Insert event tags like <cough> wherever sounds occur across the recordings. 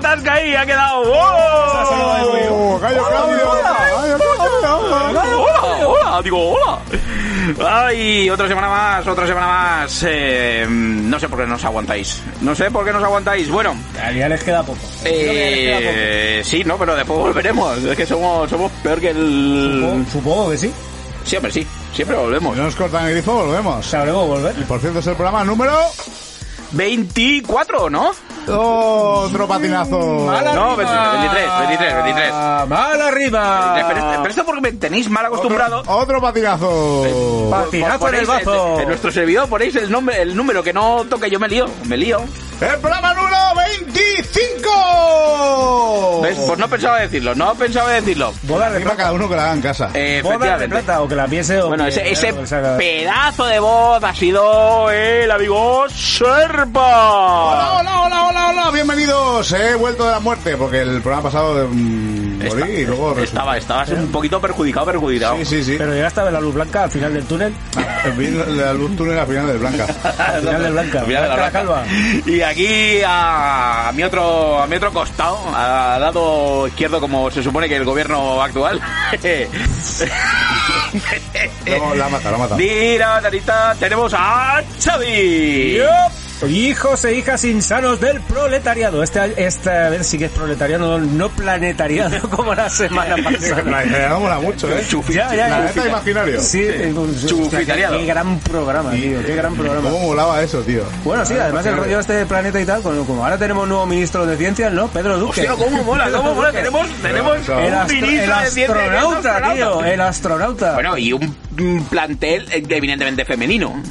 matasca ahí, ha quedado. ¡Oh! ¡Oh, Gallo Claudio! ¡Gallo Claudio! ¡Hola! ¡Hola! Digo, ¡hola! Ay, otra semana más, otra semana más. Eh, no sé por qué nos aguantáis. No sé por qué nos aguantáis. Bueno, Ya les queda poco. Creo que ya les queda poco. eh, sí, no, pero después volveremos. Es que somos, somos peor que el. Supongo, supongo que sí. Siempre sí, siempre volvemos. Si no nos cortan el grifo, volvemos. Sabremos volver. Por cierto, es el programa número... 24, ¿no? Otro patinazo. No, 23, 23, 23. ¡Mal arriba! Pero, esto- pero esto porque me tenéis mal acostumbrado. Otro patinazo. Patinazo en el bazo. En nuestro servidor ponéis el nombre, el número que no toque, yo me lío, me lío. El programa número 25. ¿Ves? Pues no pensaba decirlo, no pensaba decirlo. Boda de plata. cada uno que la haga en casa. Eh, Boda de plata o que la piense o Bueno, que- ese, pedazo de voz ha sido el amigo Hola, Serpa. hola, hola, hola, hola, bienvenidos. He vuelto de la muerte porque el programa pasado mm, morí y luego resultó. Estaba, estabas un poquito perjudicado, perjudicado. Sí, sí, sí. Pero llegaste a ver la luz blanca al final del túnel. <laughs> Vi la luz túnel <laughs> al final del Blanca. Al final del blanca. Mira de la Blanca calva. Y aquí a, a mi otro a mi otro costado, al lado izquierdo como se supone que el gobierno actual. <laughs> No, la mata, la mata. Mira, Tarita, tenemos a Xavi. Hijos e hijas insanos del proletariado. Este, esta vez sí que es proletariado, no planetariado <laughs> como la semana pasada. La mola mucho, ¿eh? Chufi- Ya, ya, imaginario. Sí, eh, Chufitariado. qué, gran programa, tío, qué gran programa. ¿Cómo molaba eso, tío? Bueno, sí, además el rollo este de planeta y tal, como, ahora tenemos nuevo ministro de ciencias, ¿no? Pedro Duque. Hostia, cómo mola, cómo mola. Tenemos, <laughs> tenemos. El, un astronauta, tío, el astronauta. Bueno, y un, un plantel eh, evidentemente femenino.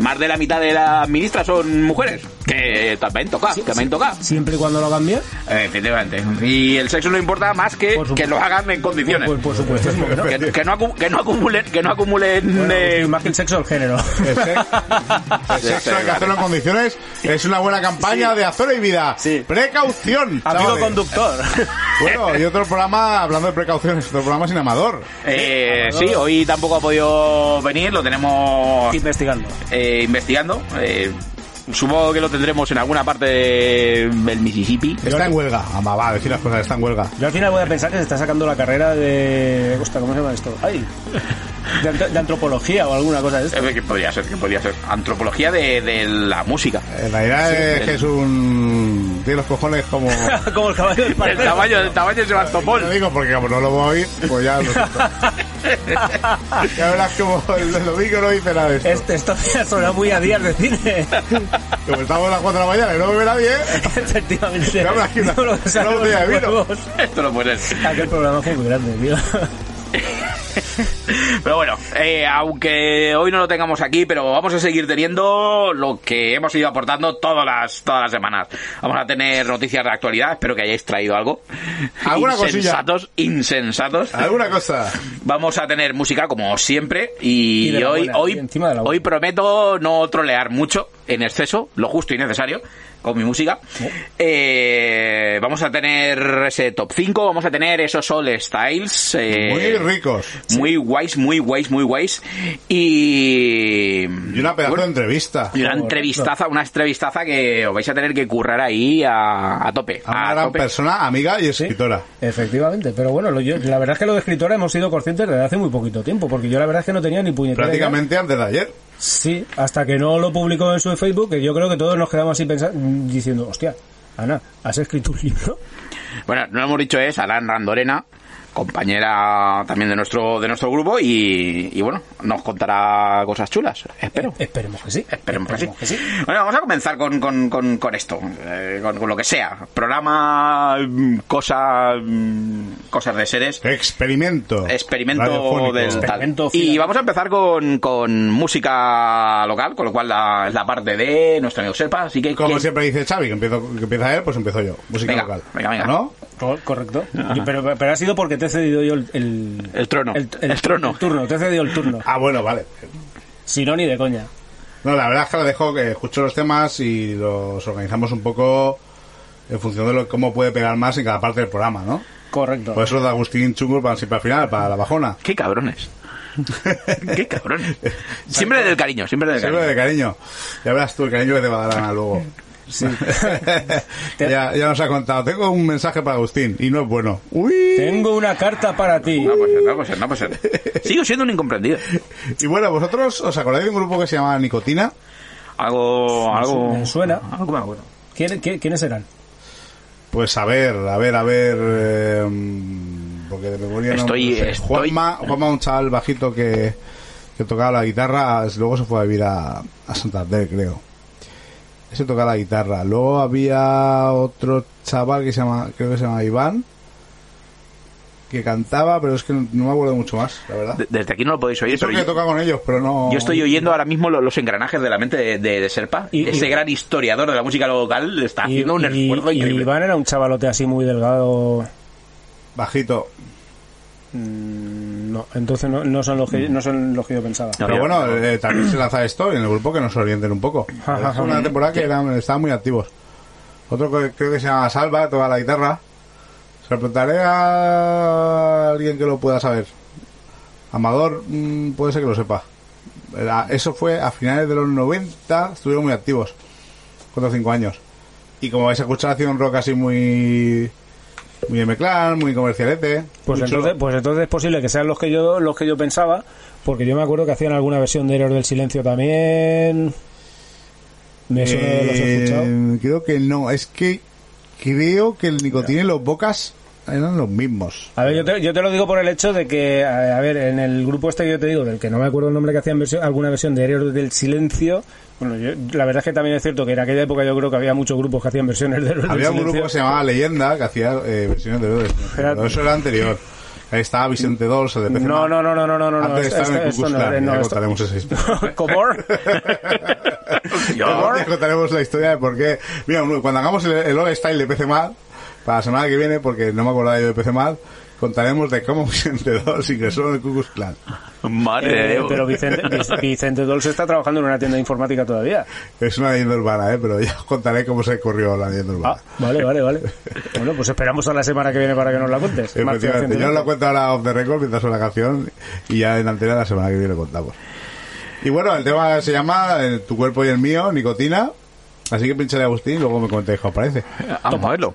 Más de la mitad de las ministras son mujeres. Que también toca, también toca. Siempre y cuando lo cambie, Eh, Efectivamente. Y el sexo no importa más que Por que lo hagan en condiciones. pues por supuesto. ¿no? <laughs> Que, que no, que no acumulen, que no acumulen Bueno, eh, más que el sexo, el género. El sexo, el sexo hay que hacerlo en condiciones. Es una buena campaña de Azor y Vida. Sí. Precaución. Amigo chavales. conductor. <laughs> Bueno, y otro programa, hablando de precauciones, otro programa sin amador. eh, sí, hoy tampoco ha podido venir, lo tenemos Investigando. eh, investigando. Eh, supongo que lo tendremos en alguna parte de- del Mississippi. Está en huelga. Ama, va a decir las cosas, está en huelga. Yo al final voy a pensar que se está sacando la carrera de... Hostia, ¿cómo se llama esto? Ay. De, de antropología o alguna cosa de esto. Eh, que podría ser, que podría ser. Antropología de, de la música. En realidad es que es un... Tiene los cojones como... <laughs> Como el caballo del El tamaño, el tamaño de Lo Sebastopol. digo porque como no lo voy a oír, pues ya lo siento. <laughs> Ya verás como el domingo no dice nada de esto. Este, esto ha sonado muy a días de cine. Como estamos a las 4 de la mañana y no me ve nadie, Efectivamente. Que habla aquí una- No lo una botella de los vino. huevos. Esto no puede ser. Aquel programa fue muy grande, tío. <laughs> Pero bueno, eh, aunque hoy no lo tengamos aquí, pero vamos a seguir teniendo lo que hemos ido aportando todas las, todas las semanas. Vamos a tener noticias de actualidad, espero que hayáis traído algo. Alguna cosilla. insensatos, insensatos. alguna cosa. Vamos a tener música como siempre y, hoy, buena, hoy, hoy prometo no trolear mucho en exceso, lo justo y necesario con mi música. Eh, vamos a tener ese top 5, vamos a tener esos all styles. eh, Muy ricos. muy guays, muy guays, muy guays. Y. Y una pedazo de entrevista. y una entrevistaza, una entrevistaza que os vais a tener que currar ahí a, a tope. A una a gran tope. persona, amiga y escritora. Efectivamente, pero bueno, lo- yo- la verdad es que lo de escritora hemos sido conscientes desde hace muy poquito tiempo, porque yo la verdad es que no tenía ni puñetera idea. Prácticamente antes de ayer. Sí, hasta que no lo publicó en su Facebook, que yo creo que todos nos quedamos así pensando, diciendo, hostia, Ana, ¿has escrito un libro? Bueno, no hemos dicho es Alan Randorena, compañera también de nuestro de nuestro grupo y, y bueno, nos contará cosas chulas, espero. Esperemos que sí. Esperemos que sí. que sí. Bueno, vamos a comenzar con, con, con, con esto, eh, con, con lo que sea. Programa, mm, cosa, mm, cosas de seres. Experimento. experimento del Experimento tal. Y vamos a empezar con, con música local, con lo cual la, es la parte de nuestro amigo Serpa, así que... Como siempre dice Xavi, que, empiezo, que empieza él, pues empiezo yo. Música Venga, local. venga, venga. ¿No? Co- Correcto. Pero, pero ha sido porque te he cedido yo el... El, El trono. El trono. el turno, te he cedido el turno. Ah, bueno, vale. Si no, ni de coña. No, la verdad es que la dejo que escucho los temas y los organizamos un poco en función de lo, cómo puede pegar más en cada parte del programa, ¿no? Correcto. Por eso los de Agustín Chungur van siempre al final, para la bajona. ¡Qué cabrones! ¡Qué cabrones! Siempre del cariño, siempre del Siempre cariño. Ya verás tú el cariño que te va a dar Ana luego. Sí. <laughs> ya, ya nos ha contado. Tengo un mensaje para Agustín y no es bueno. Uy. Tengo una carta para ti. No puede ser, no puede ser, no puede ser. Sigo siendo un incomprendido. <laughs> Y bueno, vosotros os acordáis de un grupo que se llama Nicotina. Algo, algo. Me suena. Algo me acuerdo. ¿Quién- quién- ¿Quiénes eran? Pues a ver, a ver, a ver. eh, porque de memoria no. Estoy- no sé. estoy- Juanma, Juanma, un chaval bajito que, que tocaba la guitarra, luego se fue a vivir a, a Santander, creo. Ese tocaba la guitarra. Luego había otro chaval que se llama, creo que se llama Iván, que cantaba, pero es que no, no me acuerdo mucho más, la verdad. De- Desde aquí no lo podéis oír, Eso pero que yo, toca con ellos, pero no. yo estoy oyendo ahora mismo lo- los engranajes de la mente de, de- de Serpa. Y- Ese y- gran historiador de la música local está haciendo un y- esfuerzo y increíble. Iván era un chavalote así muy delgado. Bajito. Mm, No, entonces no, no son los que no son los que yo pensaba. No, Pero yo- bueno, eh, también se lanza esto en el grupo que nos orienten un poco. Es una temporada que eran, estaban muy activos. Otro que creo que se llama Salva, toca la guitarra. Se lo preguntaré a alguien que lo pueda saber. Amador, mm, puede ser que lo sepa. Era- Eso fue a finales de los 90, estuvieron muy activos. 4 o 5 años. Y como vais a escuchar, hacía un rock así muy. Muy M-Clan, muy comercialete. Pues mucho- entonces, pues entonces es posible que sean los que yo los que yo pensaba, porque yo me acuerdo que hacían alguna versión de Héroes del Silencio también. Me suena de los he escuchado. Eh, creo que no, es que creo que el nicotina y los bocas eran los mismos. A ver, yo te, yo te lo digo por el hecho de que, a, ver, en el grupo este que yo te digo, del que no me acuerdo el nombre que hacían versión, alguna versión de Héroes del Silencio, bueno, yo- la verdad es que también es cierto que en aquella época yo creo que había muchos grupos que hacían versiones de Héroes Había del un grupo que se llamaba Leyenda que hacía eh, versiones de Héroes. Pero eso era anterior. Ahí estaba Vicente Dolce de No, no, no, no, no, no, no, no, Antes estaba en el no, Klan, no, ya contaremos esa historia. <laughs> ¿Comor? <laughs> Ya contaremos la historia de por qué. Mira, cuando hagamos el, el All Style de PC Mal, para la semana que viene, porque no me acordaba yo de PC Mal, contaremos de cómo <laughs> Vicente Dolce ingresó en el Ku Klux Klan. Madre Eh, pero Vicente, Vic- <laughs> Vicente Dolce está trabajando en una tienda de informática todavía. Es una leyenda urbana, ¿eh? pero ya os contaré cómo se corrió la leyenda urbana. Ah, vale, vale, vale. <laughs> Bueno, pues esperamos a la semana que viene para que nos la cuentes. Efectivamente, yo os la cuento ahora off the record mientras suena la canción y ya en antena la semana que viene lo contamos. Y bueno, el tema se llama eh, Tu cuerpo y el mío, nicotina. Así que pincharé a Agustín y luego me comentáis qué os parece. Vamos a verlo.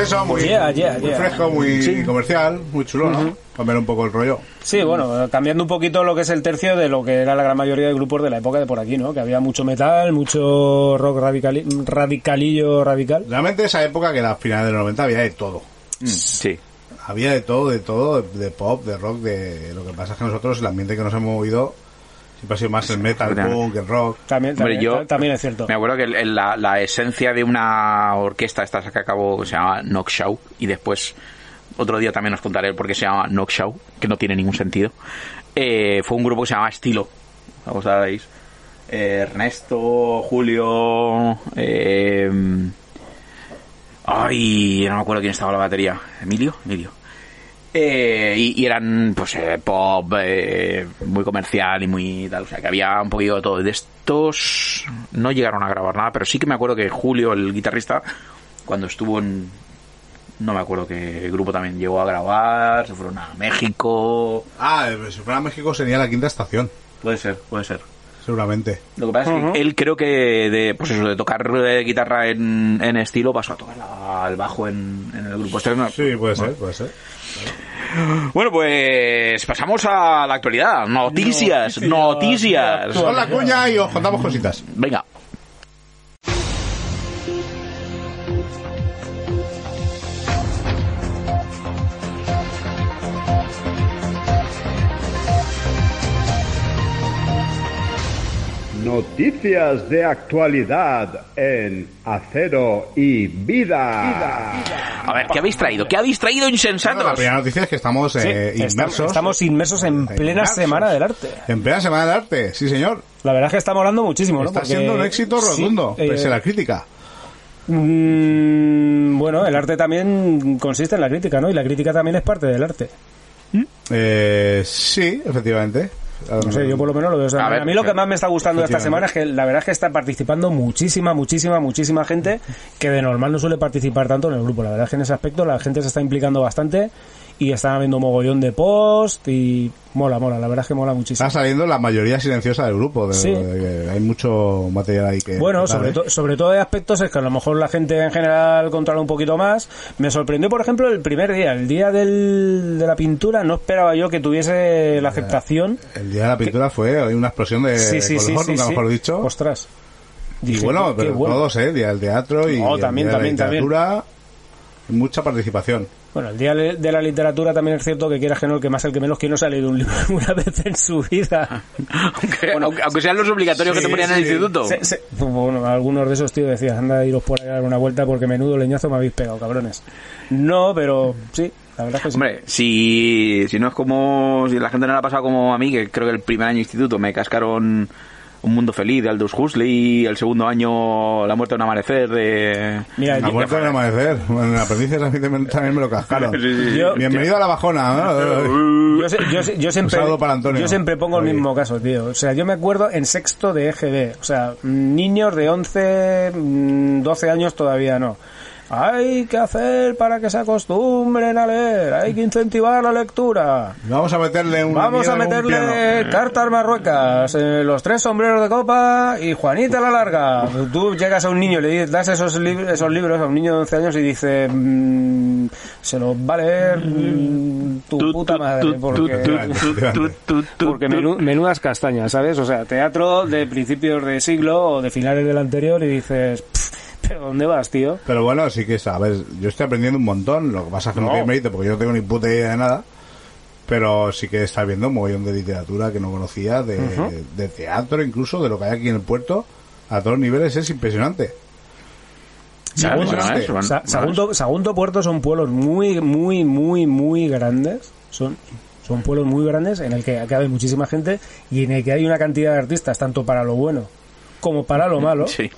Eso, muy, Yeah, yeah, muy yeah. fresco, muy comercial, muy chulo, ¿no? Cambiar un poco el rollo. Sí, bueno, cambiando un poquito lo que es el tercio de lo que era la gran mayoría de grupos de la época de por aquí, ¿no? Que había mucho metal, mucho rock radicali- radicalillo radical. Realmente esa época, que era finales de los 90, había de todo. Mm, Sí. Había de todo, de todo, de, de pop, de rock, de... Lo que pasa es que nosotros, el ambiente que nos hemos movido, siempre ha sido más el metal, Efectivamente. punk, el rock. También, Hombre, también, yo- también es cierto. Me acuerdo que el- el- la, la esencia de una orquesta, esta que acabó, que se llama Knock Show, y después otro día también os contaré el por qué se llama Knock Show, que no tiene ningún sentido. Eh, fue un grupo que se llamaba Estilo, ¿os sabéis? Eh, Ernesto, Julio, eh, ay, no me acuerdo quién estaba en la batería. Emilio, Emilio. Eh, y, y eran pues eh, pop eh, muy comercial y muy tal. O sea que había un poquito de todo. De estos no llegaron a grabar nada pero sí que me acuerdo que Julio el guitarrista cuando estuvo en no me acuerdo qué grupo también llegó a grabar se fueron a México. Ah, eh, si fuera a México sería la quinta estación, puede ser puede ser. Seguramente. lo que pasa es que él creo que de pues eso de tocar eh, guitarra en, en estilo pasó a tocar la- el bajo en, en el grupo este no- Sí, puede ser, puede ser. Bueno, pues pasamos a la actualidad. Noticias, noticias. Con la cuña y os contamos cositas. Venga. Noticias de actualidad en Acero y Vida. A ver, ¿qué habéis traído? ¿Qué habéis traído Bueno, insensatos? la primera noticia es que estamos Sí, eh, inmersos. Estamos inmersos en plena Inmersos. semana del arte. En plena semana del arte, sí señor. La verdad es que estamos hablando muchísimo, ¿no? Está Porque- siendo un éxito Sí, rotundo, eh, pese a la crítica. mm, bueno, el arte también consiste en la crítica, ¿no? Y la crítica también es parte del arte. Eh, sí, efectivamente. No sé, yo por lo menos lo veo. O sea, A a, mí lo que más me está gustando de esta semana es que la verdad es que está participando muchísima, muchísima, muchísima gente que de normal no suele participar tanto en el grupo. La verdad es que en ese aspecto la gente se está implicando bastante y están habiendo mogollón de post y mola, mola. La verdad es que mola muchísimo. Está saliendo la mayoría silenciosa del grupo. de- Sí. de- de- hay mucho material ahí que. Bueno, sobre, ¿eh? to- sobre todo hay aspectos es que a lo mejor la gente en general controla un poquito más. Me sorprendió, por ejemplo, el primer día, el día del, de la pintura, no esperaba yo que tuviese la aceptación. El día de la pintura fue una explosión de, Sí, sí, de sí, color, sí, nunca sí. mejor dicho. Ostras. y Dije, bueno, qué- qué pero bueno. todos, ¿eh? El día del teatro y No, el también, día de la también, también. literatura. Mucha participación. Bueno, el día de la literatura también es cierto que quieras que no, el que más el que menos que no se ha leído un libro <laughs> una vez en su vida. aunque, aunque- aunque sean los obligatorios que te ponían en el instituto. Se- se- bueno, algunos de esos tíos decían, anda a iros por ahí a dar una vuelta porque menudo leñazo me habéis pegado, cabrones. No, pero sí, la verdad es que sí. Hombre, si, si no es como. Si la gente no la ha pasado como a mí, que creo que el primer año de instituto me cascaron Un Mundo Feliz de Aldous Huxley, el segundo año La Muerte de un Amanecer de. Mira, La muerte del amanecer. Bueno, en aprendices también, también me lo cascaron. <laughs> Sí, sí, sí. Yo- Bienvenido a la bajona. ¿no? Yo, siempre, Un saludo para Antonio. yo siempre pongo el mismo caso, tío. O sea, yo me acuerdo en sexto de EGB. O sea, niños de 11, mm, 12 años todavía no. Hay que hacer para que se acostumbren a leer. Hay que incentivar la lectura. Vamos a meterle un. Vamos a meterle cartas marruecas, eh, los tres sombreros de copa y Juanita la larga. Tú llegas a un niño y le das esos, lib- esos libros a un niño de 11 años y dice, mm, se los va a leer mm, tu puta madre. Porque, menu- menudas castañas, ¿sabes? O sea, teatro de principios de siglo o de finales del anterior y dices, "Pff, ¿pero <laughs> dónde vas, tío? Pero bueno, sí que sabes, yo estoy aprendiendo un montón, lo que pasa es que no, No. tiene mérito porque yo no tengo ni puta idea de nada, pero sí que está viendo un mogollón de literatura que no conocía, de, de teatro incluso, de lo que hay aquí en el puerto, a todos niveles es impresionante. Ya, Bueno, bueno, eso, bueno, Sa- Sagunto, Sagunto Puerto son pueblos muy, muy, muy, muy grandes. Son, son pueblos muy grandes en el que cabe muchísima gente y en el que hay una cantidad de artistas, tanto para lo bueno como para lo malo, <laughs> Sí.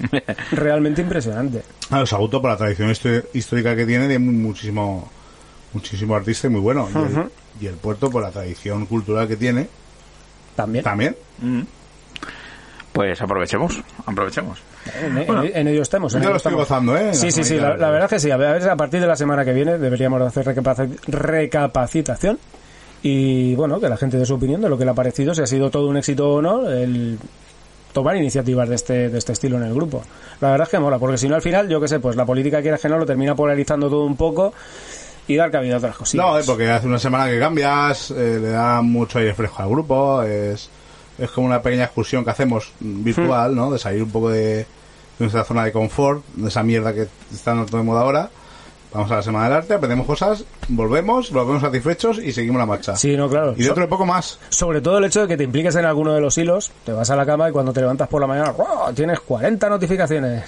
realmente impresionante. Claro, Sagunto, por la tradición histórica que tiene, tiene muchísimo, muchísimo artista y muy bueno. Y, el, y el puerto, por la tradición cultural que tiene, También. también. Pues aprovechemos, aprovechemos. En, en- en ello estamos. en ello lo estoy estamos. gozando, ¿eh? Sí, sí, sí. La, la verdad es que sí. A ver, a partir de la semana que viene deberíamos de hacer recapaci- recapacitación. Y bueno, que la gente dé su opinión de lo que le ha parecido, si ha sido todo un éxito o no. El, tomar iniciativas de este, de este estilo en el grupo. La verdad es que mola, porque si no al final, yo qué sé, pues la política quieras que no lo termina polarizando todo un poco y dar cabida a otras cositas. No, eh, porque hace una semana que cambias, eh, le da mucho aire fresco al grupo, es, es como una pequeña excursión que hacemos mm, virtual, ¿no? De salir un poco de, de nuestra zona de confort, de esa mierda que está tanto de moda ahora. Vamos a la Semana del Arte, aprendemos cosas, volvemos, volvemos satisfechos y seguimos la marcha. Sí, no, claro. Y dentro de poco más. Sobre todo el hecho de que te impliques en alguno de los hilos, te vas a la cama y cuando te levantas por la mañana, ¡guau! tienes 40 notificaciones.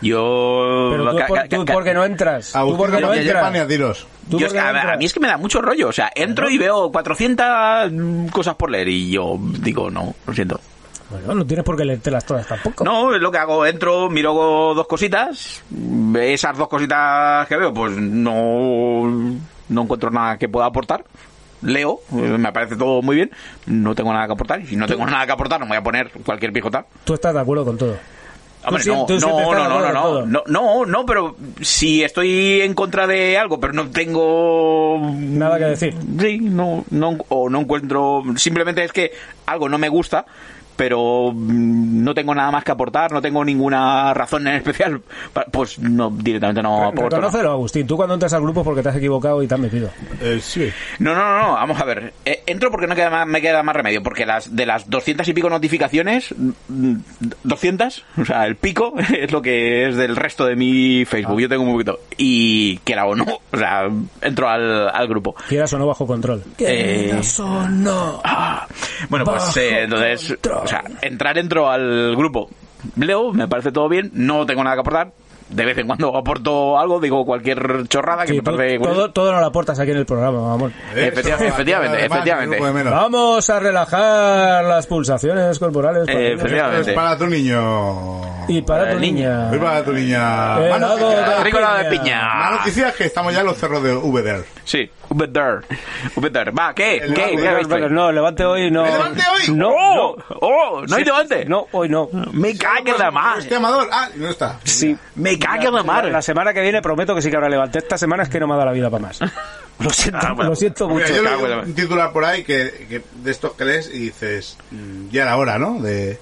Yo. Pero tú, por, tú porque no entras. Tú Agustín, porque no a entras. tiros. Tú yo es que a, a mí es que me da mucho rollo. O sea, entro y veo 400 cosas por leer y yo digo, no, lo siento. Bueno, no tienes por qué leértelas todas tampoco. No, es lo que hago. Entro, miro dos cositas. Esas dos cositas que veo, pues no, no encuentro nada que pueda aportar. Leo, eh, me parece todo muy bien. No tengo nada que aportar. Y si no tengo nada que aportar, no me voy a poner cualquier pijota. Tú estás de acuerdo con todo. Hombre, no, no, no, no, no, no, no, pero si estoy en contra de algo, pero no tengo Nada que decir. Sí, no, no, o no encuentro, simplemente es que algo no me gusta, pero mm, no tengo nada más que aportar, no tengo ninguna razón en especial, pues no, directamente no aporto. Reconócelo, Agustín. Tú cuando entras al grupo es porque te has equivocado y te has metido. Eh, sí. No, no, no, no, vamos a ver. Eh, entro porque no queda más, me queda más remedio, porque las de las 200 y pico notificaciones, mm, 200, o sea, el pico <laughs> es lo que es del resto de mi Facebook. Yo tengo un poquito. Y quiera o no, o sea, entro al, al grupo. Quieras o no bajo control. Eh, no. Ah, bueno, pues Bajo eh, entonces, control. O sea, entrar dentro al grupo. Leo, me parece todo bien, no tengo nada que aportar. De vez en cuando aporto algo, digo cualquier chorrada que Sí, me parece todo, todo no lo aportas aquí en el programa, amor. Efectivamente, efectivamente. Vamos a relajar las pulsaciones corporales. para Eh, niños. efectivamente. Es para tu niño. Y para Para tu niña. Voy para tu niña. Eh, de- Rico de piña. piña. Más noticias que estamos ya en los cerros de VDR. Sí. Over there. Va, ¿qué? El ¿Qué? levante, ¿Qué no, levante hoy no. ¿Hay levante hoy? No, ¡Oh! no. ¡Oh! ¿No hay levante? No, hoy no. Me cague la mar. Este Amador. Ah, no está. Sí. Me cague la La, mar. la semana que viene prometo que sí que habrá levante. Esta semana es que no me ha dado la vida para más. <laughs> Lo siento, Ah, bueno. lo siento mucho. Mira, yo un titular por ahí que, que de estos que lees y dices, mm, ya era hora, ¿no? De,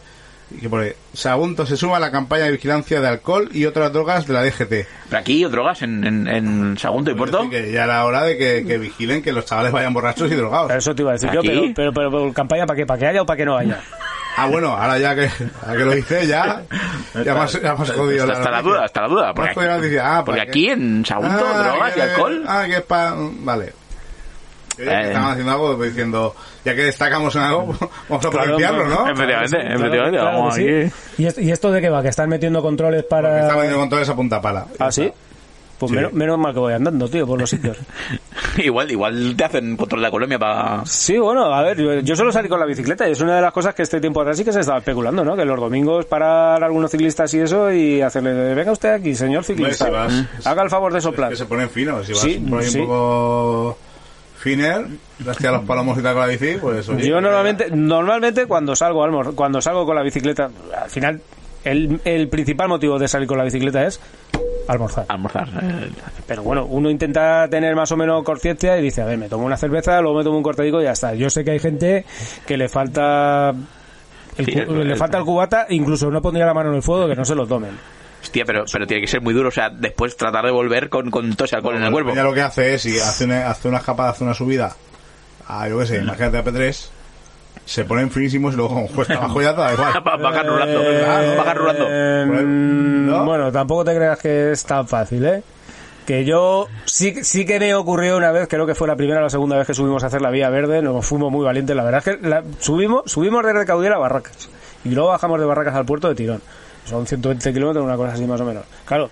y que pone, Sagunto se suma a la campaña de vigilancia de alcohol y otras drogas de la DGT. Pero aquí, drogas en, en, en Sagunto y Puerto. Así que ya era hora de que, que vigilen que los chavales vayan borrachos y drogados. Eso te iba a decir yo, pero, pero, pero, pero campaña para que, para que haya o para que no haya. Ah, bueno, ahora ya que, ahora que lo hice, ya, ya más, ya más jodido. Hasta, hasta la duda, hasta la duda. Porque, la noticia. Ah, porque ¿para aquí en Sagunto, Ah, drogas y alcohol. Ah, que es para... Vale. Eh. estaban haciendo algo, pues diciendo, ya que destacamos en algo, <laughs> vamos a Claro, potenciarlo, ¿no? claro. Efectivamente, Claro, efectivamente. claro vamos sí. aquí. ¿Y, esto, ¿Y esto de qué va? ¿Que están metiendo controles Porque para...? vendiendo con toda esa punta pala. ¿Ah, sí? Pues Sí. menos, menos mal que voy andando, tío, por los <laughs> sitios. igual, igual te hacen control de Colombia para... Sí, bueno, a ver, yo, yo solo salí con la bicicleta y es una de las cosas que este tiempo atrás sí que se estaba especulando, ¿no? Que los domingos parar algunos ciclistas y eso y hacerle, venga usted aquí, señor ciclista, si vas- haga el favor de soplar. Que se ponen finos. Si vas Sí, por ahí sí. un poco finer, hasta los palomos y tal con la bici, pues... oye, Yo normalmente, normalmente cuando salgo cuando salgo con la bicicleta, al final el, el principal motivo de salir con la bicicleta es almorzar. Almorzar. Pero bueno, uno intenta tener más o menos conciencia y dice, a ver, me tomo una cerveza, luego me tomo un cortadico y ya está. Yo sé que hay gente que le falta el, Sí, le falta el cubata, incluso no pondría la mano en el fuego que no se lo tomen. Hostia, pero, pero tiene que ser muy duro. O sea, después tratar de volver con, con todo ese alcohol en el cuerpo. Ya lo que hace es, si hace una, hace una escapada, hace una subida, a, yo qué sé, imagínate a P3, se ponen finísimos y luego como cuesta <laughs> abajo ya da igual. Bajan rulando. Eh, Bajan rulando. mm, ¿No? Bueno, tampoco te creas que es tan fácil, ¿eh? Que yo sí, sí que me ocurrió una vez, creo que fue la primera o la segunda vez que subimos a hacer la vía verde, nos fuimos muy valientes. La verdad es que la- subimos, subimos desde Caudiel a Barracas y luego bajamos de Barracas al puerto de Tirón. Son 120 kilómetros, una cosa así más o menos. Claro,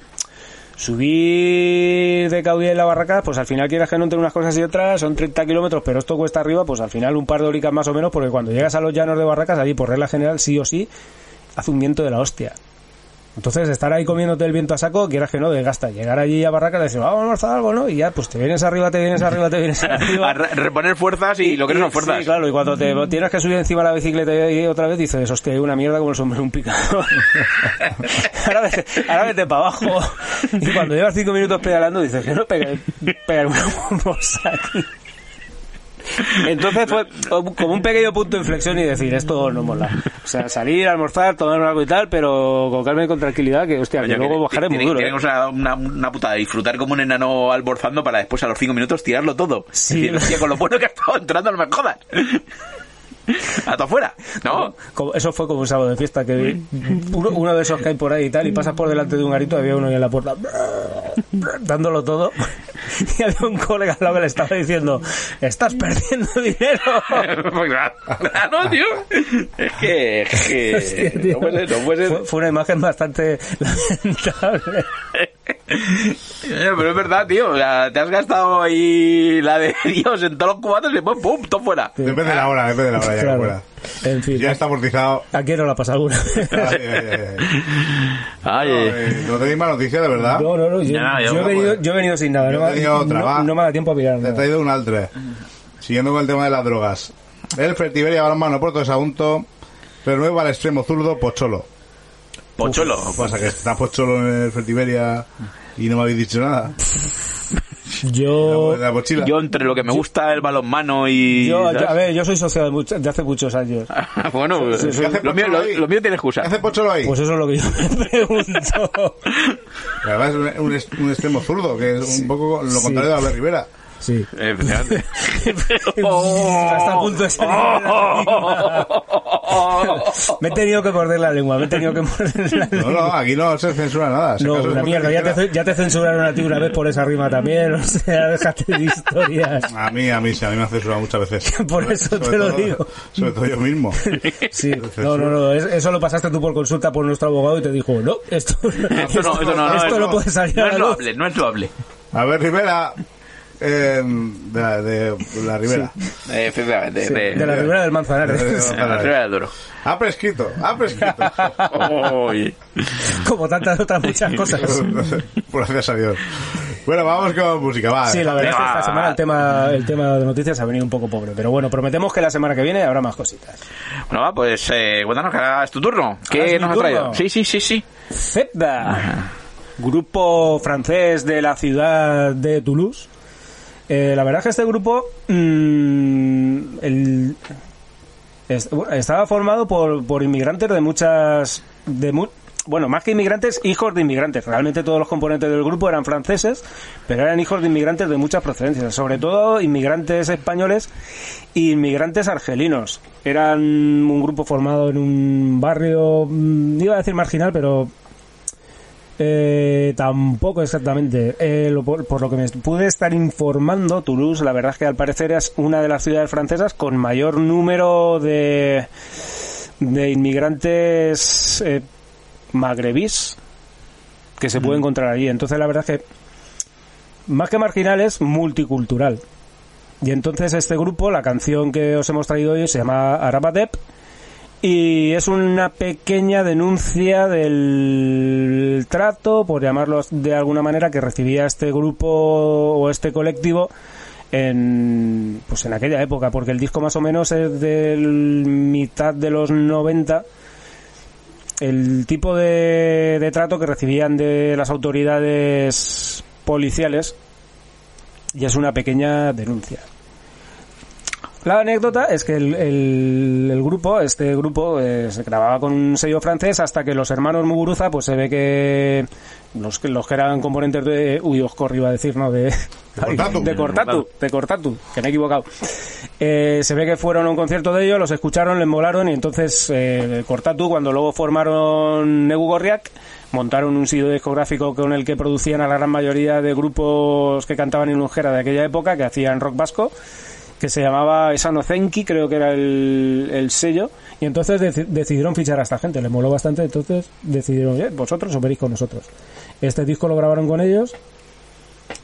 subir de Caudiel a Barracas, pues al final quieras que no entre unas cosas y otras, son 30 kilómetros, pero esto cuesta arriba, pues al final un par de horitas más o menos, porque cuando llegas a los llanos de Barracas, allí por regla general, sí o sí, hace un viento de la hostia. Entonces, estar ahí comiéndote el viento a saco, quieras que no, desgasta. Llegar allí a Barracas decir, vamos a almorzar algo, ¿no? Y ya, pues te vienes arriba, te vienes arriba, te vienes <laughs> arriba. A re- reponer fuerzas y lo que no son fuerzas. Sí, claro, y cuando te tienes que subir encima de la bicicleta y otra vez dices, hostia, hay una mierda como el sombrero un picador. <laughs> ahora, vete, ahora vete para abajo. Y cuando llevas cinco minutos pedalando dices, que no pegar, una <laughs> aquí. <laughs> Entonces fue como un pequeño punto de inflexión y decir, esto no mola. O sea, salir, almorzar, tomar algo y tal, pero con calma y con tranquilidad, que hostia, que luego bajaré muy duro. ¿eh? ser una, una, putada, disfrutar como un enano almorzando para después a los cinco minutos tirarlo todo. Sí. Es decir, hostia, con lo bueno que ha estado entrando, no me jodas. <laughs> A todo afuera, ¿no? Como- eso fue como un sábado de fiesta que uno, uno de esos que hay por ahí y tal y pasas por delante de un garito había uno ahí en la puerta dándolo todo <laughs> y había un colega al lado que le estaba diciendo estás perdiendo dinero <laughs> claro, claro, tío. Es que, que Hostia, tío. no puede ser, no puede ser. Fue, fue una imagen bastante lamentable Pero es verdad, tío. O sea, te has gastado ahí la de <laughs> Dios en todos los cubatos y después, ¡pum! Todo fuera. Depende de la hora, depende de la hora ya que Claro. fuera. en fin Ya está amortizado. ¿a quién no la pasa alguna vez? Ay, ay, ay, ay. Ay, Eh, No tenéis más noticias, de verdad. no no no yo, yo he no venido, puede. yo he venido sin nada Yo no, he tenido otra, no- va. no me da tiempo a mirar Te he traído un altre. Siguiendo con el tema de las drogas. El Fertiberia Balonmano Puerto de Sagunto renueva al extremo zurdo Pocholo. Pocholo. ¿Qué pasa? ¿Que está Pocholo en el Fertiberia y no me habéis dicho nada? <laughs> yo ¿De la mochila? Yo entre lo que me gusta el balonmano y... Yo, yo- a ver, yo soy socio de, mucho- de hace muchos años. <laughs> bueno, ¿Qué hace lo, mío, lo, lo mío tiene ¿Qué excusa. hace Pocholo ahí? Pues eso es lo que yo me <laughs> pregunto. La verdad es un, un un extremo zurdo, que es un poco lo contrario de Albert Rivera. Sí. Efectivamente. Hasta el punto de salir de la lengua. <laughs> Me he tenido que morder la lengua, me he tenido que morder la No, lengua. no, aquí no se censura nada. Si No, una mierda, ya te, ya te censuraron a ti una vez por esa rima también, <laughs> o sea, déjate de historias. A mí, a mí, sí, a mí me han censurado muchas veces. <laughs> Por eso Sobre te lo todo- digo. Sobre todo yo mismo. Sí, no, no, no, es- eso lo pasaste tú por consulta por nuestro abogado y te dijo, no, esto, Esto no, esto no, no, esto no no, puede salir no a es la luz. loable, no es loable. Albert Rivera, eh, de, la, de la Rivera. Eh, Efectivamente. Sí, de, de la ribera del Manzanares. de la Ribera del <laughs> Duro. Ha prescrito, ha prescrito. <laughs> Como tantas otras muchas cosas. <laughs> Gracias a Dios. Bueno, vamos con música, va. Sí, la verdad es que esta Venga. semana el tema, el tema de noticias ha venido un poco pobre. Pero bueno, prometemos que la semana que viene habrá más cositas. Bueno, va, pues eh, cuéntanos que ahora es tu turno. ¿Qué nos ha turno. traído? Sí, sí, sí, sí. Zebda, grupo francés de la ciudad de Toulouse. Eh, la verdad es que este grupo mm, el- estaba formado por, por inmigrantes de muchas... De mu- bueno, más que inmigrantes, hijos de inmigrantes. Realmente todos los componentes del grupo eran franceses, pero eran hijos de inmigrantes de muchas procedencias. Sobre todo inmigrantes españoles e inmigrantes argelinos. Eran un grupo formado en un barrio, mm, iba a decir marginal, pero eh, tampoco exactamente. Eh, lo- por, por lo que me pude estar informando, Toulouse, la verdad es que al parecer es una de las ciudades francesas con mayor número de, de inmigrantes eh, magrebís que se puede encontrar allí. Entonces la verdad es que más que marginal es multicultural. Y entonces este grupo, la canción que os hemos traído hoy se llama Arabadep y es una pequeña denuncia del trato, por llamarlo de alguna manera, que recibía este grupo o este colectivo en pues en aquella época, porque el disco más o menos es del mitad de los 90 el tipo de, de trato que recibían de las autoridades policiales y es una pequeña denuncia. La anécdota es que el, el- el grupo, este grupo, eh, se grababa con un sello francés hasta que los hermanos Muguruza, pues se ve que los que, los que eran componentes de... Uy, Oscor iba a decir, ¿no? De, <laughs> Cortatu. de Cortatu, de Cortatu, que me he equivocado. Eh, se ve que fueron a un concierto de ellos, los escucharon, les molaron y entonces eh, Cortatu, cuando luego formaron Negu Gorriak, montaron un sitio discográfico con el que producían a la gran mayoría de grupos que cantaban en Ujera de aquella época, que hacían rock vasco que se llamaba Esanozenki, creo que era el, el sello, y entonces deci- decidieron fichar a esta gente, les moló bastante, entonces decidieron, "Eh, vosotros os venís con nosotros. Este disco lo grabaron con ellos,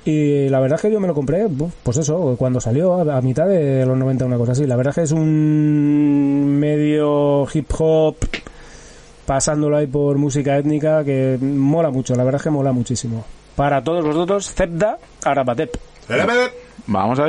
y la verdad es que yo me lo compré, pues eso, cuando salió, a, a mitad de los 90, una cosa así. La verdad es que es un medio hip hop, pasándolo ahí por música étnica, que mola mucho, la verdad es que mola muchísimo. Para todos vosotros, Zebda Arabatep. Vamos a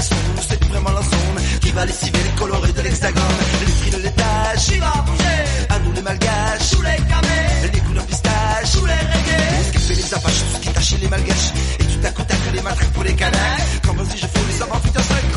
c'est vraiment la zone qui va lessiver les colorés de l'hexagone? Les prix de l'étage, Qui va bouger? À nous les malgaches, tous les camés. Les couleurs pistache, tous les reggae. Skipper les apaches, tout ce qui tâche les malgaches. Et tout à coup, t'as que les matraques pour les canards. Comme si je fous les avant, putain, c'est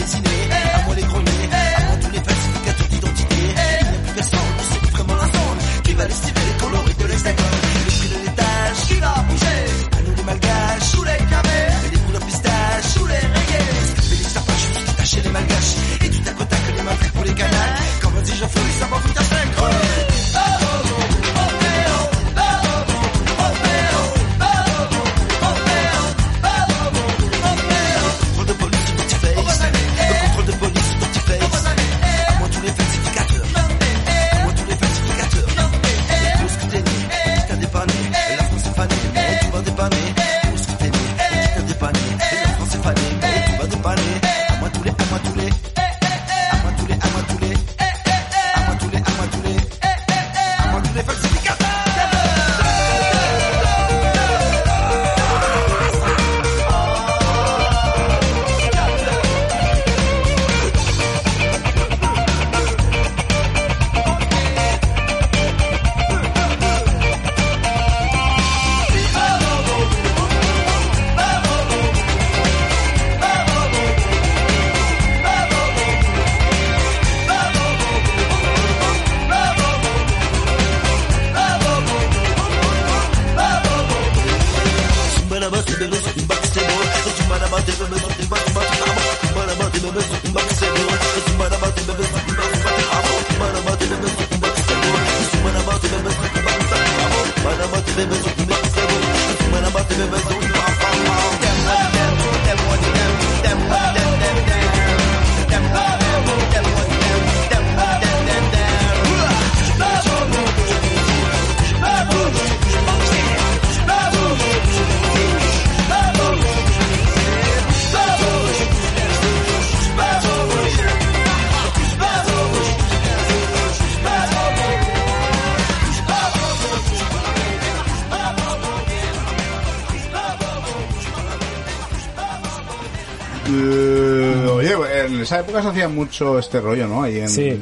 dessiner. À moi les greniers, à tous les falsificats d'identité. Il n'y a plus personne, on sait vraiment l'instant. Qui va estimer les coloris de l'hexagone Le prix de l'étage, qui va bouger À nous les malgaches ou les camés. Et les couleurs pistaches ou les rayés. Mais les serpents, je suis les malgaches. Et tout à côté que les malgaches pour les canailles. Comme on dit, je fouille, ça m'en fout à 5 esa época se hacía mucho este rollo, ¿no? Ahí en Sí.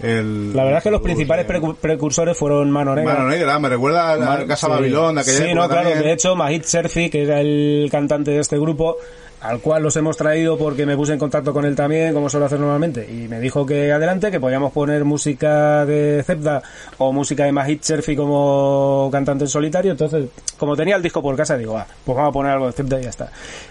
el- La verdad es que los principales precu- precursores fueron Mano Negra. Mano Negra, me recuerda a la Mar- Casa sí. Babilón de aquella Sí, época no, claro. también. De hecho, Mahit Serfi, que era el cantante de este grupo, al cual los hemos traído porque me puse en contacto con él también, como suelo hacer normalmente, y me dijo que adelante, que podíamos poner música de Zebda o música de Mahit Serfi como cantante en solitario. Entonces, como tenía el disco por casa, digo, ah, pues vamos a poner algo de Zebda y ya está.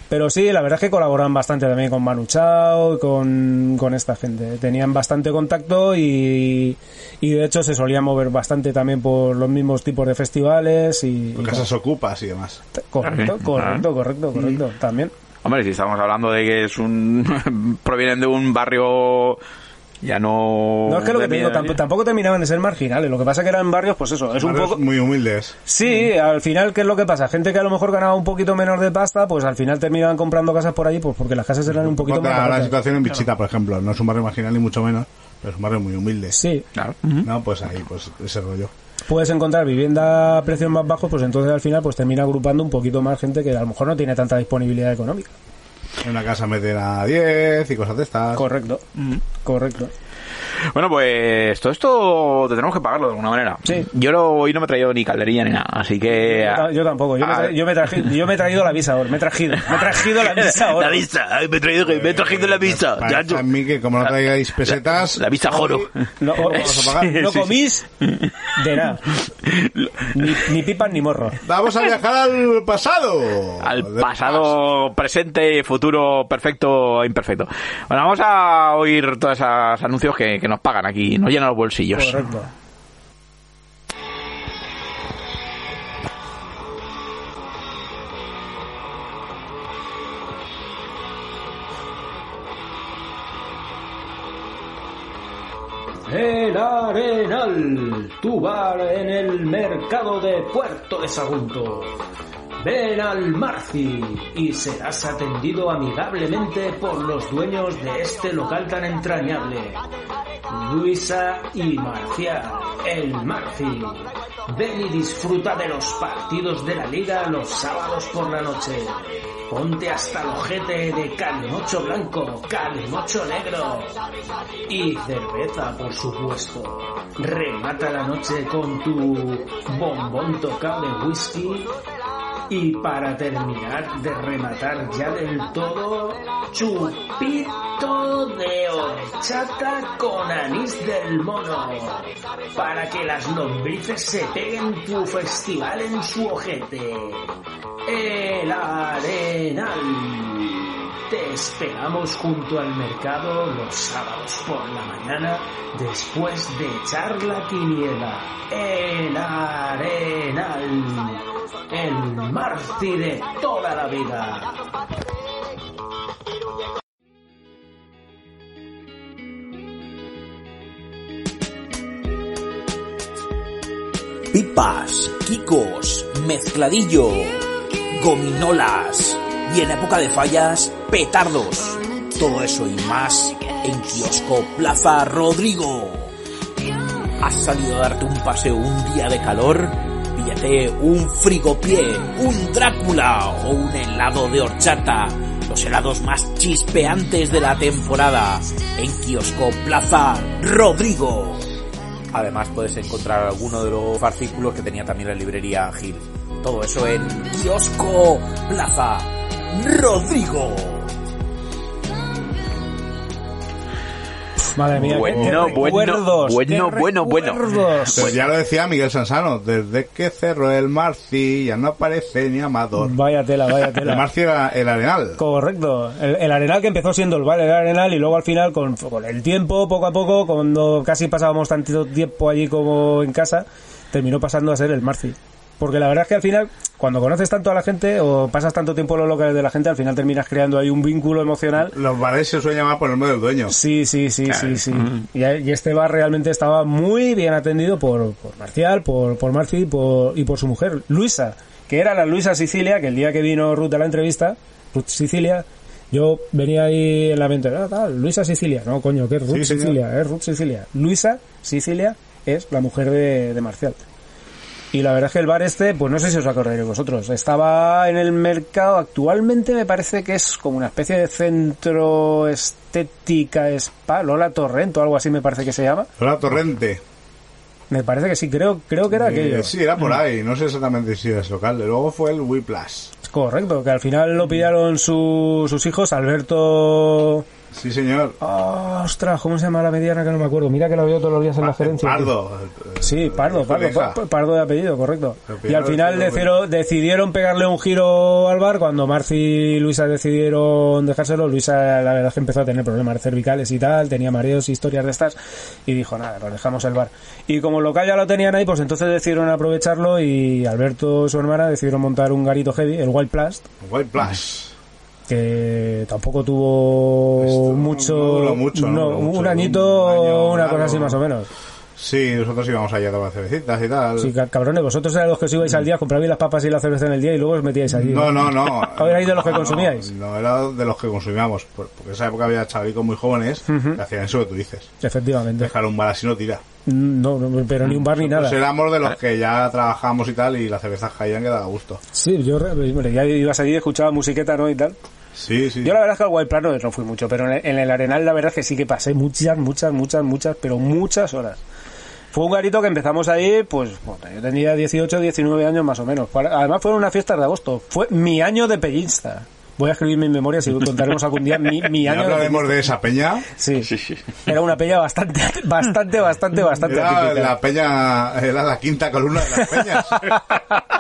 Pero sí, la verdad es que colaboran bastante también con Manu Chao y con, con esta gente. Tenían bastante contacto y, y de hecho se solían mover bastante también por los mismos tipos de festivales y, y Casas ocupas y demás. Correcto, correcto, ah. correcto, correcto. También. Hombre, si estamos hablando de que es un <laughs> provienen de un barrio ya no No es que lo que te de digo, mierda. tamp- tampoco terminaban de ser marginales. Lo que pasa que eran barrios, pues eso, es un poco. muy humildes. Sí, al final, ¿qué es lo que pasa? Gente que a lo mejor ganaba un poquito menos de pasta, pues al final terminaban comprando casas por allí, pues porque las casas eran un poquito más la baratas. situación en Bichita, por ejemplo. No es un barrio marginal ni mucho menos, pero es un barrio muy humilde. Sí, Claro. No, pues ahí, pues ese rollo. puedes encontrar vivienda a precios más bajos, pues entonces al final pues termina agrupando un poquito más gente que a lo mejor no tiene tanta disponibilidad económica. En una casa meten a 10 y cosas de estas. Correcto, correcto. Bueno, pues todo esto tenemos que pagarlo de alguna manera. Sí. Yo no- hoy no me he traído ni calderilla ni nada, así que... Yo, ta- yo tampoco, yo, me Ah, tra- yo, me traje- yo me he traído la visa ahora, me he trajido, me he trajido la visa ahora. <laughs> La visa, ay, me he traído, me he traído la visa. Parece chacho. a mí que como no traigáis pesetas... La visa joro. No, o- Vamos a pagar. <laughs> no Sí, sí. comís de nada. Ni, ni pipas ni morros. Vamos a viajar al pasado. Al pasado, presente, futuro, perfecto e imperfecto. Bueno, vamos a oír todos esos anuncios que, que nos pagan aquí, nos llenan los bolsillos. Correcto. El Arenal, tu bar en el mercado de Puerto de Sagunto. Ven al Marci y serás atendido amigablemente por los dueños de este local tan entrañable. Luisa y Marcial, el Marci. Ven y disfruta de los partidos de la liga los sábados por la noche. Ponte hasta el ojete de calimocho blanco, calimocho negro. Y cerveza, por supuesto. Remata la noche con tu bombón tocado de whisky y para terminar de rematar ya del todo, chupito de horchata con anís del mono. Para que las lombrices se peguen tu festival en su ojete. El Arenal. Te esperamos junto al mercado los sábados por la mañana después de echar la quiniela. El Arenal. El Marci de toda la vida. pipas, kikos, mezcladillo, gominolas y en época de fallas, petardos. Todo eso y más en Kiosco Plaza Rodrigo. ¿Has salido a darte un paseo un día de calor? Píllate un frigopié, un Drácula o un helado de horchata. Los helados más chispeantes de la temporada en Kiosco Plaza Rodrigo. Además puedes encontrar alguno de los artículos que tenía también la librería Gil. Todo eso en Kiosco Plaza Rodrigo. Madre mía, qué- Bueno, qué bueno, bueno, bueno, bueno. Pero ya lo decía Miguel Sansano, desde que cerró el Marci ya no aparece ni Amador. Vaya tela, vaya El tela. Marci era el Arenal. Correcto. El, el Arenal que empezó siendo el bar del Arenal y luego al final con, con el tiempo, poco a poco, cuando casi pasábamos tanto tiempo allí como en casa, terminó pasando a ser el Marci. Porque la verdad es que al final, cuando conoces tanto a la gente o pasas tanto tiempo en los locales de la gente, al final terminas creando ahí un vínculo emocional. Los bares se suelen llamar por el nombre del dueño. Sí, sí, sí, sí, sí. Y, y este bar realmente estaba muy bien atendido por, por Marcial, por, por Marci y por, y por su mujer, Luisa, que era la Luisa Sicilia, que el día que vino Ruth a la entrevista, Ruth Sicilia, yo venía ahí en la mente, ah, tal, Luisa Sicilia. No, coño, que es Ruth Sí. Sicilia, es Ruth Sicilia. Luisa Sicilia es la mujer de, de Marcial. Y la verdad es que el bar este, pues no sé si os acordaréis vosotros, estaba en el mercado, actualmente me parece que es como una especie de centro estética spa, Lola Torrento, algo así me parece que se llama. Era Torrente. Me parece que sí, creo, creo que era Eh, aquello. sí, era por ahí. No sé exactamente si es local. Luego fue el Whiplash. Correcto, que al final lo pillaron su- sus hijos, Alberto... Sí, señor. Oh, ostras, ¿cómo se llama la mediana que no me acuerdo? Mira que lo veo todos los días en la gerencia. tío. Pardo. Sí, Pardo, Hijo de Pardo, hija. pa- Pardo de apellido, correcto. Y al final decidieron, decidieron pegarle un giro al bar cuando Marci y Luisa decidieron dejárselo. Luisa la verdad es que empezó a tener problemas cervicales y tal, tenía mareos y historias de estas y dijo, nada, nos dejamos el bar. Y como el local ya lo tenían ahí, pues entonces decidieron aprovecharlo y Alberto su hermana decidieron montar un garito heavy, el Wild Plast, Whiplash. Que tampoco tuvo Esto mucho, no duró mucho, no no, duró mucho, un añito, un año una cosa así más o menos. Sí, nosotros íbamos allá a tomar cervecitas y tal. Sí, ca- cabrones, vosotros eran los que os ibais al día, comprabais las papas y la cerveza en el día y luego os metíais allí. No, no, no. ¿O erais de los que No, consumíais? No, era de los que consumíamos. por- Porque en esa época había chavalicos muy jóvenes que hacían eso que tú dices. Efectivamente. Dejar un bar así no tira. No, no, pero ni un bar ni nada. Pues éramos de los que ya trabajábamos y tal y las cervezas caían que daba gusto. Sí, yo ya ibas allí, escuchaba musiqueta, ¿no? Y tal. Sí, sí. Yo la verdad es que al Wild Plano no fui mucho, pero en el, en el Arenal la verdad es que sí que pasé muchas, muchas, muchas, muchas, pero muchas horas. Fue un garito que empezamos ahí, pues, bueno, yo tenía 18, 19 años más o menos. Fue- Además fueron unas fiestas de agosto. Fue mi año de pellista. Voy a escribir mis memorias y contaremos algún día mi, mi año de hablaremos pellista. de esa peña. Sí. Era una peña bastante, bastante, bastante, bastante Era la peña, era la quinta columna de las peñas. <laughs>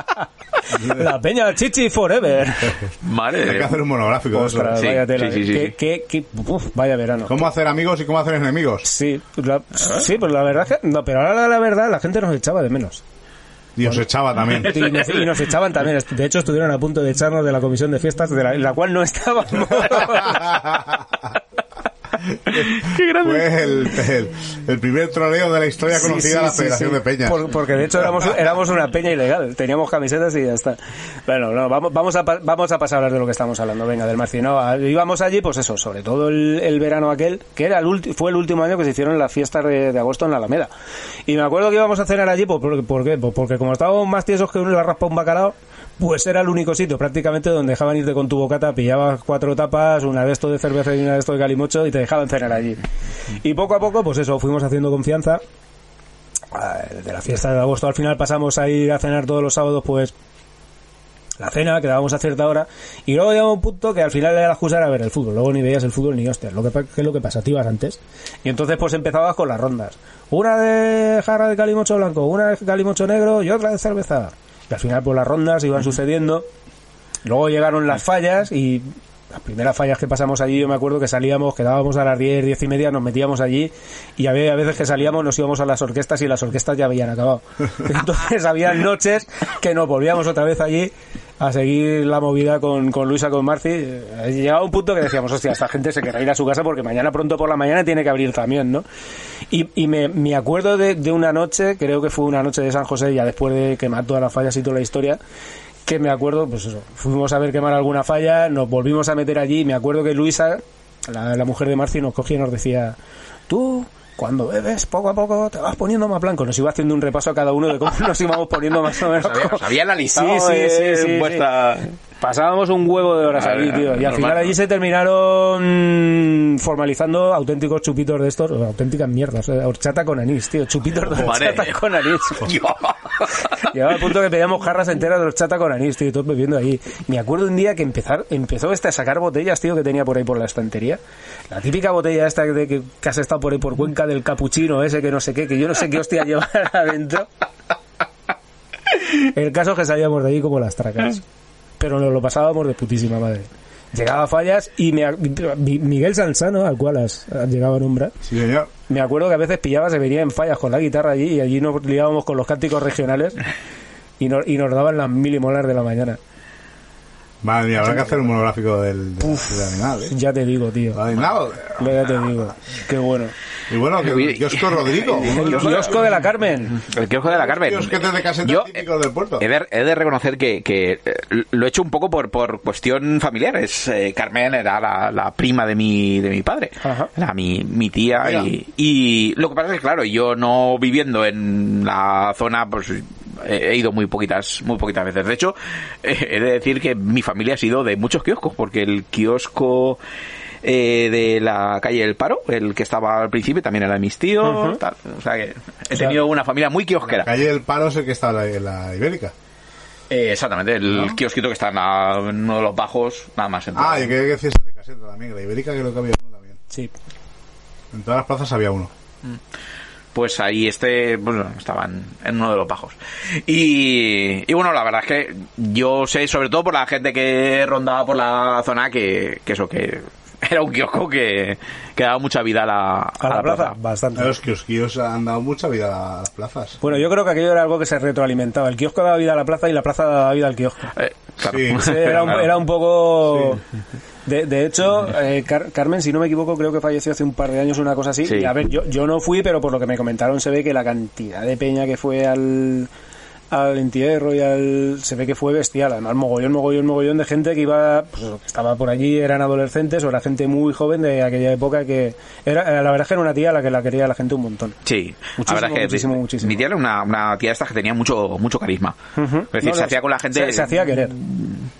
La peña Chichi Forever. Madre Hay que hacer un monográfico de eso. Ostras, Sí, vaya tela. sí, sí, sí, Qué- sí. qué- qué- uf, vaya verano. ¿Cómo hacer amigos y cómo hacer enemigos? Sí, la, sí, pues la verdad es que, no, pero ahora la, la verdad la gente nos echaba de menos. Dios echaba también. Y nos, y nos <laughs> echaban también. De hecho, estuvieron a punto de echarnos de la comisión de fiestas, de la, en la cual no estábamos. <laughs> <laughs> Qué grande. Fue el, el, el primer troleo de la historia Sí, conocida sí, de la sí, Federación sí. de Peñas. Por- porque de hecho éramos, éramos una peña ilegal. Teníamos camisetas y ya está. Bueno, no, vamos, vamos, a, vamos a pasar a hablar de lo que estamos hablando. Venga, del Marcinó. Ah, Íbamos allí, pues eso, sobre todo el, el verano aquel, que era el ulti- fue el último año que se hicieron las fiestas de, de agosto en la Alameda. Y me acuerdo que íbamos a cenar allí, pues, ¿por, por qué? Pues porque como estábamos más tiesos que uno le raspa un bacalao, pues era el único sitio prácticamente donde dejaban irte con tu bocata, pillabas cuatro tapas, una de esto de cerveza y una de esto de calimocho y te dejaban cenar allí. Y poco a poco, pues eso, fuimos haciendo confianza. Ah, De la fiesta de agosto al final pasamos a ir a cenar todos los sábados, pues la cena, quedábamos a cierta hora, y luego llegaba un punto que al final era la excusa era ver el fútbol, luego ni veías el fútbol ni hostias, lo que, que es lo que pasa, te ibas antes, y entonces pues empezabas con las rondas, una de jarra de calimocho blanco, una de calimocho negro y otra de cerveza, al final pues las rondas iban sucediendo, luego llegaron las fallas y las primeras fallas que pasamos allí, yo me acuerdo que salíamos, quedábamos a las 10, 10 y media, nos metíamos allí y había a veces que salíamos, nos íbamos a las orquestas y las orquestas ya habían acabado. <laughs> Entonces había noches que nos volvíamos otra vez allí a seguir la movida con, con Luisa, con Marci. Eh, Llegaba un punto que decíamos, hostia, esta gente se querrá ir a su casa porque mañana pronto por la mañana tiene que abrir también, ¿no? Y, y me, me acuerdo de, de una noche, creo que fue una noche de San José, ya después de quemar todas las fallas y toda la historia, que me acuerdo, pues eso, fuimos a ver quemar alguna falla, nos volvimos a meter allí, y me acuerdo que Luisa, la, la mujer de Marci, nos cogía y nos decía, tú, cuando bebes, poco a poco te vas poniendo más blanco. Nos iba haciendo un repaso a cada uno de cómo <laughs> nos íbamos poniendo más o menos. Os había analizado Sí, sí, sí, sí, sí. vuestra... Pasábamos un huevo de horas allí, tío. Y al final allí se terminaron formalizando auténticos chupitos de estos, auténticas mierdas. eh, Horchata con anís, tío. Chupitos de horchata con anís. <laughs> Llegaba al punto que pedíamos jarras enteras de horchata con anís, tío, y todos bebiendo ahí. Me acuerdo un día que empezar, empezó este a sacar botellas, tío, que tenía por ahí por la estantería. La típica botella esta de que, que has estado por ahí por Cuenca del capuchino ese, que no sé qué, que yo no sé qué hostia <laughs> llevar adentro. El caso es que salíamos de allí como las tracas. Pero nos lo pasábamos de putísima madre. Llegaba a fallas y me, Mi- Miguel Sansano, al cual has, has llegado a nombrar, Sí, señor. me acuerdo que a veces pillaba, se venía en fallas con la guitarra allí y allí nos liábamos con los cánticos regionales y, nos- y nos daban las mil y molas de la mañana. Madre mía, habrá que hacer un monográfico del, del, del animal, ¿eh? Ya te digo, tío. Ya te digo. <laughs> Qué bueno. Y bueno, que el kiosco Rodrigo. <laughs> El kiosco de la Carmen. El kiosco de la Carmen. de Yo, del puerto. He de, he de reconocer que, que, eh, lo he hecho un poco por, por cuestión familiar. Es, eh, Carmen era la, la prima de mi, de mi padre. Ajá. Era mi, mi tía. Y, y lo que pasa es que, claro, yo no viviendo en la zona, pues he ido muy poquitas, muy poquitas veces. De hecho, eh, <laughs> he de decir que mi familia ha sido de muchos kioscos, porque el kiosco eh, de la calle El Paro, el que estaba al principio, también era de mis tíos. tal. O sea que he sea, tenido una familia muy kiosquera. Calle del Paro es el que está en la, la Ibérica. Eh, exactamente, el kiosquito que está en, la- en uno de los bajos, nada más. en Ah, y que decías el de caseta también. La Ibérica creo que había uno también. Sí. En todas las plazas había uno. Pues ahí este, bueno, estaban en uno de los bajos. Y, y bueno, la verdad es que yo sé, sobre todo por la gente que rondaba por la zona, que, que eso, que era un kiosco que, que daba mucha vida a la, A la plaza, bastante. Los kiosquillos han dado mucha vida a las plazas. Bueno, yo creo que aquello era algo que se retroalimentaba. El kiosco daba vida a la plaza y la plaza daba vida al kiosco. Eh, claro. Sí. Sí, era, un, era un poco... Sí. De, de hecho, eh, Car- Carmen, si no me equivoco, creo que falleció hace un par de años, una cosa así. Sí. Y a ver, yo, yo no fui, pero por lo que me comentaron se ve que la cantidad de peña que fue al, al entierro y al... se ve que fue bestial. Además, mogollón, mogollón, mogollón de gente que iba... Pues, eso, que estaba por allí, eran adolescentes o era gente muy joven de aquella época que... era La verdad es que era una tía a la que la quería la gente un montón. Sí, Muchísimo, la verdad es que muchísimo, muchísimo. mi tía era una, una tía esta que tenía mucho mucho carisma. Es decir, No, se no, hacía con la gente... Se, se hacía querer.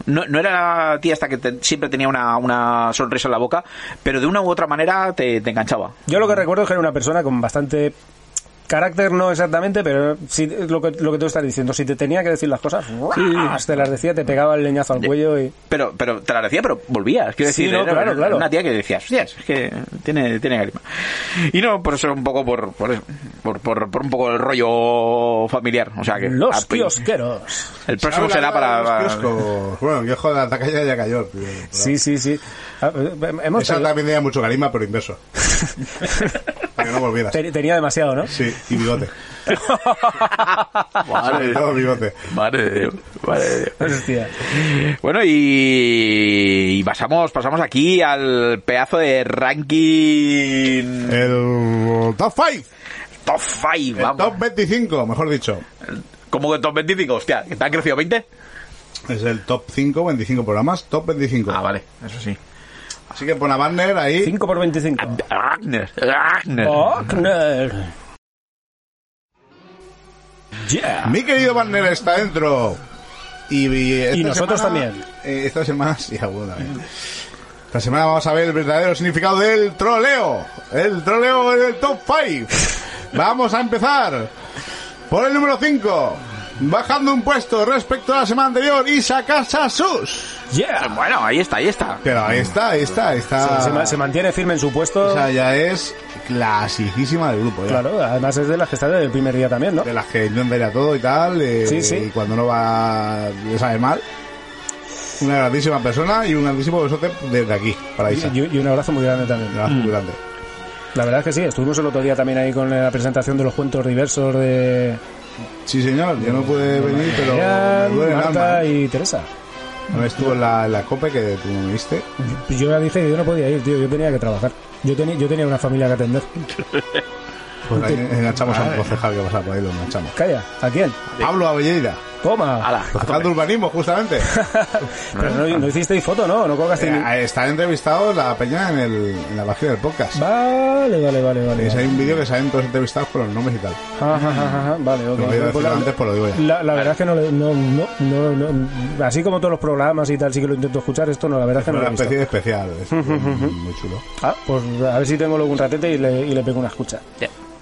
No, no era la tía esta que te- siempre tenía una, una sonrisa en la boca, pero de una u otra manera te, te enganchaba. Yo lo que recuerdo es que era una persona con bastante carácter, no exactamente, pero sí, lo, que, lo que tú estás diciendo. Si te tenía que decir las cosas, ¡ruas! te las decía, te pegaba el leñazo al cuello y... Pero, pero te la decía, pero volvías. Quiero Sí, decir, no, era claro, una, claro. una tía que decías, hostias, es que tiene, tiene carisma. Y no, por eso un poco por, por eso, por, por, por un poco el rollo familiar. O sea que Los kiosqueros. el próximo será para, los. Bueno, el kiosco de la Atacaya ya cayó. Sí, sí, sí. Ah, eh, Hemos Esa también tenía mucho carisma, pero inverso. <laughs> Porque no volvieras. Te- Tenía demasiado, ¿no? Sí, y bigote. <laughs> De todo bigote. Dios. De Dios. Hostia. Bueno, y, y pasamos, pasamos aquí al pedazo de ranking El top 5. top 5, El vamos. top 25, mejor dicho. ¿Cómo que top 25? Hostia, ¿que te han crecido 20? Es el top 5, 25 programas, top 25. Ah, vale, eso sí. Así que pon a Banner ahí. 5 por 25. Ragnar, Ragnar. Ogner. Yeah. Mi querido Banner está dentro. Y, y esta Y nosotros semana- también. eh, esta semana, <laughs> sí, también. Esta semana vamos a ver el verdadero significado del troleo. El troleo en el top 5. <laughs> Vamos a empezar por el número 5. Bajando un puesto respecto a la semana anterior, Isaka Sus. Yeah. Bueno, ahí está, ahí está. Pero ahí está, ahí está, ahí está. Se, ma- se mantiene firme en su puesto. O sea, ya es clasicísima del grupo. ya. Claro, además es de las que está desde el primer día también, ¿no? de las que no a todo y tal, eh, Sí, sí. y cuando no va, le sabe mal. Una grandísima persona y un grandísimo besote desde aquí, para Isa. Y, y un abrazo muy grande también. Un abrazo muy grande. La verdad es que sí, estuvimos el otro día también ahí con la presentación de los cuentos diversos de Sí, señor, yo no pude venir, pero me duele el Marta y Teresa. No estuvo en la, la COPE que tú me viste. Yo ya dije que yo no podía ir, tío, yo tenía que trabajar. Yo, tenía yo tenía una familia que atender. Pues ahí enganchamos a un concejal que pasaba por ahí, lo enganchamos. Calla, ¿a quién? Pablo Avelleira, Toma. Ala, <laughs> de urbanismo, justamente. <laughs> Pero no, no hicisteis foto, ¿no? No colgaste ni... Eh, Está entrevistado la peña en, el, en la página del podcast. Vale, vale, vale, vale. Tenéis ahí un vídeo que salen todos entrevistados con los nombres y tal. Ajá, ajá, ajá, Vale, ok. Lo voy a Pues decir la, antes, pues lo digo ya. la- la verdad es que no, le- no, no, no, no- Así como todos los programas y tal, sí que lo intento escuchar. Esto no, la verdad es que no lo Una he visto. especie de especial, es <laughs> muy chulo. Ah, pues a ver si tengo luego un ratete y le, y le pego una escucha.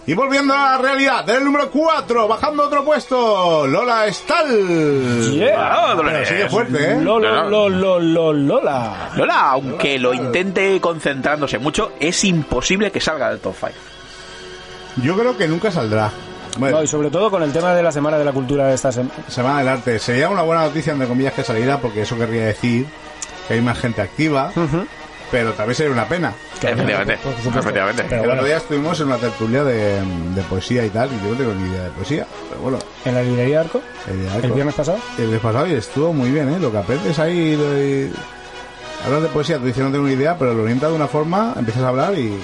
Y volviendo a la realidad, del número 4, bajando otro puesto, Lola Estal. Yeah. Ah, Pero Dolores. sigue fuerte, ¿eh? Lola, Lola, Lola, Lola. Lola, aunque lo intente concentrándose mucho, es imposible que salga del top 5. Yo creo que nunca saldrá. Bueno, No, y sobre todo con el tema de la Semana de la Cultura de esta semana. Semana del Arte. Sería una buena noticia, entre comillas, que saliera, porque eso querría decir que hay más gente activa, pero también sería una pena. Efectivamente, efectivamente. Pero el bueno, otro día estuvimos en una tertulia de, de poesía y tal, y yo no tengo ni idea de poesía, pero bueno, en la librería Arco, el, el viernes pasado. el viernes pasado y estuvo muy bien, ¿eh? Lo que aprendes ahí, lo hablas de poesía, tú dices no tengo ni idea, pero lo orientas de una forma, empiezas a hablar y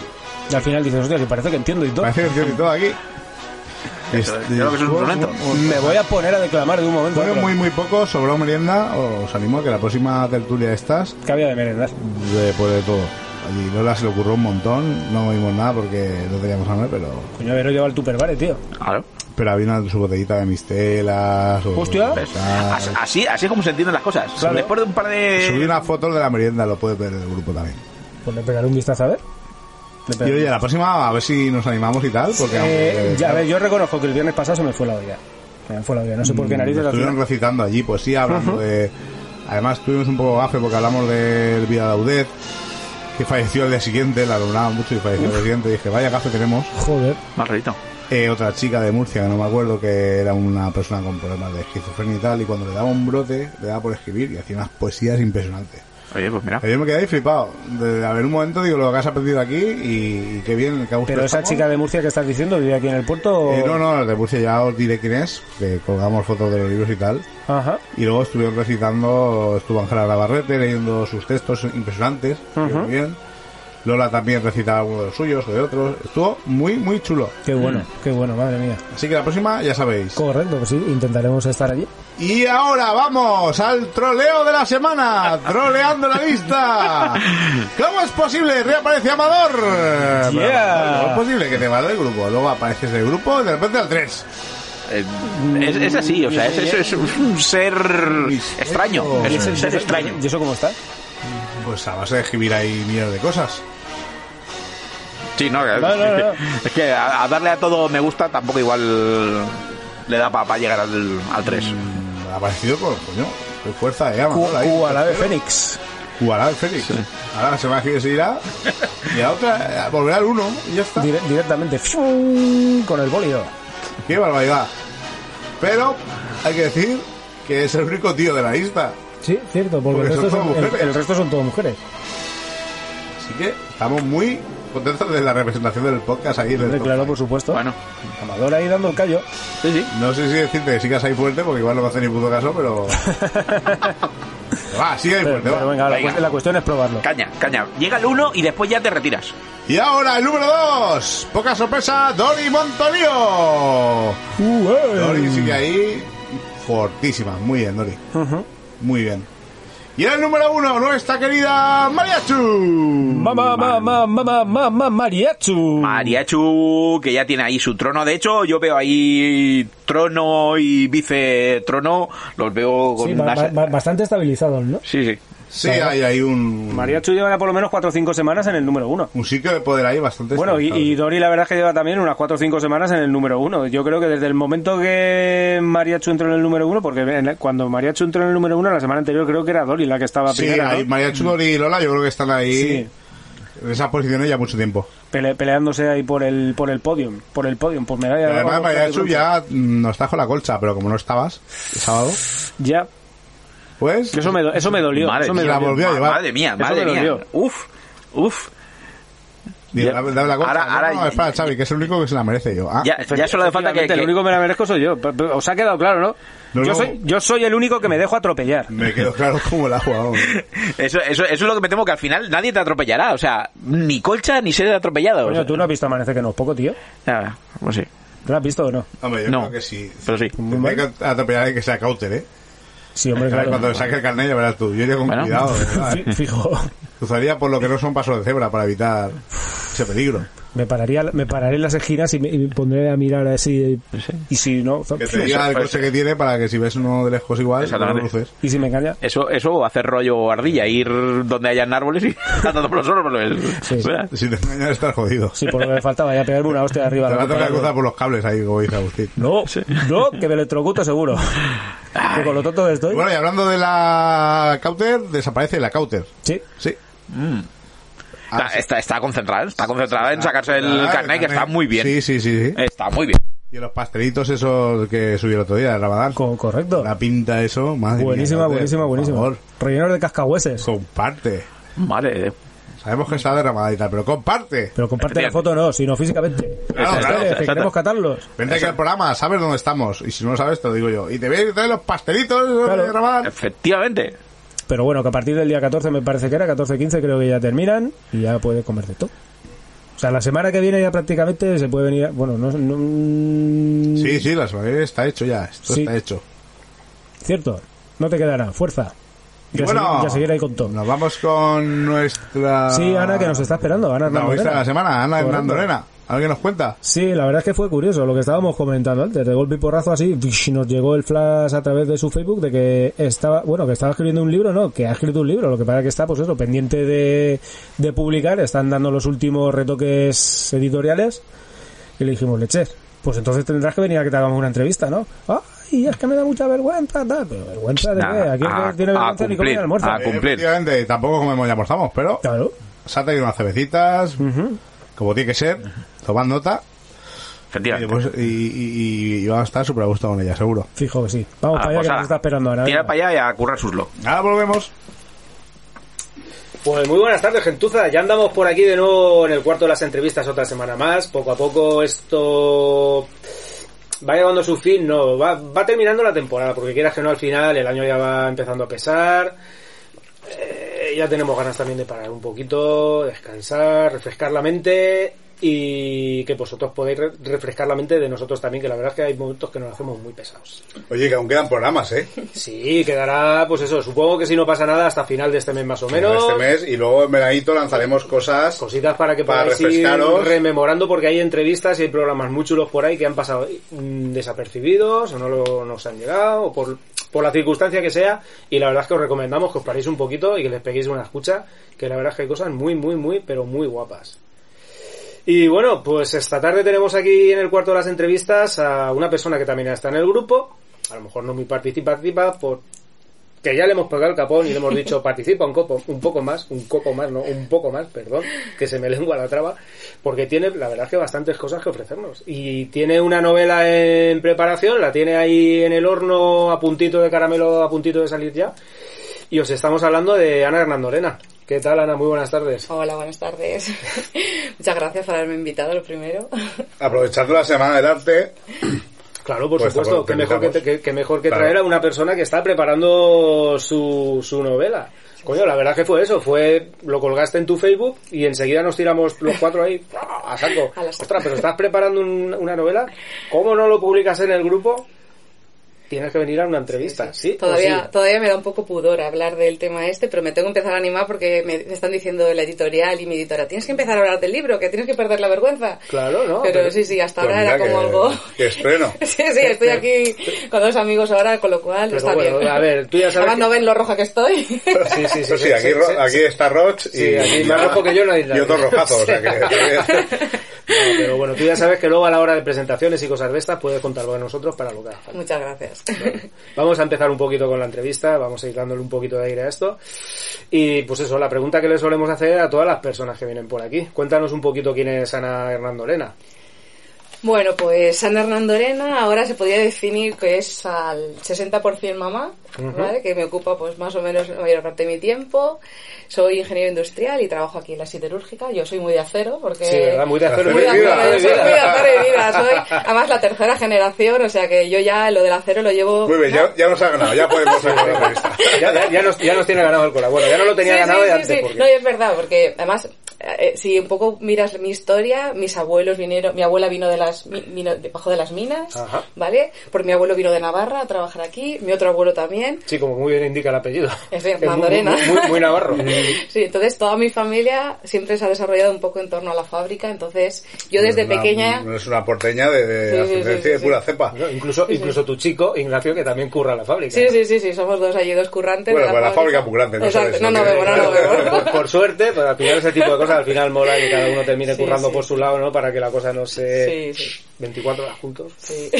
Y al final dices, hostia, que parece que entiendo y todo. parece que entiendo y todo aquí. Y Eso, est- yo creo que es un estuvo instrumento. muy- Me voy a poner a declamar de un momento Fue muy muy poco, sobró merienda, os animo a que la próxima tertulia de estas, Que había de merendar. de, pues de todo. Y Lola se le ocurrió un montón, no oímos nada porque no teníamos hambre, pero Coño, haberos llevado el tupperware, tío. Claro. pero había una su botellita de mistelas Hostia. Tal. Así, así, como se entienden las cosas. Claro. Después de un par Subí de... una foto de la merienda, lo puedes ver en el grupo también. Pues le pegaré un vistazo a ver. Y oye, la próxima a ver si nos animamos y tal, porque Eh, ya, a ver, yo reconozco que el viernes pasado se me fue la olla. Se me fue la olla. No sé por qué narices al estuvieron final. recitando allí poesía, hablando de... Además tuvimos un poco gafe porque hablamos del Vida Daudet, que falleció el día siguiente, la nombraba mucho y falleció el día siguiente. Y dije, vaya gafe tenemos. Joder. Más rarito. Eh, otra chica de Murcia, que no me acuerdo, que era una persona con problemas de esquizofrenia y tal, y cuando le daba un brote, le daba por escribir y hacía unas poesías impresionantes. Oye, pues mira. Yo me quedé ahí flipado. De haber un momento, digo, lo que has aprendido aquí y, y qué bien, qué gusto Pero esa estamos. chica de Murcia que estás diciendo vive aquí en el puerto. o- Eh, no, no, de Murcia ya os diré quién es, que colgamos fotos de los libros y tal. Ajá. Y luego estuvieron recitando, estuvo Ángela Navarrete leyendo sus textos impresionantes, que muy bien. Lola también recitaba algunos de los suyos o de otros. Estuvo muy, muy chulo. Qué bueno, qué bueno, madre mía. Así que la próxima ya sabéis. Correcto, pues sí, intentaremos estar allí. Y ahora vamos al troleo de la semana, troleando la lista. ¿Cómo es posible? Reaparece Amador. Yeah. ¿Cómo es posible que te va del grupo? Luego apareces del grupo y de repente al 3. Eh, es, es así, o sea, es, es- es un ser extraño. Es un ser extraño. ¿Y eso cómo está? Pues a base de escribir ahí millones de cosas. Sí, no, es, No, no, no. <laughs> es que a, a darle a todo me gusta tampoco igual le da para llegar al, al 3. Mm, Ha aparecido con, coño, qué fuerza de ahí. Cubalá de Fénix. Jugará el Félix. Ahora la semana que se irá y la otra eh, volverá al 1 y ya está. Dire- directamente con el bólido. Qué barbaridad. Pero hay que decir que es el único tío de la lista. Sí, cierto, porque, Porque el, resto son el resto son todas mujeres. Así que estamos muy contentos de la representación del podcast ahí. Hombre, claro, por supuesto. Bueno, Amador ahí dando el callo. sí, sí. No sé si decirte que sigas ahí fuerte, porque igual no me hace ni puto caso, pero... <laughs> va, sigue ahí Pero, fuerte, pero va. venga, la, Venga. cuest- la cuestión es probarlo. Caña, caña. Llega el uno y después ya te retiras. Y ahora el número 2. Poca sorpresa, Dori Montonio. Uh, eh. Dori sigue ahí fortísima. Muy bien, Dori. Muy bien. Y en el número 1, nuestra querida Mariachu. Mamá, mamá, mamá, mamá, mariachu. Mariachu, que ya tiene ahí su trono. De hecho, yo veo ahí trono y vice trono. Los veo con Sí, ba- unas- ba- bastante estabilizados, ¿no? Sí, sí. Sí, hay, hay un, Mariachu lleva ya por lo menos 4 o 5 semanas en el número 1. un sitio de poder ahí bastante. Bueno, y, Dori la verdad es que lleva también unas 4 o 5 semanas en el número 1. Yo creo que desde el momento que Mariachu entró en el número 1, porque en el- cuando Mariachu entró en el número 1, la semana anterior creo que era Dori la que estaba Sí, primera, ¿no? hay Mariachu, Dori y Lola, yo creo que están ahí Sí. en esas posiciones ya mucho tiempo. Pele- peleándose ahí por el por el podium, por el podium, por medalla de Además, oro, Mariachu ya mm, nos trajo la colcha, pero como no estabas el sábado, ya pues... eso me do- eso me dolió, Madre eso me mía, la dolió. volvió a llevar. Madre mía, Eso madre mía. Uf, uf. Digo, Ya- la ahora- No, ahora- no, espera, Xavi, que es el único que se la merece yo. Ah, Ya, ya solo hace falta que, que- el único que me la merezco soy yo. Os ha quedado claro, ¿no? No, yo soy yo soy el único que me dejo atropellar. Me quedó claro cómo la jugado. <laughs> Eso, eso, eso es lo que me temo que al final nadie te atropellará. O sea, ni colcha ni ser atropellado. o Coño, sea. tú no has visto Amanece que no es poco, tío. Ya, pues sí. ¿Lo has visto o no? Hombre, yo No. creo que sí. Pero sí. Hay que atropellar y que sea cauter, ¿eh? Sí, hombre, claro. Cuando saque el carnet ya verás tú. Yo iría con Bueno. cuidado. <laughs> Fijo. Cruzaría por lo que no son pasos de cebra para evitar ese peligro. Me pararía, me pararé en las esquinas y me, y me pondré a mirar así. Y si no, Que te <laughs> diga el coche que tiene para que si ves uno de lejos igual, no cruces. y si me engaña. Eso, eso hacer rollo ardilla, ir donde hayan árboles y <laughs> andando por los árboles. Si te engañas estás jodido. Sí, por lo que me faltaba, ya pegarme una hostia de arriba. Te va a tocar cruzar por los cables ahí, como dice Agustín. No, no, que me electrocuto seguro. Que con lo tonto que estoy. Bueno, y hablando de la cauter, desaparece la cauter. Sí, Sí. Está, Ah, sí. está, está concentrada, está concentrada en sacarse el Ah, carnet, que está muy bien. Sí, sí, sí, sí. Está muy bien. Y los pastelitos esos que subí el otro día de Ramadán. co- correcto. La pinta eso, madre mía, Buenísima, cauter, buenísima, buenísima. Rellenos de cascahueses. comparte. Vale. Sabemos que está derramada y tal, pero comparte. Pero comparte la foto no, sino físicamente. Claro, claro, que exacto. queremos catarlos. Vente aquí al programa, sabes dónde estamos. Y si no lo sabes, te lo digo yo. Y te voy a traer los pastelitos Claro. de Ramadán. Efectivamente. Pero bueno, que a partir del día 14 me parece que era, 14-15 creo que ya terminan y ya puedes comer de todo. O sea, la semana que viene ya prácticamente se puede venir... a- Bueno, no... no Sí, sí, la semana está hecho ya. Esto Sí. está hecho. Cierto, no te quedará, fuerza. Y bueno, ya seguir ahí con todo. Nos vamos con nuestra. Sí, Ana, que nos está esperando. Ana La de la semana, Ana. Hernán Lorena. ¿Alguien nos cuenta? Sí, la verdad es que fue curioso lo que estábamos comentando antes. De golpe y porrazo así, nos llegó el flash a través de su Facebook de que estaba, bueno, que estaba escribiendo un libro, no, que ha escrito un libro. Lo que pasa es que está, pues eso, pendiente de, de publicar. Están dando los últimos retoques editoriales. Y le dijimos, leche, pues entonces tendrás que venir a que te hagamos una entrevista, ¿no? Ay, es que me da mucha vergüenza, tal. Pero vergüenza de Nada, qué? Aquí a- tiene vergüenza ni come ni cumplir, almuerza. a cumplir. Efectivamente, tampoco comemos y almorzamos, pero Claro. se ha traído unas cervecitas, Ujú. como tiene que ser. Tomad nota. Y, Efectivamente. pues, y, y- y vamos a estar súper a gusto con ella, seguro. Fijo que sí. Vamos Ah, para allá pues que nos está esperando ahora. Tira para allá y a currar sus lo. Ahora volvemos. Pues muy buenas tardes, gentuza. Ya andamos por aquí de nuevo en el cuarto de las entrevistas otra semana más. Poco a poco esto va llevando su fin, no, va, va terminando la temporada, porque quieras que no al final, el año ya va empezando a pesar. Eh, ya tenemos ganas también de parar un poquito, descansar, refrescar la mente y que vosotros podáis re- refrescar la mente de nosotros también, que la verdad es que hay momentos que nos hacemos muy pesados. Oye, que aún quedan programas, ¿eh? Sí, quedará, pues eso, supongo que si no pasa nada hasta final de este mes más o menos. Este mes y luego en veranito lanzaremos cosas. Cositas para que Para podáis ir rememorando porque hay entrevistas y hay programas muy chulos por ahí que han pasado mm, desapercibidos o no lo- nos han llegado o por, por la circunstancia que sea y la verdad es que os recomendamos que os paréis un poquito y que les peguéis una escucha que la verdad es que hay cosas muy muy muy pero muy guapas. Y bueno, pues esta tarde tenemos aquí en el cuarto de las entrevistas a una persona que también está en el grupo, a lo mejor no muy participativa por que ya le hemos pegado el capón y le hemos dicho participa un copo, un poco más, un copo más, no, un poco más, perdón, que se me lengua la traba, porque tiene, la verdad que bastantes cosas que ofrecernos. Y tiene una novela en preparación, la tiene ahí en el horno a puntito de caramelo, a puntito de salir ya. Y os estamos hablando de Ana Hernán Lorena. ¿Qué tal, Ana? Muy buenas tardes. Hola, buenas tardes. <laughs> Muchas gracias por haberme invitado, lo primero. <laughs> Aprovechando la semana del arte, Claro, por Pues, supuesto. Que mejor que, que- que mejor que Claro. traer a una persona que está preparando su, su novela. Coño, la verdad que fue eso. Fue, lo colgaste en tu Facebook y enseguida nos tiramos los cuatro ahí <laughs> a saco. A Ostras, pero estás preparando un- una novela. ¿Cómo no lo publicas en el grupo? Tienes que venir a una entrevista. ¿Sí? Todavía, sí? todavía me da un poco pudor hablar del tema este, pero me tengo que empezar a animar porque me están diciendo la editorial y mi editora, tienes que empezar a hablar del libro, que tienes que perder la vergüenza. Claro, ¿no? Pero, Pero- sí, sí, hasta pues ahora era como que- algo... <laughs> que estreno. <laughs> sí, sí, estoy aquí con dos amigos ahora, con lo cual Pero está bueno, bien. a ver, tú ya sabes Además que- no ven lo roja que estoy. <laughs> Sí, sí, sí. Eso sí, sí, aquí, sí, ro- sí, aquí está Roch y, Sí, aquí más rojo que yo no hay nadie. y otro rojazo, o sea que pero bueno, tú ya sabes que luego a la hora de presentaciones y cosas de estas puedes contarlo con nosotros para lo que haga falta. Muchas gracias. Vamos a empezar un poquito con la entrevista, vamos a ir dándole un poquito de aire a esto. Y pues eso, la pregunta que le solemos hacer a todas las personas que vienen por aquí. Cuéntanos un poquito quién es Ana Hernando Lena. Bueno, pues Ana Hernando Arena ahora se podría definir que es al 60% mamá, ¿vale? que me ocupa pues más o menos la mayor parte de mi tiempo. Soy ingeniero industrial y trabajo aquí en la siderúrgica. Yo soy muy de acero porque... Sí, ¿verdad? Muy de acero. Muy de acero, vida. soy muy de acero y vida. Soy además la tercera generación, o sea que yo ya lo del acero lo llevo... Muy bien, ya, ya nos ha ganado, ya podemos. <laughs> Ya, ya- ya nos, ya nos tiene ganado el cola. Bueno, ya no lo tenía Sí, ganado sí, de sí, antes. sí. porque- No, y es verdad, porque además, eh, si un poco miras mi historia, mis abuelos vinieron, mi abuela vino de las mi- vino debajo de las minas, Ajá. ¿vale? Porque mi abuelo vino de Navarra a trabajar aquí, mi otro abuelo también. Sí, como muy bien indica el apellido. Es de <laughs> muy- Hernando Arena. Muy, muy- muy navarro. <laughs> Sí, entonces toda mi familia siempre se ha desarrollado un poco en torno a la fábrica, entonces yo desde pequeña... No es una porteña de, de Sí, ascendencia sí, de pura sí. cepa. No, incluso, incluso tu chico, Ignacio, que también curra la fábrica. Sí, sí, sí, sí, somos dos allí, dos currantes. Bueno, de pues la fábrica muy grande, no sabes No, no, no, no, por, por suerte, al final ese tipo de cosas <laughs> al final mola que cada uno termine <laughs> Sí, currando sí. por su lado, ¿no? Para que la cosa no se... Sí, sí. 24 horas juntos. Sí.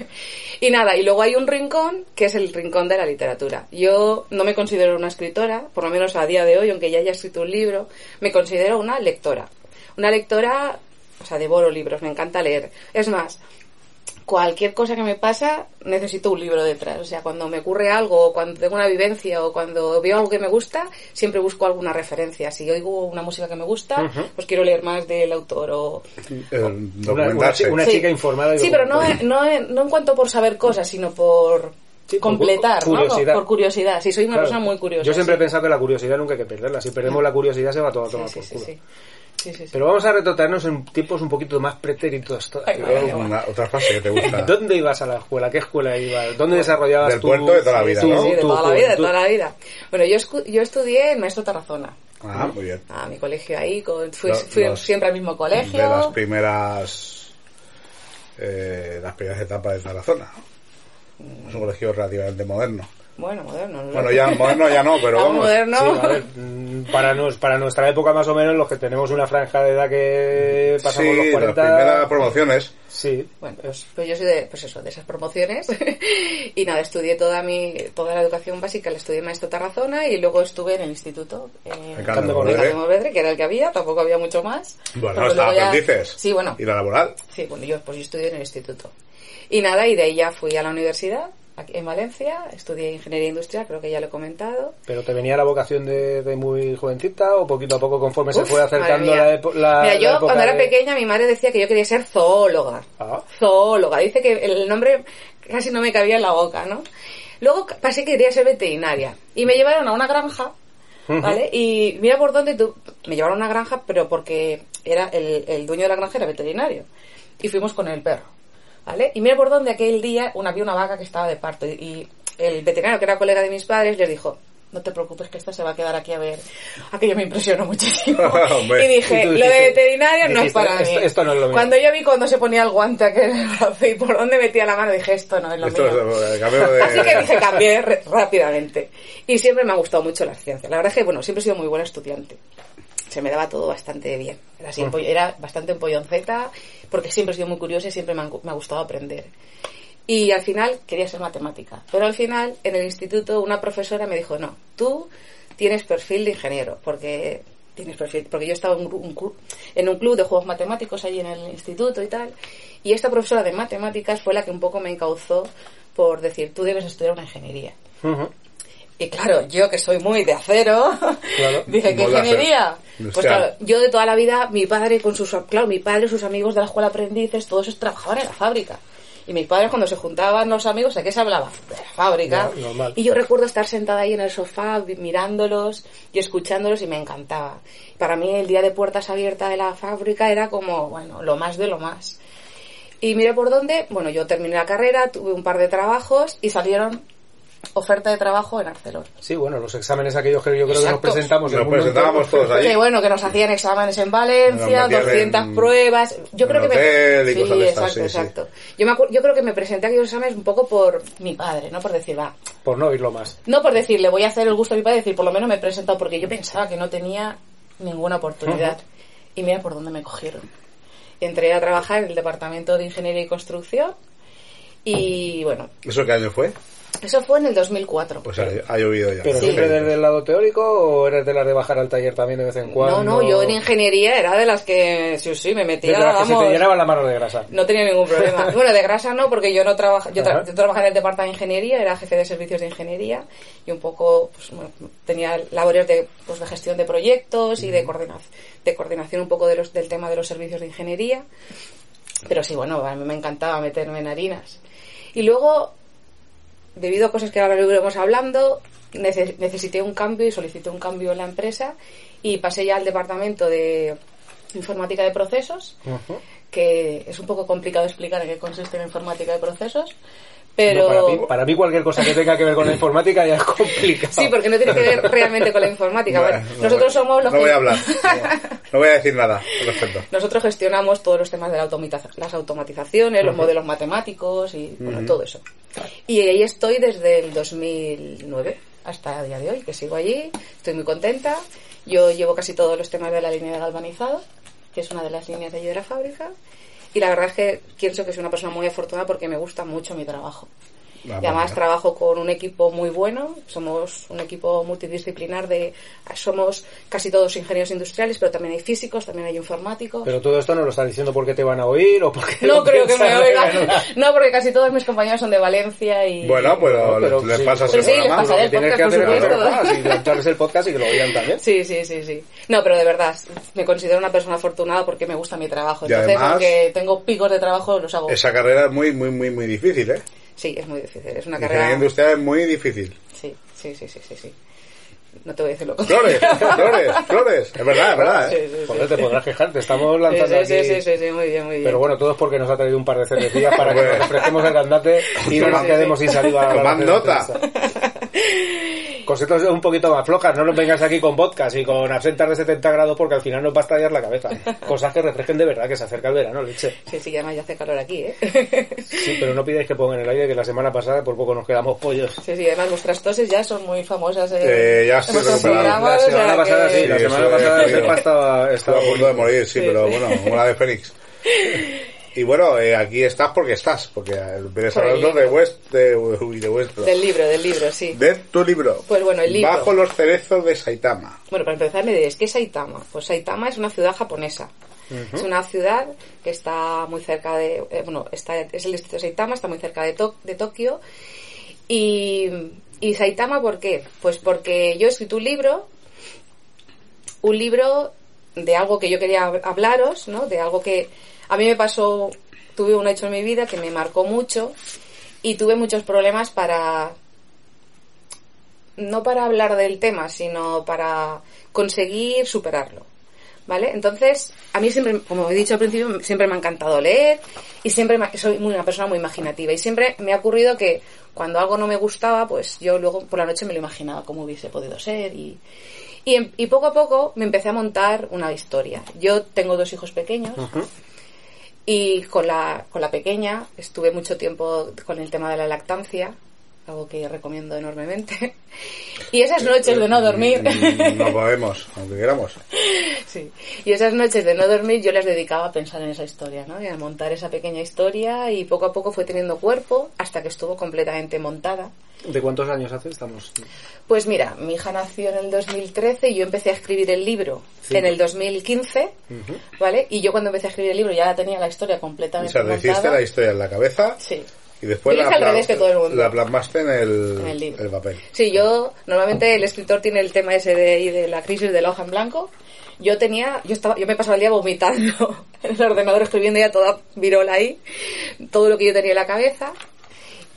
<laughs> y nada, y luego hay un rincón que es el rincón de la literatura. Yo no me considero una escritora, por lo menos a día de hoy, aunque ya haya escrito un libro, me considero una lectora. Una lectora, o sea, devoro libros, me encanta leer. Es más, cualquier cosa que me pasa, necesito un libro detrás. O sea, cuando me ocurre algo, o cuando tengo una vivencia, o cuando veo algo que me gusta, siempre busco alguna referencia. Si oigo una música que me gusta, pues quiero leer más del autor o, El Una, una, documentarse. chi- una Sí. chica informada. y Sí, pero no, no, en- no en cuanto por saber cosas, sino por Sí, por completar, ¿no? Por curiosidad. Sí, soy una Claro. persona muy curiosa. Yo siempre he sí. pensado que la curiosidad nunca hay que perderla. Si perdemos la curiosidad se va todo a tomar Sí, por sí, culo. Sí. Sí, sí, sí. Pero vamos a retrotraernos en tiempos un poquito más pretéritos Ay, todavía. vale. Una- otra fase que te gusta. <laughs> ¿Dónde ibas a la escuela? ¿Qué escuela ibas? ¿Dónde desarrollabas Del tu- puerto de toda la vida, tu- ¿no? Sí, de toda la vida, de juventud? toda la vida. Bueno, yo, escu- yo estudié en Maestro Tarazona. Ah, muy bien. A mi colegio ahí, con- fui, Los- fui los- siempre al mismo colegio. De las primeras eh, las primeras etapas de Tarazona. Es un colegio relativamente moderno. Bueno, moderno. ¿no? Bueno, ya moderno ya no, pero <laughs> vamos. moderno. Sí, a ver, mm, para, nos, para nuestra época más o menos, los que tenemos una franja de edad que pasamos sí, los 40... las primeras promociones. Sí, Bueno, pues, pues yo soy de, pues eso, de esas promociones. <laughs> y nada, estudié toda mi, toda la educación básica, la estudié en Maestro Tarazona y luego estuve en el instituto. En Morvedre. Morvedre, que era el que había, tampoco había mucho más. Bueno, hasta ya- aprendices. Sí, bueno. Y la laboral. Sí, bueno, yo, pues yo estudié en el instituto. Y nada, y de ahí ya fui a la universidad, en Valencia, estudié ingeniería industrial, creo que ya lo he comentado. pero ¿te venía la vocación de, de muy jovencita o poquito a poco conforme se fue acercando la, la Mira, la yo época cuando era de- pequeña mi madre decía que yo quería ser zoóloga. Ah. Zoóloga. Dice que el nombre casi no me cabía en la boca, ¿no? Luego pasé que quería ser veterinaria. Y me llevaron a una granja, ¿vale? Y mira por dónde tú... Me llevaron a una granja, pero porque era el, el dueño de la granja era veterinario. Y fuimos con el perro, ¿vale? Y mira por dónde aquel día una, había una vaca que estaba de parto. Y, y el veterinario, que era colega de mis padres, les dijo... No te preocupes que esta se va a quedar aquí a ver. Aquello me impresionó <laughs> muchísimo. <laughs> Hombre. y dije, Y lo de veterinario no es para esto- mí. esto no es lo mío. Cuando yo vi cuando se ponía el guante aquel en el brazo y por dónde metía la mano, dije, esto no es lo Esto mío. es de... Así que dije, cambié rápidamente. Y siempre me ha gustado mucho la ciencia. La verdad es que, bueno, siempre he sido muy buena estudiante. Se me daba todo bastante bien. Era, así, empoll- era bastante empollonceta, porque siempre he sido muy curiosa y siempre me, han gu- me ha gustado aprender. Y al final quería ser matemática. Pero al final, en el instituto, una profesora me dijo, no, tú tienes perfil de ingeniero, porque tienes perfil, porque yo estaba en un, un en un club de juegos matemáticos allí en el instituto y tal, y esta profesora de matemáticas fue la que un poco me encauzó por decir, tú debes estudiar una ingeniería. Ujú. Y claro, yo que soy muy de acero, <laughs> Claro. <laughs> dije, ¿qué ingeniería? Pues claro, yo de toda la vida, mi padre con sus, claro, mi padre, sus amigos de la escuela aprendices, todos ellos trabajaban en la fábrica. Y mis padres cuando se juntaban los amigos, ¿de qué se hablaba? De la fábrica. No. Y yo recuerdo estar sentada ahí en el sofá mirándolos y escuchándolos y me encantaba. Para mí el día de puertas abiertas de la fábrica era como, bueno, lo más de lo más. Y miré por dónde, bueno, yo terminé la carrera, tuve un par de trabajos y salieron oferta de trabajo en Arcelor. Sí, bueno, los exámenes aquellos que yo creo que nos Exacto. presentamos. Nos presentábamos todos ahí. Que bueno, que nos hacían exámenes en Valencia, Nos metían 200 en- pruebas. Yo en creo que me... exacto, sí, sí. exacto. Yo, me acu- yo creo que me presenté a aquellos exámenes un poco por mi padre, no por decir, va, Por no oírlo más. no por decirle, voy a hacer el gusto a mi padre, decir, por lo menos me he presentado, porque yo pensaba que no tenía ninguna oportunidad. Y mira por dónde me cogieron. Entré a trabajar en el departamento de ingeniería y construcción. Y bueno, ¿Eso qué año fue? Eso fue en el 2004. Pues ha, ha llovido ya. ¿Pero Sí. siempre desde el lado teórico o eres de las de bajar al taller también de vez en cuando? no, no, yo en ingeniería era de las que, sí, sí, me metía, Desde las que se vamos, te llenaban la mano de grasa. No tenía ningún problema. <laughs> Bueno, de grasa no, porque yo no trabajo, yo, tra- yo trabajaba en el departamento de ingeniería, era jefe de servicios de ingeniería y un poco pues, bueno, tenía labores de, pues, de gestión de proyectos y de coordinación, de coordinación un poco de los, del tema de los servicios de ingeniería. Pero sí, bueno, a mí me encantaba meterme en harinas. Y luego, debido a cosas que ahora iremos hablando, nece- necesité un cambio y solicité un cambio en la empresa y pasé ya al departamento de informática de procesos que es un poco complicado explicar en qué consiste la informática de procesos, pero... No, para, mí, para mí cualquier cosa que tenga que ver con la <laughs> informática ya es complicado. Sí, porque no tiene que ver realmente con la informática. Bueno, Bueno, no nosotros somos los No que... voy a hablar. No, no voy a decir nada al respecto. Nosotros gestionamos todos los temas de la automatiza- las automatizaciones, los modelos matemáticos y bueno, todo eso. Y ahí estoy desde el 2009 hasta el día de hoy, que sigo allí, estoy muy contenta. Yo llevo casi todos los temas de la línea de galvanizado, que es una de las líneas de allí de la fábrica. Y la verdad es que pienso que soy una persona muy afortunada porque me gusta mucho mi trabajo. Ah, Y además trabajo con un equipo muy bueno, somos un equipo multidisciplinar de somos casi todos ingenieros industriales, pero también hay físicos, también hay informáticos. Pero todo esto no lo estás diciendo porque te van a oír o porque no <laughs> creo que me oigan. <laughs> No, porque casi todos mis compañeros son de Valencia y Bueno, pues No, pero les sí. pasa Pero sí, les Lo el que tienes que podcast, hacer supuesto. sí, lanzarles el podcast y que lo oigan también. Sí, sí, sí, sí. No, pero de verdad, me considero una persona afortunada porque me gusta mi trabajo. Y Entonces, además- aunque tengo picos de trabajo, los hago. Esa carrera es muy, muy, muy, muy difícil, ¿eh? Sí, es muy difícil. Es una Ingeniería carrera. industrial es muy difícil. Sí, sí, sí, sí, sí, sí. No te voy a decir lo Flores, <laughs> flores, flores. Es verdad, es verdad, ¿eh? sí, sí. Joder, te podrás quejar, te estamos lanzando sí, sí, aquí. sí, sí, sí, muy bien, muy bien. Pero bueno, todo es porque nos ha traído un par de cervecillas para que nos refresquemos el andate y no Sí, nos sí, quedemos sin saliva. a la hora Tomad nota. Cositas un poquito más flojas, no nos vengas aquí con podcast y con absentas de 70 grados porque al final nos va a estallar la cabeza. <laughs> Cosas que refresquen de verdad, que se acerca el verano, leche. Sí, sí, además ya hace calor aquí, ¿eh? Sí, pero no pidáis que pongan el aire, que la semana pasada por poco nos quedamos pollos. Sí, sí, además vuestras toses ya son muy famosas. ¿eh? Eh, ya recuperado. programas, La o sea semana pasada que- sí, la Sí, semana pasada estaba, estaba a punto de morir, sí, Sí, pero sí. bueno, como la de Fénix. <laughs> Y bueno, eh, aquí estás porque estás, porque vienes Por hablando de. West, de, uy, de. Del libro, del libro, sí. De tu libro. Pues bueno, el libro. Bajo los cerezos de Saitama. Bueno, para empezar me diréis, ¿qué es Saitama? Pues Saitama es una ciudad japonesa. Es una ciudad que está muy cerca de... eh, bueno, está, es el distrito de Saitama, está muy cerca de, To- de Tokio. Y, y Saitama, ¿por qué? Pues porque yo he escrito un libro, un libro de algo que yo quería hab- hablaros, ¿no? De algo que a mí me pasó, tuve un hecho en mi vida que me marcó mucho y tuve muchos problemas para no para hablar del tema, sino para conseguir superarlo. ¿Vale? Entonces, a mí siempre, como he dicho al principio, siempre me ha encantado leer y siempre me- soy una persona muy imaginativa y siempre me ha ocurrido que cuando algo no me gustaba, pues yo luego por la noche me lo imaginaba cómo hubiese podido ser y, y, em- y poco a poco me empecé a montar una historia. Yo tengo dos hijos pequeños y con la, con la pequeña estuve mucho tiempo con el tema de la lactancia, algo que recomiendo enormemente. <laughs> Y esas noches de no dormir, Mm, No podemos, aunque queramos. <laughs> sí, y esas noches de no dormir yo las dedicaba a pensar en esa historia, ¿no? Y a montar esa pequeña historia y poco a poco fue teniendo cuerpo hasta que estuvo completamente montada. ¿De cuántos años hace estamos? Pues mira, mi hija nació en el 2013 y yo empecé a escribir el libro Sí. en el 2015, ¿vale? Y yo cuando empecé a escribir el libro ya tenía la historia O completamente sea, te hiciste montada. la historia en la cabeza Sí. Y después la, al pla- revés que todo el mundo. la plasmaste en el, En el libro. papel. Sí, yo, normalmente el escritor tiene el tema ese de, de la crisis de la hoja en blanco. Yo tenía, yo estaba, yo me pasaba el día vomitando <laughs> en el ordenador escribiendo ya toda virola ahí, todo lo que yo tenía en la cabeza.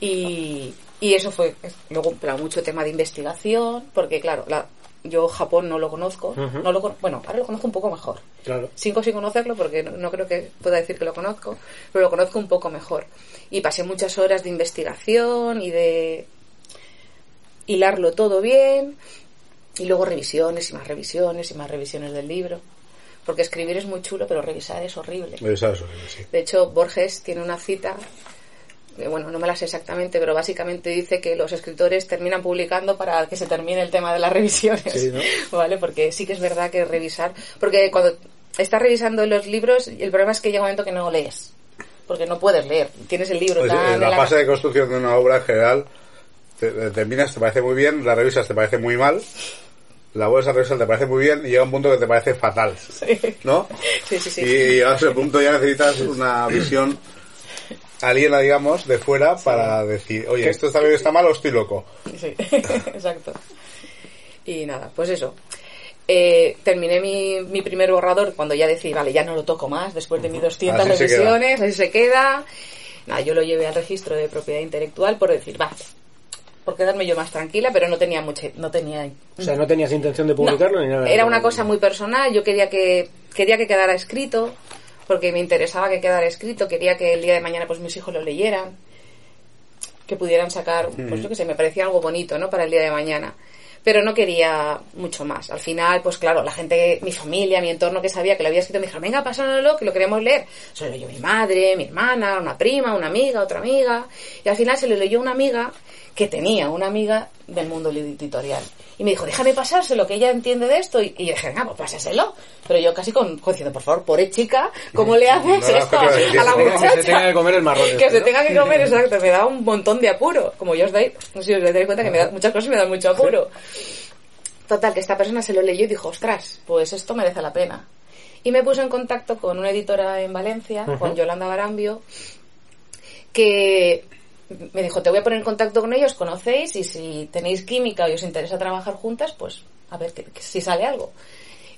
Y, y eso fue, luego, mucho tema de investigación, porque claro, la, yo Japón no lo conozco, no lo, bueno, ahora lo conozco un poco mejor. Claro. Sigo sin conocerlo porque no, no creo que pueda decir que lo conozco, pero lo conozco un poco mejor. Y pasé muchas horas de investigación y de hilarlo todo bien, y luego revisiones y más revisiones y más revisiones del libro. Porque escribir es muy chulo, pero revisar es horrible. Eso, eso, sí. De hecho, Borges tiene una cita, bueno, no me la sé exactamente, pero básicamente dice que los escritores terminan publicando para que se termine el tema de las <laughs> revisiones. Sí, ¿no? ¿Vale? Porque sí que es verdad que revisar. Porque cuando estás revisando los libros, el problema es que llega un momento que no lees. Porque no puedes leer. Tienes el libro Pues, tan en la la- fase de construcción de una obra en general, te, te terminas, te parece muy bien, la revisas, te parece muy mal, la vuelves a revisar, te parece muy bien, y llega un punto que te parece fatal. <laughs> ¿No? Sí, sí, sí. Y llegas a ese punto ya necesitas una visión aliena, digamos, de fuera para decir, oye, esto está bien, está mal o estoy loco. Sí, <laughs> exacto. Y nada, pues eso. Eh, terminé mi, mi primer borrador cuando ya decidí, vale, ya no lo toco más, después de mis 200 Así se queda. revisiones, así se queda. Nada, yo lo llevé al registro de propiedad intelectual por decir, va, por quedarme yo más tranquila, pero no tenía mucha, no tenía O sea, no tenías intención de publicarlo no, ni nada. Era una cosa muy personal, yo quería que quería que quedara escrito porque me interesaba que quedara escrito, quería que el día de mañana pues mis hijos lo leyeran, que pudieran sacar, pues yo qué sé, me parecía algo bonito, ¿no? para el día de mañana. Pero no quería mucho más. Al final, pues claro, la gente, mi familia, mi entorno que sabía que lo había escrito, me dijeron, venga, pásanoslo, que lo queremos leer. Se lo leyó mi madre, mi hermana, una prima, una amiga, otra amiga. Y al final se lo leyó una amiga que tenía una amiga del mundo editorial. Y me dijo, déjame pasárselo, que ella entiende de esto. Y, y yo dije, venga, pues pásaselo. Pero yo casi con, con diciendo, por favor, pobre chica, ¿cómo le <laughs> haces No, esto no, no, a la no, que se muchacha? tenga que comer el marrón <laughs> Que este, se ¿no? tenga que comer, exacto. Me da un montón de apuro. Como yo os dais, no sé si os dais cuenta que me da, muchas cosas me dan mucho apuro. Total, que esta persona se lo leyó y dijo, ostras, pues esto merece la pena. Y me puso en contacto con una editora en Valencia, con Yolanda Barambio, que me dijo, te voy a poner en contacto con ellos, conocéis, y si tenéis química y os interesa trabajar juntas, pues a ver que, que si sale algo.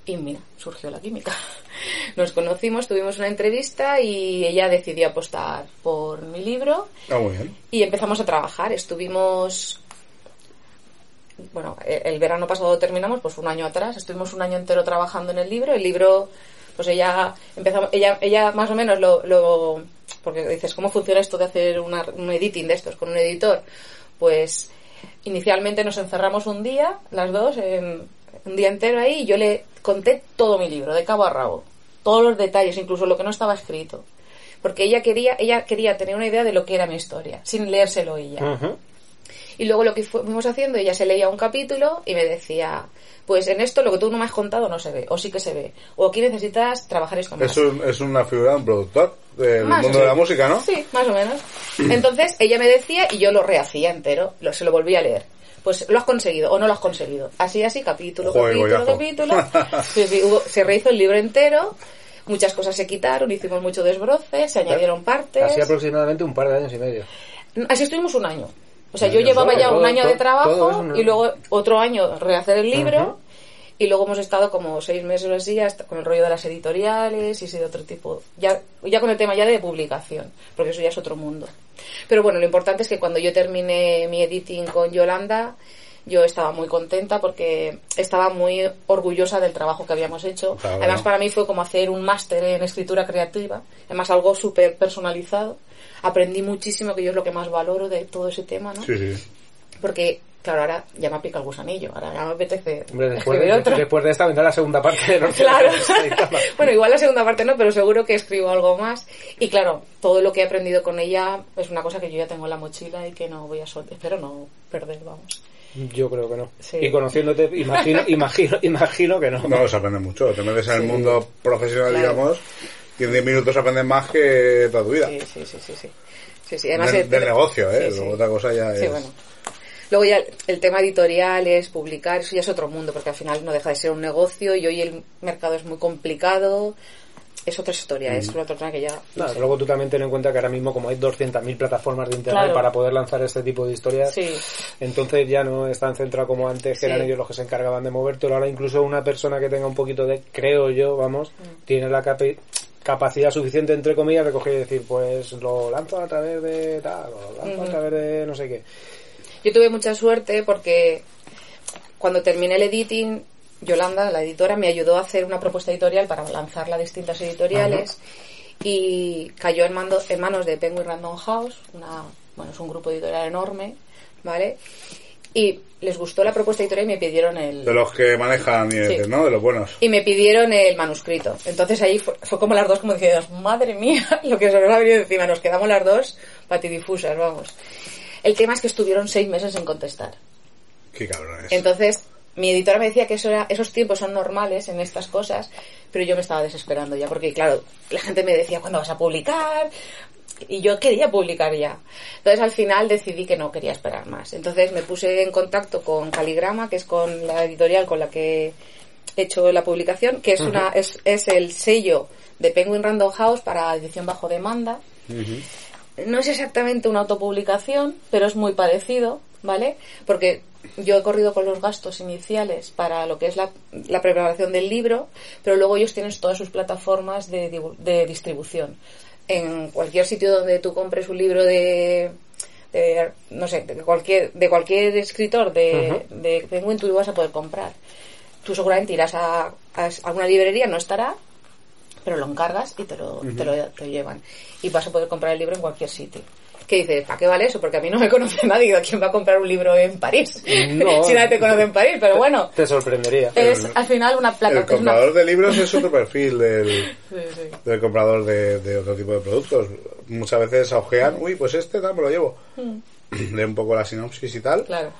Y mira, surgió la química. <laughs> Nos conocimos, tuvimos una entrevista y ella decidió apostar por mi libro Ah, y empezamos a trabajar. Estuvimos, bueno, el verano pasado terminamos, pues un año atrás. Estuvimos un año entero trabajando en el libro. El libro, pues ella empezó, ella, ella más o menos lo, lo, porque dices, ¿cómo funciona esto de hacer una- un editing de estos con un editor? Pues inicialmente nos encerramos un día, las dos, en, un día entero ahí, y yo le conté todo mi libro, de cabo a rabo, todos los detalles, incluso lo que no estaba escrito. Porque ella quería, ella quería tener una idea de lo que era mi historia, sin leérselo ella. Y luego lo que fu- fuimos haciendo, ella se leía un capítulo y me decía, pues en esto lo que tú no me has contado no se ve, o sí que se ve, o aquí necesitas trabajar esto más. Es, un- es una figura, un productor del Más mundo de la música, ¿no? Sí, más o menos. Entonces ella me decía y yo lo rehacía entero, lo, se lo volvía a leer. Pues lo has conseguido o no lo has conseguido. Así, así, capítulo, Joder, capítulo, capítulo. <laughs> Sí, sí, hubo- se rehizo el libro entero, muchas cosas se quitaron, hicimos mucho desbroce, se añadieron partes. Así aproximadamente un par de años y medio. Así estuvimos un año. O sea, yo llevaba ya un año todo- de trabajo y luego otro año rehacer el libro y luego hemos estado como seis meses o así hasta con el rollo de las editoriales y ese de otro tipo. Ya, ya con el tema ya de publicación, porque eso ya es otro mundo. Pero bueno, lo importante es que cuando yo terminé mi editing con Yolanda, yo estaba muy contenta porque estaba muy orgullosa del trabajo que habíamos hecho. Claro. Además, para mí fue como hacer un máster en escritura creativa, además algo súper personalizado. Aprendí muchísimo, que yo es lo que más valoro de todo ese tema, ¿no? Sí, sí. Porque, claro, ahora ya me pica el gusanillo, ahora ya me apetece Hombre, <laughs> después, escribir de, otro. después de esta vendrá la segunda parte de <laughs> los Claro. <laughs> bueno, igual la segunda parte no, pero seguro que escribo algo más. Y claro, todo lo que he aprendido con ella es una cosa que yo ya tengo en la mochila y que no voy a soltar. Espero no perder, vamos. Yo creo que no. Sí. Y conociéndote, imagino, imagino, imagino que no. No, se aprende mucho. Te metes en el mundo profesional, Claro. digamos, y en 10 minutos aprendes más que toda tu vida. Sí, sí, sí, sí. sí. Sí, sí, además del, del negocio, ¿eh? sí, sí. Luego otra cosa ya Sí, es... bueno. Luego ya el tema editorial es publicar, eso ya es otro mundo, porque al final no deja de ser un negocio y hoy el mercado es muy complicado. es otra historia, es otra persona que ya... no No, sé. luego tú también ten en cuenta que ahora mismo como hay 200.000 plataformas de internet Claro. para poder lanzar este tipo de historias, Sí. entonces ya no es tan centrado como antes, que Sí. eran ellos los que se encargaban de movértelo. Ahora incluso una persona que tenga un poquito de, creo yo, vamos, Mm. tiene la capacidad suficiente, entre comillas, de coger y decir, pues lo lanzo a través de tal, o lo lanzo a través de no sé qué. Yo tuve mucha suerte porque cuando terminé el editing, Yolanda, la editora, me ayudó a hacer una propuesta editorial para lanzarla a distintas editoriales y cayó en, mando- en manos de Penguin Random House, una, bueno, es un grupo editorial enorme, ¿vale? Y les gustó la propuesta editorial y me pidieron el... De los que manejan, y Sí. ¿no? De los buenos. Y me pidieron el manuscrito. Entonces ahí fue, fue como las dos, como diciendo, madre mía, <laughs> lo que se nos ha venido encima. Nos quedamos las dos patidifusas, vamos. El tema es que estuvieron seis meses en contestar. Qué cabrones. Entonces, mi editora me decía que eso era, esos tiempos son normales en estas cosas, pero yo me estaba desesperando ya, porque claro, la gente me decía, ¿cuándo vas a publicar? Y yo quería publicar ya. Entonces al final decidí que no quería esperar más. Entonces me puse en contacto con Caligrama, que es con la editorial con la que he hecho la publicación, que es una, es, es el sello de Penguin Random House para edición bajo demanda. No es exactamente una autopublicación, pero es muy parecido, ¿vale? Porque yo he corrido con los gastos iniciales para lo que es la, la preparación del libro, pero luego ellos tienen todas sus plataformas de, de distribución. En cualquier sitio donde tú compres un libro de, de, no sé, de cualquier, de cualquier escritor de, de Penguin, tú lo vas a poder comprar. Tú seguramente irás a, a alguna librería, no estará, pero lo encargas y te lo, te lo te lo llevan. Y vas a poder comprar el libro en cualquier sitio. ¿Qué dices? ¿Para qué vale eso? Porque a mí no me conoce <laughs> nadie. ¿A quién va a comprar un libro en París? No. <laughs> si nadie te conoce en París, pero bueno. Te sorprendería. Es al final una plata. El una- comprador de libros es otro <laughs> perfil del, Sí, sí. del comprador de, de otro tipo de productos. Muchas veces ojean, uy, pues este tal, me lo llevo. <clears throat> Lee un poco la sinopsis y tal. Claro.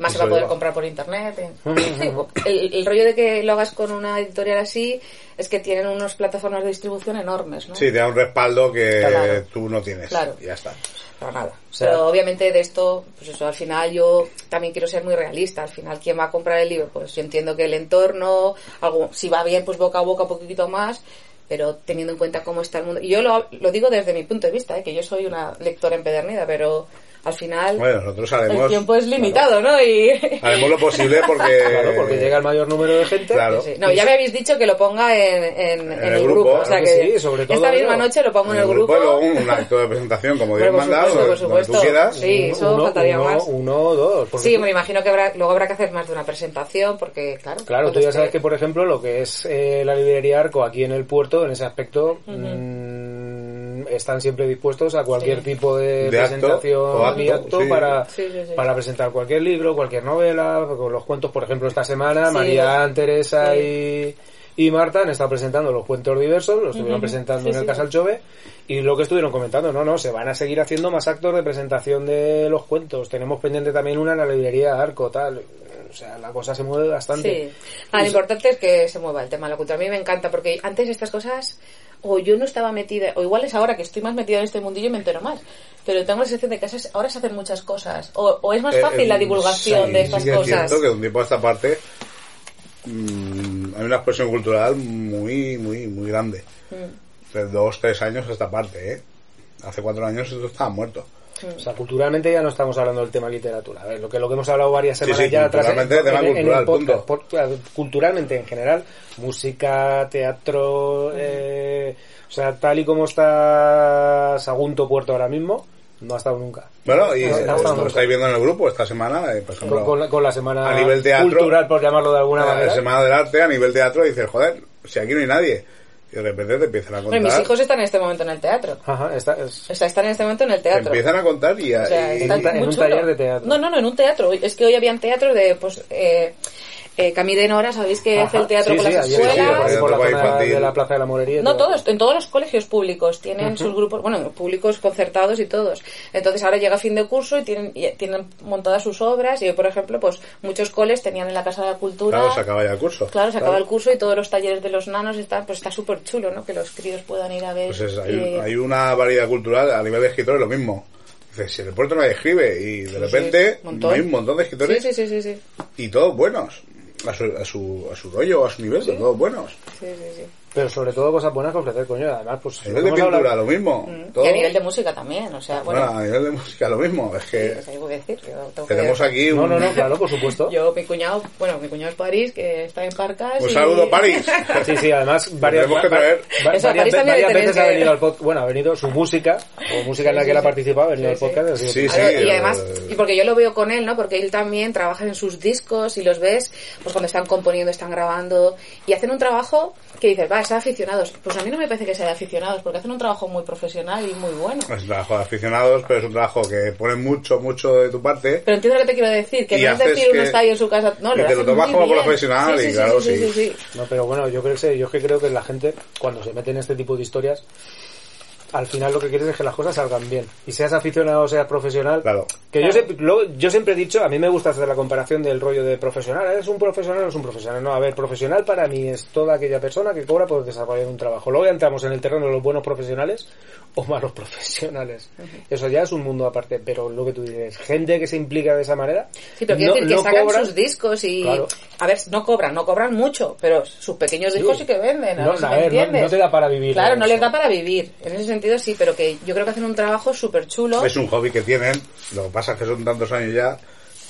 Más se va a poder comprar por internet. Sí, <laughs> <laughs> el, el rollo de que lo hagas con una editorial así es que tienen unas plataformas de distribución enormes, ¿no? Sí, te da un respaldo que Claro. tú no tienes. Claro. Y ya está. Para nada. sea- Pero obviamente de esto, pues eso, al final yo también quiero ser muy realista. Al final, ¿quién va a comprar el libro? Pues yo entiendo que el entorno, algo, si va bien, pues boca a boca un poquito más, pero teniendo en cuenta cómo está el mundo. Y yo lo, lo digo desde mi punto de vista, ¿eh? que yo soy una lectora empedernida, pero al final Bueno, nosotros el haremos, tiempo es limitado, ¿no? Y... <laughs> haremos lo posible porque... <laughs> Claro, porque llega el mayor número de gente. Claro. Sí, No, ya me habéis dicho que lo ponga en, en, en el, grupo. O sea que que sí, sobre todo esta misma noche lo pongo en el, grupo. y luego un acto de presentación como Dios Bueno, por manda, supuesto, por donde- donde tú supuesto. quieras. Sí, eso uno, faltaría uno- más. Uno o dos. Sí, tú- me imagino que habrá, luego habrá que hacer más de una presentación porque, claro. Claro, tú ya es sabes que, por ejemplo, lo que es eh, la librería Arco aquí en el puerto, en ese aspecto, están siempre dispuestos a cualquier Sí. tipo de, De acto, presentación o acto, y acto sí. para, Sí, sí, sí. para presentar cualquier libro, cualquier novela, con los cuentos. Por ejemplo, esta semana Sí. María, Teresa Sí. y, y Marta han estado presentando los cuentos diversos, los estuvieron presentando Sí, en el sí. Casal Chove y lo que estuvieron comentando, no, no, se van a seguir haciendo más actos de presentación de los cuentos. Tenemos pendiente también una en la librería Arco, tal. O sea, la cosa se mueve bastante. Sí. Ah, lo importante es que se mueva el tema de la cultura. A mí me encanta porque antes estas cosas o yo no estaba metida, o igual es ahora que estoy más metida en este mundillo y me entero más. Pero tengo la sensación de que ahora se hacen muchas cosas. O, o es más Eh, fácil eh, la divulgación sí, de estas sí que es cosas. cierto que de un tiempo a esta parte mm, hay una expresión cultural muy, muy, muy grande. Mm. De dos, tres años a esta parte, ¿eh? Hace cuatro años esto estaba muerto. O sea, culturalmente ya no estamos hablando del tema literatura. A ver, lo que, lo que hemos hablado varias semanas sí, ya atrás culturalmente, en, tema en- en cultural, el podcast. punto. Por- claro, culturalmente en general, música, teatro, eh, o sea, tal y como está Sagunto Puerto ahora mismo, no ha estado nunca. Bueno, y No, eh, lo estáis viendo en el grupo esta semana, eh, por ejemplo, Con, con la, con la semana a nivel teatro, cultural, por llamarlo de alguna la manera. Semana del Arte, a nivel teatro, dices, joder, si aquí no hay nadie. Y de repente te empiezan a contar. Bueno, mis hijos están en este momento en el teatro. Ajá, esta es- O sea, están en este momento en el te teatro. empiezan a contar y, O sea, y- está en un taller de teatro. No, no, no, en un teatro. Es que hoy habían teatro de, pues, eh, eh, Camí de Nora, ¿sabéis que hace el teatro sí, con sí, las escuelas? estuve por por la de la Plaza de la Morería. No todo. todos, en todos los colegios públicos tienen sus <laughs> grupos, bueno, públicos concertados y todos. Entonces ahora llega fin de curso y tienen, y tienen montadas sus obras y hoy, por ejemplo, pues muchos coles tenían en la Casa de la Cultura. Claro, se acaba ya el curso. Claro, se acaba el curso y todos los talleres de los nanos están, pues está súper chulo, ¿no? Que los críos puedan ir a ver. Pues es, hay, eh, hay una variedad cultural a nivel de escritores lo mismo. Dices, si en el puerto nadie escribe y de repente sí, hay un montón de escritores Sí, sí, sí, sí, sí. y todos buenos. A su, a su, a su rollo, a su nivel, pero todos buenos. Sí, sí, sí. Pero sobre todo cosas buenas que ofrecer, coño. Además, pues. A nivel de hablar- pintura, lo mismo. Todo. Y a nivel de música también, o sea, Bueno, bueno, a nivel de música, lo mismo. Es que decir, yo tengo tenemos aquí No, un... no, no, claro, por supuesto. Yo, mi cuñado, bueno, mi cuñado es París, que está en Parcas. Un y- saludo, París. <laughs> Sí, sí, además varias, tenemos que traer. varias, veces ha venido al podcast, bueno, ha venido su música, o música en la Sí, que él sí, ha participado, ha venido Sí, al podcast. sí. Sí, sí, y además, eh, y porque yo lo veo con él, ¿no? Porque él también trabaja en sus discos y los ves, pues cuando están componiendo, están grabando y hacen un trabajo que dices, va, es de aficionados. Pues a mí no me parece que sea de aficionados, porque hacen un trabajo muy profesional y muy bueno. Es un trabajo de aficionados, pero es un trabajo que pone mucho, mucho de tu parte. Pero entiendo lo que te quiero decir, que Y no es decir uno está ahí en su casa, no, que te lo tomas como bien. profesional Sí, y sí, claro, sí, sí, sí. sí, sí. No, pero bueno, yo creo, que- yo es que creo que la gente, cuando se mete en este tipo de historias, al final lo que quieres es que las cosas salgan bien. Y seas aficionado o seas profesional. Claro. Que yo, siempre, lo- yo siempre he dicho, a mí me gusta hacer la comparación del rollo de profesional. ¿Es un profesional o no es un profesional? No, a ver, profesional para mí es toda aquella persona que cobra por desarrollar un trabajo. Luego ya entramos en el terreno de los buenos profesionales o malos <laughs> profesionales. Eso ya es un mundo aparte. Pero lo que tú dices, gente que se implica de esa manera. Sí, pero quiero no- decir que no sacan sus discos y... Claro. A ver, no cobran, no cobran mucho, pero sus pequeños discos sí, que venden, a No, ver si a me ver, no- entiendes. no te da para vivir Claro, no les da para vivir. En ese sentido sí, pero que yo creo que hacen un trabajo súper chulo. Es un hobby que tienen, lo que pasa es que son tantos años ya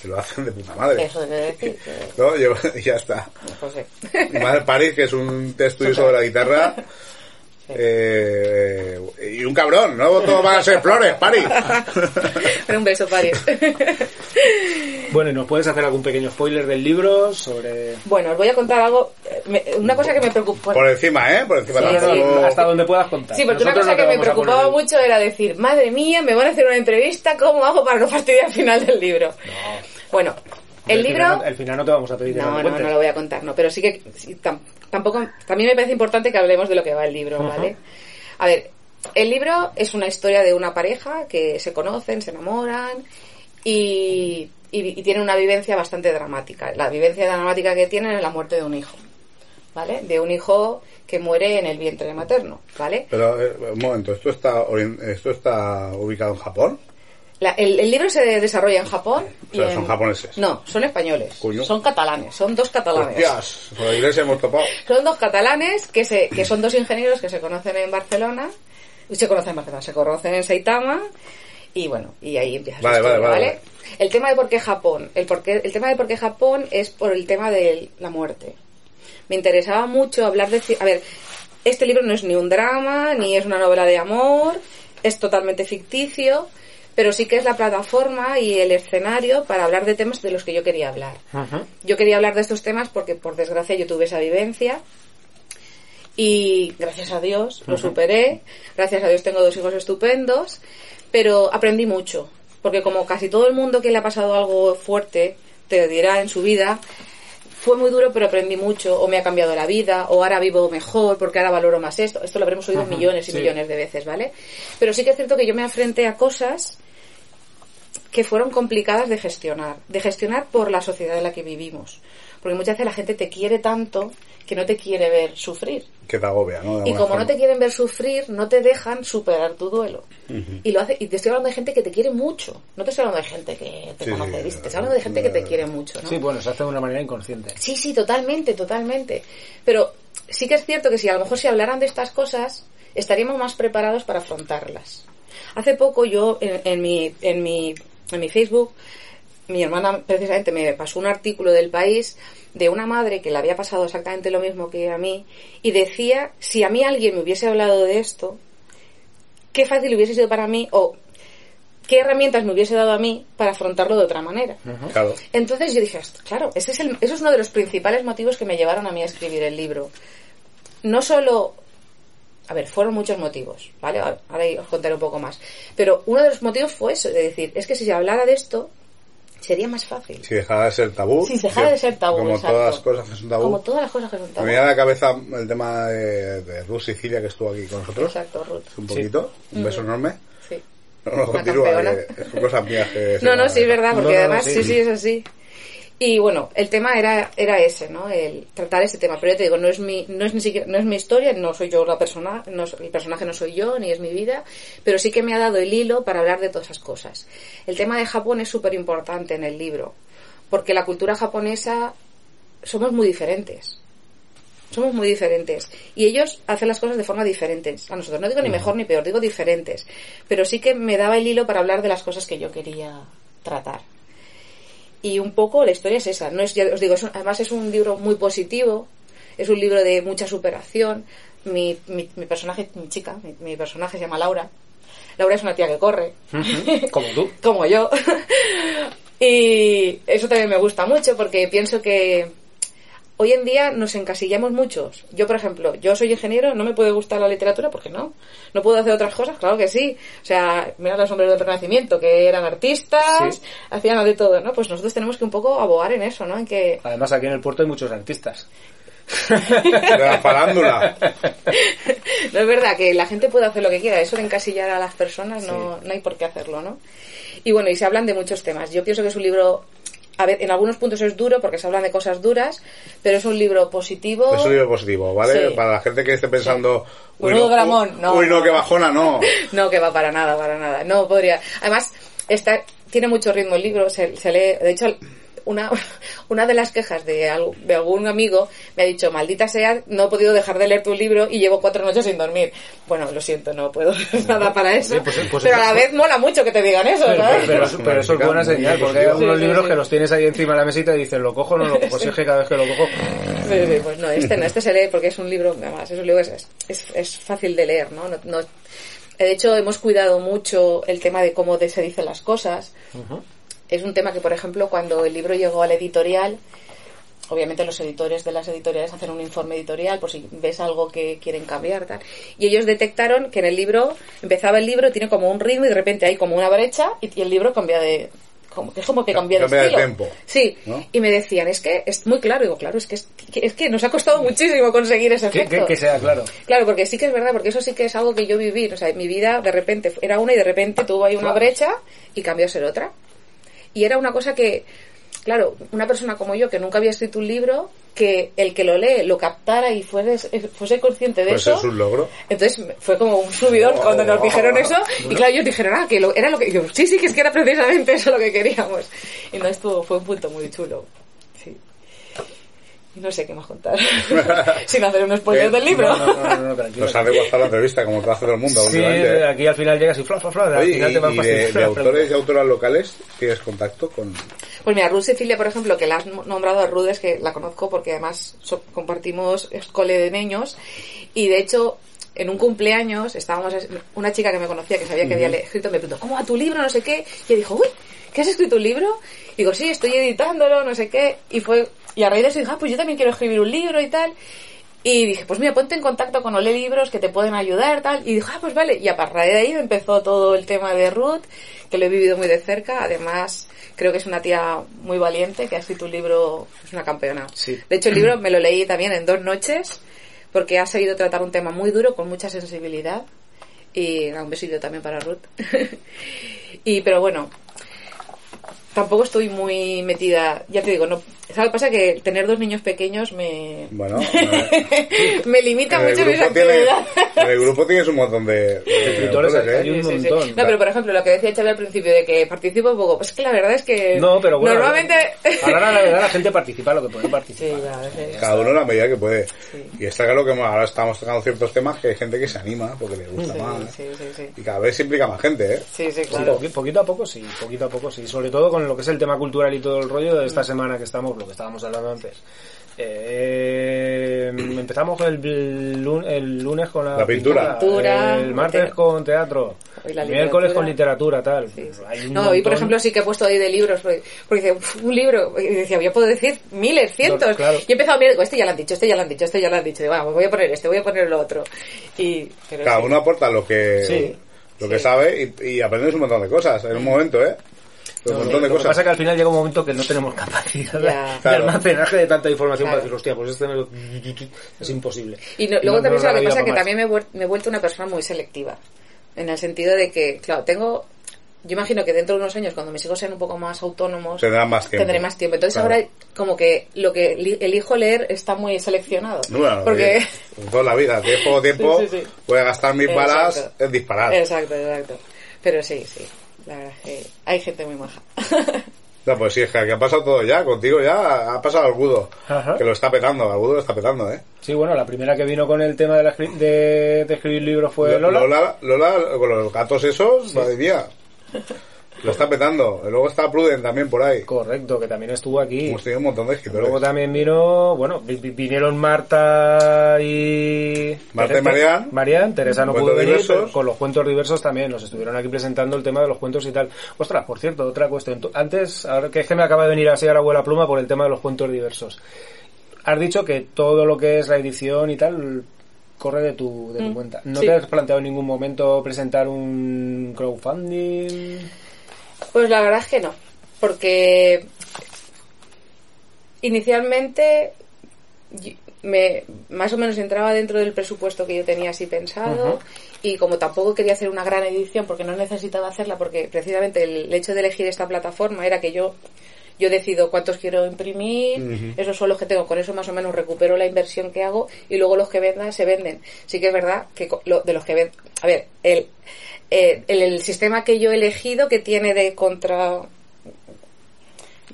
que lo hacen de puta madre. Eso de decir. que- <laughs> ¿No? Yo- y <laughs> ya está. Pues. Mi madre París, que es un estudio <laughs> sobre la guitarra. Eh, y un cabrón, ¿no? Todos van a ser flores, París. Pero <laughs> un beso, París. <laughs> Bueno, ¿y nos puedes hacer algún pequeño spoiler del libro sobre... bueno, os voy a contar algo. eh, me- una cosa que me preocupa. Por encima, ¿eh? Por encima Sí, tampoco- sí. hasta donde puedas contar. Sí, porque una cosa no que me preocupaba poner- mucho era decir, madre mía, me van a hacer una entrevista, ¿cómo hago para no fastidiar al final del libro? Bueno, el libro... Final, no- el final no te vamos a pedir que No, no, cuentes. no lo voy a contar, no, pero sí que sí, tam- tampoco también me parece importante que hablemos de lo que va el libro, ¿vale? A ver, el libro es una historia de una pareja que se conocen, se enamoran y, y, y tienen una vivencia bastante dramática. La vivencia dramática que tienen es la muerte de un hijo, ¿vale? De un hijo que muere en el vientre materno, ¿vale? Pero, eh, un momento, ¿esto está, ¿esto está ubicado en Japón? La- el, el libro se desarrolla en Japón. O sea, y en- son japoneses. No, son españoles. Coño. Son catalanes, son dos catalanes. Hostias, por la iglesia hemos topado. Son dos catalanes que, se, que son dos ingenieros que se conocen en Barcelona. Se conocen en Barcelona, se conocen en Saitama. Y bueno, y ahí empieza su Vale, historia, vale, ¿vale? vale, El tema de por qué Japón. El, por qué- el tema de por qué Japón es por el tema de la muerte. Me interesaba mucho hablar de... A ver, este libro no es ni un drama, ni es una novela de amor, es totalmente ficticio, pero sí que es la plataforma y el escenario para hablar de temas de los que yo quería hablar. Yo quería hablar de estos temas porque, por desgracia, yo tuve esa vivencia y gracias a Dios lo superé. Gracias a Dios tengo dos hijos estupendos, pero aprendí mucho. Porque como casi todo el mundo que le ha pasado algo fuerte te dirá en su vida, fue muy duro, pero aprendí mucho, o me ha cambiado la vida, o ahora vivo mejor porque ahora valoro más esto. Esto lo habremos oído millones y sí. millones de veces, ¿vale? Pero sí que es cierto que yo me enfrenté a cosas que fueron complicadas de gestionar, de gestionar por la sociedad en la que vivimos. Porque muchas veces la gente te quiere tanto que no te quiere ver sufrir. Que te agobia, ¿no? Y como forma. no te quieren ver sufrir, no te dejan superar tu duelo. Y lo hace, y te estoy hablando de gente que te quiere mucho. No te estoy hablando de gente que te Sí, conoce, te estoy hablando de gente que te quiere mucho, ¿no? Sí, bueno, se hace de una manera inconsciente. Sí, sí, totalmente, totalmente. Pero sí que es cierto que si a lo mejor si hablaran de estas cosas, estaríamos más preparados para afrontarlas. Hace poco yo en, en mi, en, mi, en mi Facebook, mi hermana precisamente me pasó un artículo del país de una madre que le había pasado exactamente lo mismo que a mí y decía, si a mí alguien me hubiese hablado de esto, qué fácil hubiese sido para mí o qué herramientas me hubiese dado a mí para afrontarlo de otra manera. Claro. Entonces yo dije, "Hostia, claro, ese es el, eso es uno de los principales motivos que me llevaron a mí a escribir el libro. No solo, a ver, fueron muchos motivos, ¿vale? Ahora os contaré un poco más. Pero uno de los motivos fue eso, de decir, es que si se hablara de esto, sería más fácil. Si dejara de ser tabú. Si dejara de ser tabú, Como exacto. todas las cosas que son tabú. Como todas las cosas que son Me tabú. viene a la cabeza el tema de, de Ruth Sicilia que estuvo aquí con nosotros. Exacto, Ruth. Un poquito. Un beso enorme. Sí. No, no, continúa. son cosas mías que No, me no, sí, es verdad, porque No, no, no, además sí. sí, sí, es así. Y bueno, el tema era, era ese, ¿no? El tratar ese tema. Pero yo te digo, no es mi, no es ni siquiera, no es mi historia, no soy yo la persona, no, es- el personaje no soy yo, ni es mi vida, pero sí que me ha dado el hilo para hablar de todas esas cosas. El tema de Japón es súper importante en el libro, porque la cultura japonesa somos muy diferentes. somos muy diferentes. Y ellos hacen las cosas de forma diferentes. A nosotros no digo ni mejor ni peor, digo diferentes. Pero sí que me daba el hilo para hablar de las cosas que yo quería tratar. Y un poco la historia es esa. No es, ya os digo, es un- además es un libro muy positivo, es un libro de mucha superación. Mi, mi, mi personaje, mi chica, mi, mi personaje se llama Laura. Laura es una tía que corre, <laughs> Como tú. como yo. <laughs> y eso también me gusta mucho porque pienso que hoy en día nos encasillamos muchos. Yo, por ejemplo, yo soy ingeniero, no me puede gustar la literatura porque no. No puedo hacer otras cosas, claro que sí. O sea, mira los hombres del Renacimiento, que eran artistas, Sí. hacían de todo, ¿no? Pues nosotros tenemos que un poco abogar en eso, ¿no? En que Además, aquí en el puerto hay muchos artistas. <laughs> De la farándula. no es verdad que la gente puede hacer lo que quiera, eso de encasillar a las personas no, no hay por qué hacerlo, ¿no? Y bueno, y se hablan de muchos temas. Yo pienso que es un libro, a ver, en algunos puntos es duro porque se hablan de cosas duras, pero es un libro positivo. Es un libro positivo, ¿vale? Sí. Para la gente que esté pensando... Sí. Dramón, no, Uy, no, no. que bajona, no. <laughs> No, que va para nada, para nada. No podría. Además, está, tiene mucho ritmo el libro, se, se lee. De hecho, una, una de las quejas de, de algún amigo me ha dicho, maldita sea, no he podido dejar de leer tu libro y llevo cuatro noches sin dormir. Bueno, lo siento, no puedo <laughs> hacer nada para eso. Sí, pues- pues- pero a la vez mola mucho que te digan eso, Pero, ¿sabes? pero- pero- pero eso es buena señal, porque hay algunos Sí, libros sí. que los tienes ahí encima de la mesita y dices, lo cojo o no lo <laughs> cojo. Si es que cada vez que lo cojo... Sí, sí, pues no, este no, este se lee porque es un libro, además, es un libro, es, es, es fácil de leer, ¿no? no, no- de hecho, hemos cuidado mucho el tema de cómo se dicen las cosas. Es un tema que, por ejemplo, cuando el libro llegó a la editorial, obviamente los editores de las editoriales hacen un informe editorial por si ves algo que quieren cambiar, tal. Y ellos detectaron que en el libro, empezaba el libro, tiene como un ritmo y de repente hay como una brecha y, y el libro cambia de... Como, es como que cambia de Cambia de estilo. tempo, Sí, ¿no? y me decían, es que es muy claro. Digo, claro, es que, es que, es que nos ha costado muchísimo conseguir ese efecto. que- que sea claro. Claro, porque sí que es verdad, porque eso sí que es algo que yo viví. O sea, mi vida de repente era una y de repente tuvo ahí una brecha y cambió a ser otra. Y era una cosa que, claro, una persona como yo que nunca había escrito un libro, que el que lo lee lo captara y fuese, fuese consciente de Pues eso. es un logro. Entonces fue como un subidón Oh. cuando nos dijeron eso. Y claro, ellos dijeron, ah, que lo- era lo que. yo, sí, sí, que es que era precisamente eso lo que queríamos. Y no estuvo, fue un punto muy chulo. No sé qué más contar. <laughs> Sin hacer un spoiler Eh, <laughs> del libro. No, no, no, no, tranquilo. Nos ha la entrevista, como te hace todo el mundo. Sí, últimamente, aquí al final llegas y fla, fla, fla, al Oye, final y, te van y de, de <laughs> autores y autoras locales tienes contacto con... Pues mira, Ruth Cecilia, por ejemplo, que la has nombrado a Ruth, es que la conozco porque además so- compartimos escole de niños y de hecho en un cumpleaños estábamos una chica que me conocía que sabía que había escrito me preguntó ¿cómo va tu libro? no sé qué y ella dijo uy ¿qué has escrito un libro? Y digo sí estoy editándolo no sé qué y fue y a raíz de eso dije ah pues yo también quiero escribir un libro y tal y dije, pues mira, ponte en contacto con Ole Libros que te pueden ayudar, tal. Y dijo, ah, pues vale. Y a partir de ahí empezó todo el tema de Ruth, que lo he vivido muy de cerca. Además, creo que es una tía muy valiente, que ha escrito un libro, es una campeona. Sí. De hecho, el libro me lo leí también en dos noches, porque ha sabido tratar un tema muy duro, con mucha sensibilidad. Y un besillo también para Ruth. <laughs> y, pero bueno, tampoco estoy muy metida, ya te digo, no, ¿sabes lo que pasa? Que tener dos niños pequeños me, Bueno, <laughs> eh, me limita mucho mis actividades. en el grupo tienes un montón de, de Escritores, ¿eh? hay un Sí, sí, sí. montón. No, pero por ejemplo, lo que decía Xavi al principio de que participo poco, pues es que la verdad es que No, pero bueno. normalmente... Ahora la verdad la gente participa lo que puede Sí, participar. sí. Cada uno en la medida que puede. Sí. Y está claro que ahora estamos tocando ciertos temas que hay gente que se anima porque le gusta más. Sí, sí, sí. Y cada vez se implica más gente, ¿eh? Sí, sí, claro. poqui- poquito a poco sí, poquito a poco sí. Sobre todo con lo que es el tema cultural y todo el rollo de esta semana que estamos, lo que estábamos hablando antes. Eh, empezamos el, lun- el lunes con la, La pintura. Pintura, el martes el- con teatro, el miércoles con literatura, tal. Sí, sí. Hay un No, y por ejemplo sí que he puesto ahí de libros, porque, porque dice, "Uf, un libro, y decía, yo puedo decir miles, cientos. claro. Y he empezado a mirar, digo, este ya lo han dicho, este ya lo han dicho, este ya lo han dicho. Digo, vamos, voy a poner este, voy a poner lo otro. Y, pero Cada sí. uno aporta lo que, Sí. lo que Sí. sabe y, y aprendes un montón de cosas en un momento, ¿eh? Un montón de lo que cosas. pasa es que al final llega un momento que no tenemos <laughs> capacidad de- Ya. de, Claro. almacenaje de tanta información Claro. para decir, hostia, pues este me lo- es imposible. Y no- luego no- también no lo que pasa vida que para también me he, vuel- me he vuelto una persona muy selectiva. En el sentido de que, claro, tengo... Yo imagino que dentro de unos años, cuando mis hijos sean un poco más autónomos, Tendrán más tiempo. tendré más tiempo. Entonces Claro. ahora como que lo que li- elijo leer está muy seleccionado. Bueno, porque... oye, toda la vida, tienes poco tiempo, <laughs> Sí, sí, sí. voy a gastar mis Exacto. balas en disparar. Exacto, exacto. Pero sí, sí. La verdad es que hay gente muy maja. <laughs> No, pues sí, es que ha pasado todo ya, contigo ya ha pasado Algudo, Ajá. que lo está petando, Algudo lo está petando, ¿eh? Sí, bueno, la primera que vino con el tema de, la escri- de, de escribir libros fue Lola. Lola, Lola, con los gatos esos, madre mía. <laughs> Lo está petando. Luego está Pruden también por ahí. Correcto, que también estuvo aquí. Hemos tenido un montón de escritores. Luego también vino, bueno, vi- vi- vinieron Marta y... Marta y Marian. Marian, Teresa no pudo venir, con los cuentos diversos también nos estuvieron aquí presentando el tema de los cuentos y tal. Ostras, por cierto, otra cuestión. Antes, ahora que es que me acaba de venir así a la abuela pluma por el tema de los cuentos diversos. Has dicho que todo lo que es la edición y tal corre de tu, de tu Mm, cuenta. ¿No sí. te has planteado en ningún momento presentar un crowdfunding? Pues la verdad es que no, porque inicialmente me más o menos entraba dentro del presupuesto que yo tenía así pensado y como tampoco quería hacer una gran edición porque no necesitaba hacerla porque precisamente el hecho de elegir esta plataforma era que yo yo decido cuántos quiero imprimir, esos son los que tengo, con eso más o menos recupero la inversión que hago y luego los que vendan se venden. Sí que es verdad que lo- de los que ven, a ver, el, eh, el, el sistema que yo he elegido que tiene de contra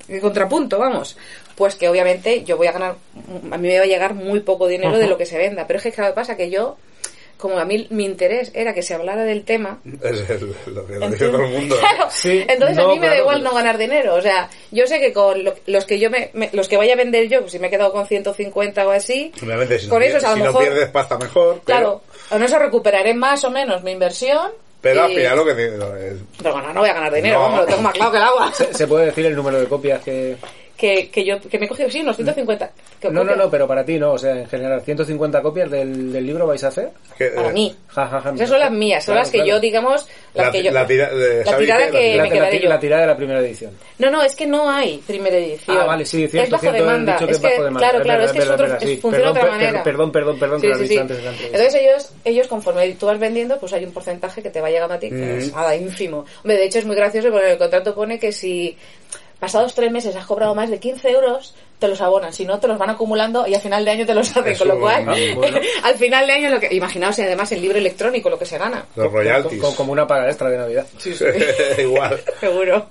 de contrapunto, vamos. Pues que obviamente yo voy a ganar, a mí me va a llegar muy poco dinero de lo que se venda. Pero es que claro, pasa que yo, como a mí mi interés era que se hablara del tema, Es el- lo que lo dice entonces- todo el mundo. <laughs> Claro, Sí, entonces a no, mí me da igual pero- no ganar dinero. O sea, yo sé que con lo- los que yo me, me- los que vaya a vender yo, pues si me he quedado con 150 o así, Obviamente, si, con no, eso pier- a lo si no mejor, pierdes pasta mejor. claro, con eso recuperaré más o menos mi inversión. Pero, al final lo que Pero bueno, no voy a ganar dinero, No. vamos, lo tengo más claro que el agua. ¿Se, <laughs> se puede decir el número de copias que...? Que, que yo que me he cogido, sí, unos 150. que No, no, copias. no, pero para ti no, o sea, en general, 150 copias del, del libro vais a hacer. que, Para eh, mí. Ja, ja, ja, Esas son las mías, son Claro, las que claro. yo, digamos, las La- que yo... la tira- de la tirada que la- me la, quedaré la, yo. la tirada de la primera edición. No, no, es que no hay primera edición. Ah, vale, sí, cierto, es bajo cierto, demanda. dicho que es es bajo que, demanda. claro, claro, es que es es otro, verdad, es- sí. funciona de Perdón, otra manera. perdón, perdón, perdón, que lo has dicho antes de la entrevista. Entonces ellos, ellos conforme tú vas vendiendo, pues hay un porcentaje que te va llegando a ti, que es nada, ínfimo. Hombre, de hecho es muy gracioso porque el contrato pone que si pasados tres meses has cobrado más de 15 euros, te los abonan. Si no, te los van acumulando y al final de año te los hacen. Eso, con lo cual, <laughs> bueno. al final de año, lo que imaginaos, y además el libro electrónico, lo que se gana. los royalties. Co- como una paga extra de Navidad. <laughs> Igual. <laughs> Seguro.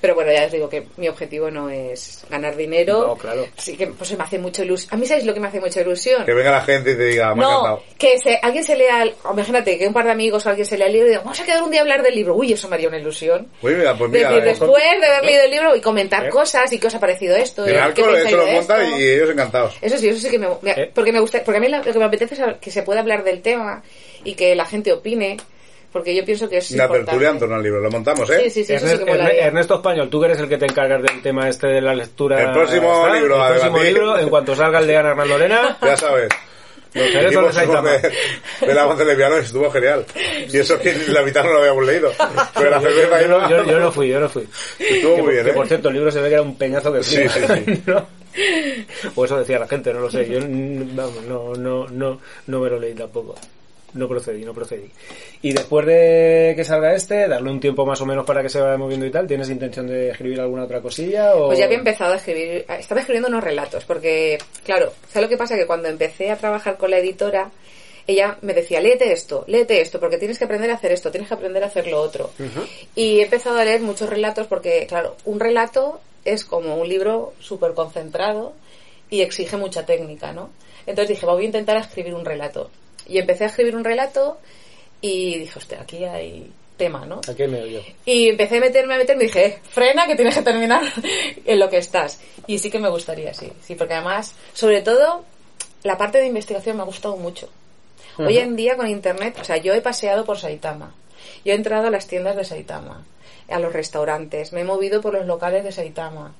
Pero bueno, ya os digo que mi objetivo no es ganar dinero. No, claro. Sí que pues me hace mucha ilusión. A mí sabéis lo que me hace mucha ilusión. Que venga la gente y te diga, me ha No, encantado. que se, alguien se lea, el- imagínate que un par de amigos o alguien se lea el libro y diga, vamos a quedar un día a hablar del libro. Uy, eso me haría una ilusión. Uy, mira, pues De- mira. de- eh, después de haber leído el libro y comentar ¿Eh? cosas y qué os ha parecido esto. el qué pensáis eso lo monta esto. y ellos encantados. Eso sí, eso sí que me, me- ¿Eh? porque me gusta, porque a mí la- lo que me apetece es que se pueda hablar del tema y que la gente opine, porque yo pienso que es importante. tertulia en torno al libro. Lo montamos, ¿eh? Sí, sí, sí, eso sí Ernest- que molaría. Ernesto Español, tú que eres el que te encargas del tema este de la lectura. El próximo ¿sabes? libro El próximo libro, en cuanto salga el de Ana Hernán Lorena, Ya sabes. Cerezos de Hicimos de, de la voz de lesbiano estuvo genial. Y eso que la mitad no lo habíamos leído. Pero la cerveza Yo, yo- yo no fui, yo no fui. Estuvo que, muy bien, que, ¿eh? por cierto, el libro se ve que era un peñazo que Sí, flipa, sí, sí. <laughs> ¿no? O eso decía la gente, no lo sé. Yo vamos, no, no, no, no me lo leí tampoco. No procedí, no procedí. Y después de que salga este, darle un tiempo más o menos para que se vaya moviendo y tal, ¿tienes intención de escribir alguna otra cosilla? O... Pues ya había empezado a escribir, estaba escribiendo unos relatos, porque, claro, ¿sabes lo que pasa? Que cuando empecé a trabajar con la editora, ella me decía, léete esto, léete esto, porque tienes que aprender a hacer esto, tienes que aprender a hacer lo otro. Y he empezado a leer muchos relatos porque, claro, un relato es como un libro súper concentrado y exige mucha técnica, ¿no? Entonces dije, voy a intentar escribir un relato. Y empecé a escribir un relato y dije, hostia, aquí hay tema, ¿no? ¿A qué me oyo? Y empecé a meterme, a meterme y dije, "Eh, frena que tienes que terminar <laughs> en lo que estás. Y sí que me gustaría, sí. Sí, porque además, sobre todo, la parte de investigación me ha gustado mucho. Hoy en día con internet, o sea, yo he paseado por Saitama. Yo he entrado a las tiendas de Saitama, a los restaurantes, me he movido por los locales de Saitama.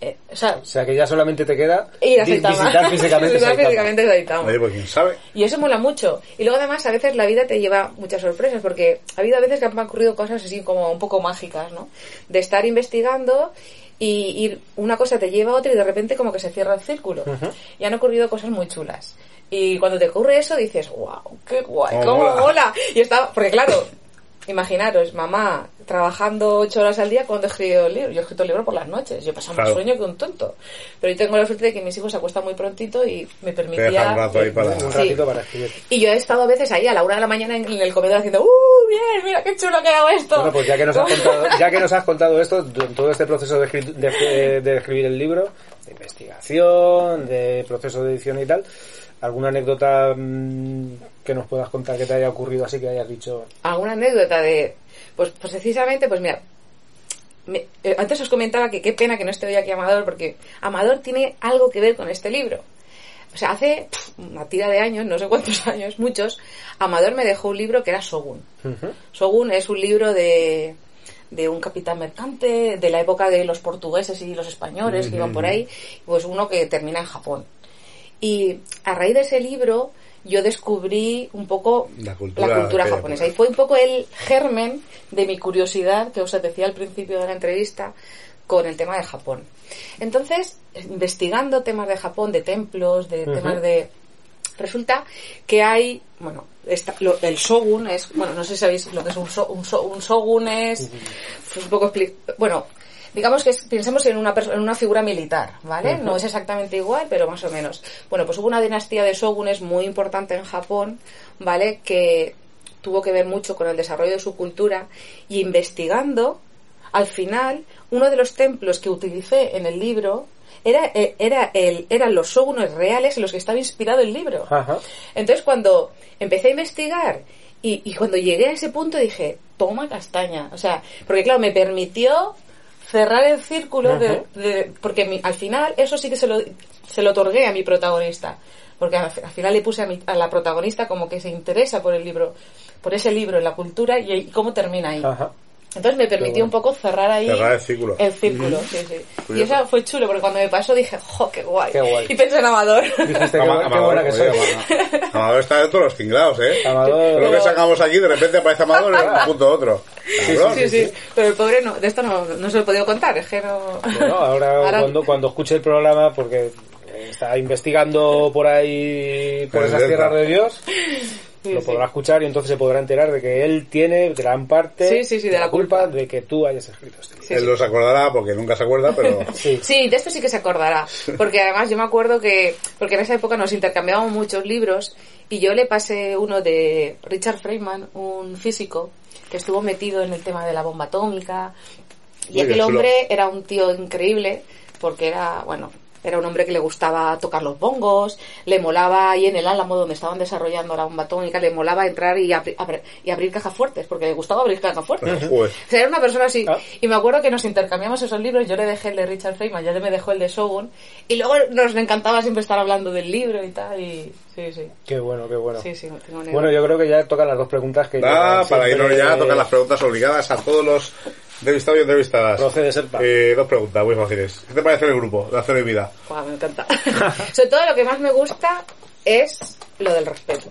Eh, o sea, O sea, que ya solamente te queda ir a visitar físicamente <laughs> Visitar Saitama. físicamente Saitama. Oye, pues quién sabe. Y eso mola mucho. Y luego además a veces la vida te lleva muchas sorpresas, porque ha habido a veces que han ocurrido cosas así como un poco mágicas, ¿no? De estar investigando y ir, una cosa te lleva a otra y de repente como que se cierra el círculo. Y han ocurrido cosas muy chulas. Y cuando te ocurre eso dices, wow, qué guay, Cómo cómo mola". mola. Y estaba, porque claro, imaginaros, mamá trabajando ocho horas al día cuando he escrito el libro. Yo he escrito el libro por las noches. Yo he pasado Claro. más sueño que un tonto. Pero yo tengo la suerte de que mis hijos se acuestan muy prontito y me permitía... un rato ahí para... un Sí. ratito para escribir. Y yo he estado a veces ahí a la una de la mañana en el comedor haciendo ¡Uh! bien, mira qué chulo que hago esto. Bueno, pues ya que nos has <laughs> contado, ya que nos has contado esto, en todo este proceso de, escri- de- de escribir el libro, de investigación, de proceso de edición y tal, ¿alguna anécdota mm, que nos puedas contar que te haya ocurrido así que hayas dicho? alguna anécdota de pues, pues precisamente pues mira me- eh, antes os comentaba que qué pena que no esté hoy aquí Amador porque Amador tiene algo que ver con este libro. O sea hace pf, una tira de años no sé cuántos <laughs> años muchos Amador me dejó un libro que era Shogun. Shogun es un libro de de un capitán mercante de la época de los portugueses y los españoles que iban por ahí pues uno que termina en Japón. Y a raíz de ese libro yo descubrí un poco La cultura la japonesa. Y fue un poco el germen de mi curiosidad que os decía al principio de la entrevista con el tema de Japón. Entonces, investigando temas de Japón, de templos, de temas de... Resulta que hay, bueno, esta- lo- el shogun es, bueno, no sé si sabéis lo que es un, so- un, so- un shogun es, es un poco bueno, digamos que es- pensemos en una en una figura militar, ¿vale? No es exactamente igual, pero más o menos. Bueno, pues hubo una dinastía de shogunes muy importante en Japón, ¿vale? Que tuvo que ver mucho con el desarrollo de su cultura y investigando, al final, uno de los templos que utilicé en el libro era, eh, era el, eran los shogunes reales en los que estaba inspirado el libro. Ajá. Entonces cuando empecé a investigar y, y cuando llegué a ese punto dije, toma castaña. O sea, porque claro, me permitió cerrar el círculo de, de- porque mi- al final eso sí que se lo, se lo otorgué a mi protagonista. Porque al, al final le puse a, mi- a la protagonista como que se interesa por el libro, por ese libro en la cultura y, y cómo termina ahí. Entonces me permitió un poco cerrar ahí Cerrar el círculo. el círculo, sí, sí. Y eso fue chulo porque cuando me pasó dije, jo, qué guay. Qué guay. Y pensé en Amador. Dijiste, qué, Ama- qué buena que soy. Amador está de todos los tinglados, ¿eh? Amador- Lo que sacamos aquí, de repente aparece Amador y un punto otro. Cabrón. Sí, sí, pero el pobre no, de esto no, no se lo he podido contar, es que no... Bueno, ahora, <laughs> Cuando, cuando escuche el programa, porque está investigando por ahí, por esas es tierras de Dios, Sí, lo sí. podrá escuchar y entonces se podrá enterar de que él tiene gran parte Sí, sí, sí, de la culpa. de que tú hayas escrito este libro. Sí, Él sí. los acordará porque nunca se acuerda, pero... <laughs> Sí. Sí, de esto sí que se acordará. Porque además yo me acuerdo que, porque en esa época nos intercambiábamos muchos libros y yo le pasé uno de Richard Feynman, un físico que estuvo metido en el tema de la bomba atómica. Y Muy aquel bien, chulo. hombre era un tío increíble porque era, bueno, era un hombre que le gustaba tocar los bongos, le molaba ahí en el álamo donde estaban desarrollando la bomba atómica, le molaba entrar y, abri- abri- y abrir cajas fuertes, porque le gustaba abrir cajas fuertes. O sea, era una persona así. Ah. Y me acuerdo que nos intercambiamos esos libros. Yo le dejé el de Richard Feynman, ya le me dejó el de Shogun. Y luego nos encantaba siempre estar hablando del libro y tal. Y sí, sí. Qué bueno, qué bueno. Sí, sí, tengo Bueno, yo creo que ya tocan las dos preguntas que... Ya para irnos ya, tocan las preguntas obligadas a todos los entrevistados y entrevistadas. Procede ser pa. Eh, dos preguntas muy fáciles. ¿Qué te parece el grupo de Hacer y Vida? Buah, me encanta. <laughs> Sobre todo lo que más me gusta es lo del respeto.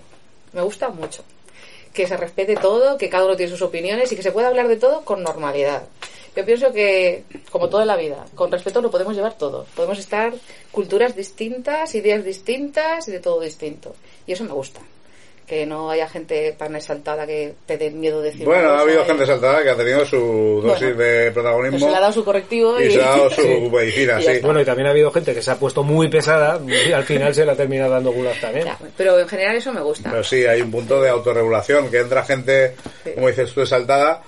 Me gusta mucho. Que se respete todo, que cada uno tiene sus opiniones y que se pueda hablar de todo con normalidad. Yo pienso que, como todo en la vida, con respeto lo podemos llevar todo. Podemos estar culturas distintas, ideas distintas y de todo distinto. Y eso me gusta. Que no haya gente tan exaltada que te dé miedo decir Bueno, ha habido gente saltada que ha tenido su dosis Bueno, de protagonismo se le ha dado su correctivo y, y se ha dado <laughs> su Sí. medicina, sí. Bueno, y también ha habido gente que se ha puesto muy pesada y al final se la termina dando gulas también. Ya, pero en general eso me gusta. Pero sí, hay un punto de autorregulación, que entra gente, Sí. como dices tú, exaltada,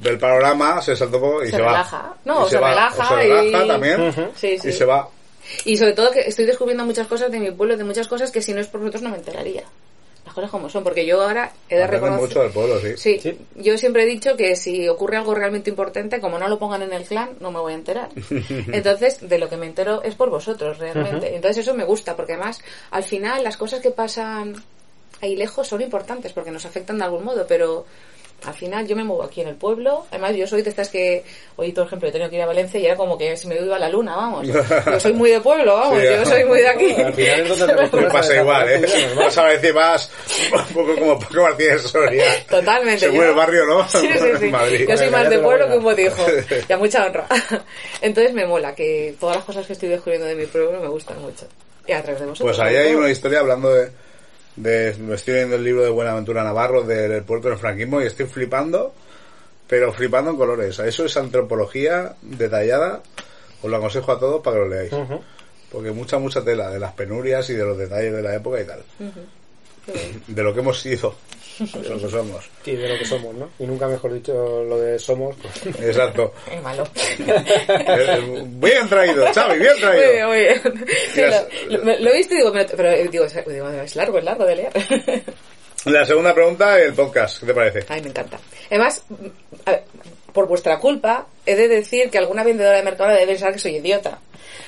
del panorama, se salta un poco y Se se, va. No, Y se va. relaja O se relaja y- también Sí, sí. y se va. Y sobre todo que estoy descubriendo muchas cosas de mi pueblo, de muchas cosas que si no es por vosotros no me enteraría. Cosas como son, porque yo ahora he de reconocer... mucho del pueblo, sí. Sí, Sí. yo siempre he dicho que si ocurre algo realmente importante, como no lo pongan en el clan, no me voy a enterar. <laughs> Entonces, de lo que me entero es por vosotros, realmente. Entonces, eso me gusta, porque además, al final, las cosas que pasan ahí lejos son importantes, porque nos afectan de algún modo, pero al final yo me muevo aquí en el pueblo. Además, yo soy de estas que, hoy, por ejemplo, he tenido que ir a Valencia y era como que si me iba a la luna, vamos. <laughs> Yo soy muy de pueblo, vamos, Sí, yo soy muy de aquí. Al final es donde te pasa igual, ¿eh? Vas a decir más, un poco como Paco Martínez Soria. Totalmente. Se yo- mueve el barrio, ¿no? Sí, sí, sí. En Madrid. Yo soy más ya de pueblo que un botijo. Y a mucha honra. <laughs> Entonces me mola que todas las cosas que estoy descubriendo de mi pueblo me gustan mucho. Y a través de vosotros. Pues ahí hay una historia hablando de, de me estoy leyendo el libro de Buenaventura Navarro del puerto del franquismo y estoy flipando, pero flipando en colores. Eso es antropología detallada. Os lo aconsejo a todos para que lo leáis. Porque mucha, mucha tela de las penurias y de los detalles de la época y tal. <laughs> De lo que hemos sido. Lo que somos. Y de lo que somos, ¿no? Y nunca mejor dicho lo de somos. Pues. <laughs> Exacto. Es malo. <laughs> Bien traído, Xavi, bien Muy traído. bien, muy bien. Sí, Las- lo, lo- lo he visto y digo, pero, digo, es, largo, es largo de leer. <laughs> La segunda pregunta, el podcast, ¿qué te parece? Ay, me encanta. Además, por vuestra culpa, he de decir que alguna vendedora de Mercadona debe pensar que soy idiota.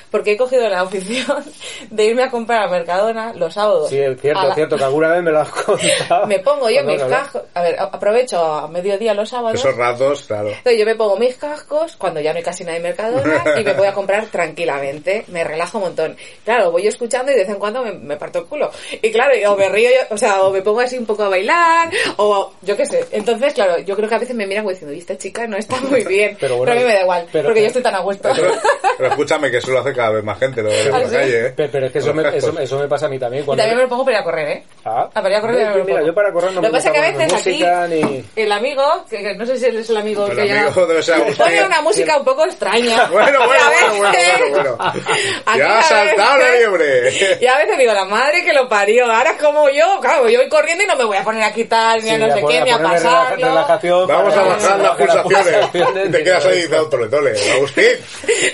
Porque he cogido la afición de irme a comprar a Mercadona los sábados. Sí, es cierto, a la- es cierto, que alguna vez me lo has contado. Me pongo yo mis cascos. A ver, aprovecho a mediodía los sábados. Esos ratos, claro. Entonces yo me pongo mis cascos cuando ya no hay casi nadie en Mercadona <laughs> y me voy a comprar tranquilamente. Me relajo un montón. Claro, voy escuchando y de vez en cuando me, me parto el culo. Y claro, o me río, yo, o sea, o me pongo así un poco a bailar, o yo qué sé. Entonces, claro, yo creo que a veces me miran como diciendo, "Y esta chica no está muy bien. Pero Pero, a mí me da igual, pero- porque yo estoy tan a gusto. Pero, pero <laughs> escúchame que eso lo hace cada vez más gente, lo de ¿Ah, la sí? calle, ¿eh? Pe- Pero es que eso me, eso, <laughs> eso me pasa a mí también. Y Cuando también me lo pongo para ir a correr, ¿eh? Ah, A para ir a correr yo- me lo mira, pongo. yo para correr no Lo me que pasa es que a veces música aquí, ni... el amigo, que, que no sé si él es el amigo El que ya... amigo debe ser Agustín. <laughs> Pone una música un poco extraña. Bueno, bueno, Y bueno, bueno, bueno, Ya ha saltado la liebre. Y a veces digo, la madre que lo parió. Ahora es como yo, claro, yo voy corriendo y no me voy a poner a quitar, ni a no sé qué, ni a pasarlo. Vamos a bajar las pulsaciones. Te quedas ahí dando tole, tole. Agustín,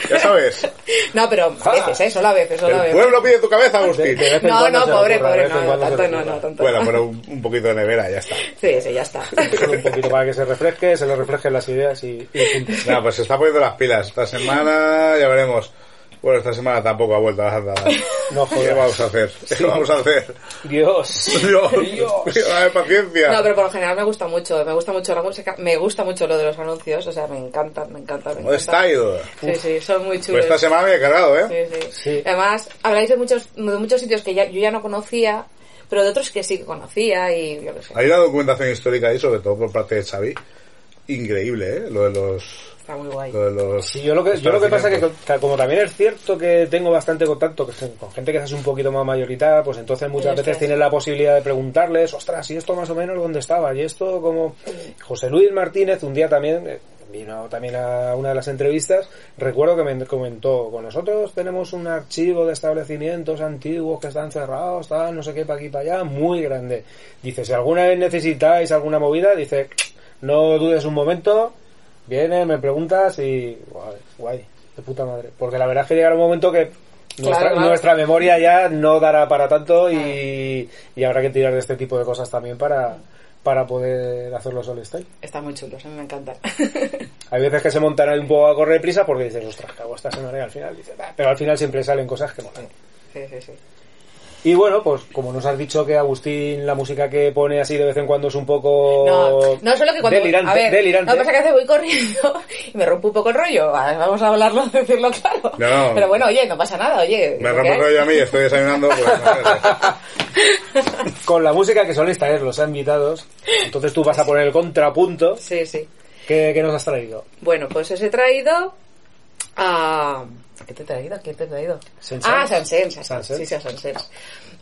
ya sabes. <laughs> No, pero a veces, ¿eh? Solo a veces, solo a El veces. pueblo pide tu cabeza, Agustín. No, no, pobre, pobre, no, se tanto no, no, tanto Bueno, no. pero un, un poquito de nevera, ya está. Sí, sí, ya está. Solo un poquito para que se refresque, se le reflejen las ideas y, y punto. Nada, pues se está poniendo las pilas. Esta semana ya veremos. Bueno, esta semana tampoco ha vuelto a andadas. No ¿Qué jodas. vamos a hacer? ¿Qué vamos a hacer? Dios. Dios, <laughs> Dios. a ver, paciencia. No, pero por lo general me gusta mucho, me gusta mucho la música, me gusta mucho lo de los anuncios, o sea, me encantan, me encantan, me ¿Dónde encantan. está ido? Sí, sí, son muy Pues chulos. esta semana me he cargado, ¿eh? Sí, sí. Sí. Además, habláis de muchos, de muchos sitios que ya, yo ya no conocía, pero de otros que sí que conocía y yo qué sé. Hay una documentación histórica ahí, sobre todo por parte de Xavi. Increíble, ¿eh? Lo de los... Está muy guay. Los Sí, yo lo que, yo lo que pasa es que, como también es cierto que tengo bastante contacto con gente que es un poquito más mayoritaria, pues entonces muchas veces es. tienes la posibilidad de preguntarles, ostras, ¿y esto más o menos dónde estaba? Y esto como... José Luis Martínez un día también, eh, vino también a una de las entrevistas, recuerdo que me comentó, con nosotros tenemos un archivo de establecimientos antiguos que están cerrados, tal, no sé qué, para aquí, para allá, muy grande. Dice, si alguna vez necesitáis alguna movida, dice, no dudes un momento, Viene, me preguntas y guay, guay, de puta madre. Porque la verdad es que llegará un momento que nuestra, claro. nuestra memoria ya no dará para tanto y, y habrá que tirar de este tipo de cosas también para, para poder hacerlo solo style. Está muy chulo, a mí me encanta. <laughs> Hay veces que se montan ahí un poco a correr prisa porque dices, ostras, cago esta semana y al final dices, pero al final siempre salen cosas que molan. Sí, sí, sí. Y bueno, pues como nos has dicho que Agustín la música que pone así de vez en cuando es un poco No, no solo que cuando delirante, a ver, delirante. Lo que pasa es que a veces voy corriendo <laughs> y me rompo un poco el rollo. Vamos a hablarlo, <laughs> decirlo claro. No. Pero bueno, oye, no pasa nada, oye. Me rompo el rollo a mí, estoy desayunando. Pues, no <laughs> con la música que soléis traer los invitados. Entonces tú vas a poner el contrapunto. Sí, sí. ¿Qué, qué nos has traído? Bueno, pues os he traído a... ¿a ¿Qué te he traído? ¿A quién te he traído? Ah, Sansens. Sansens. Sí, sí, a Sansens.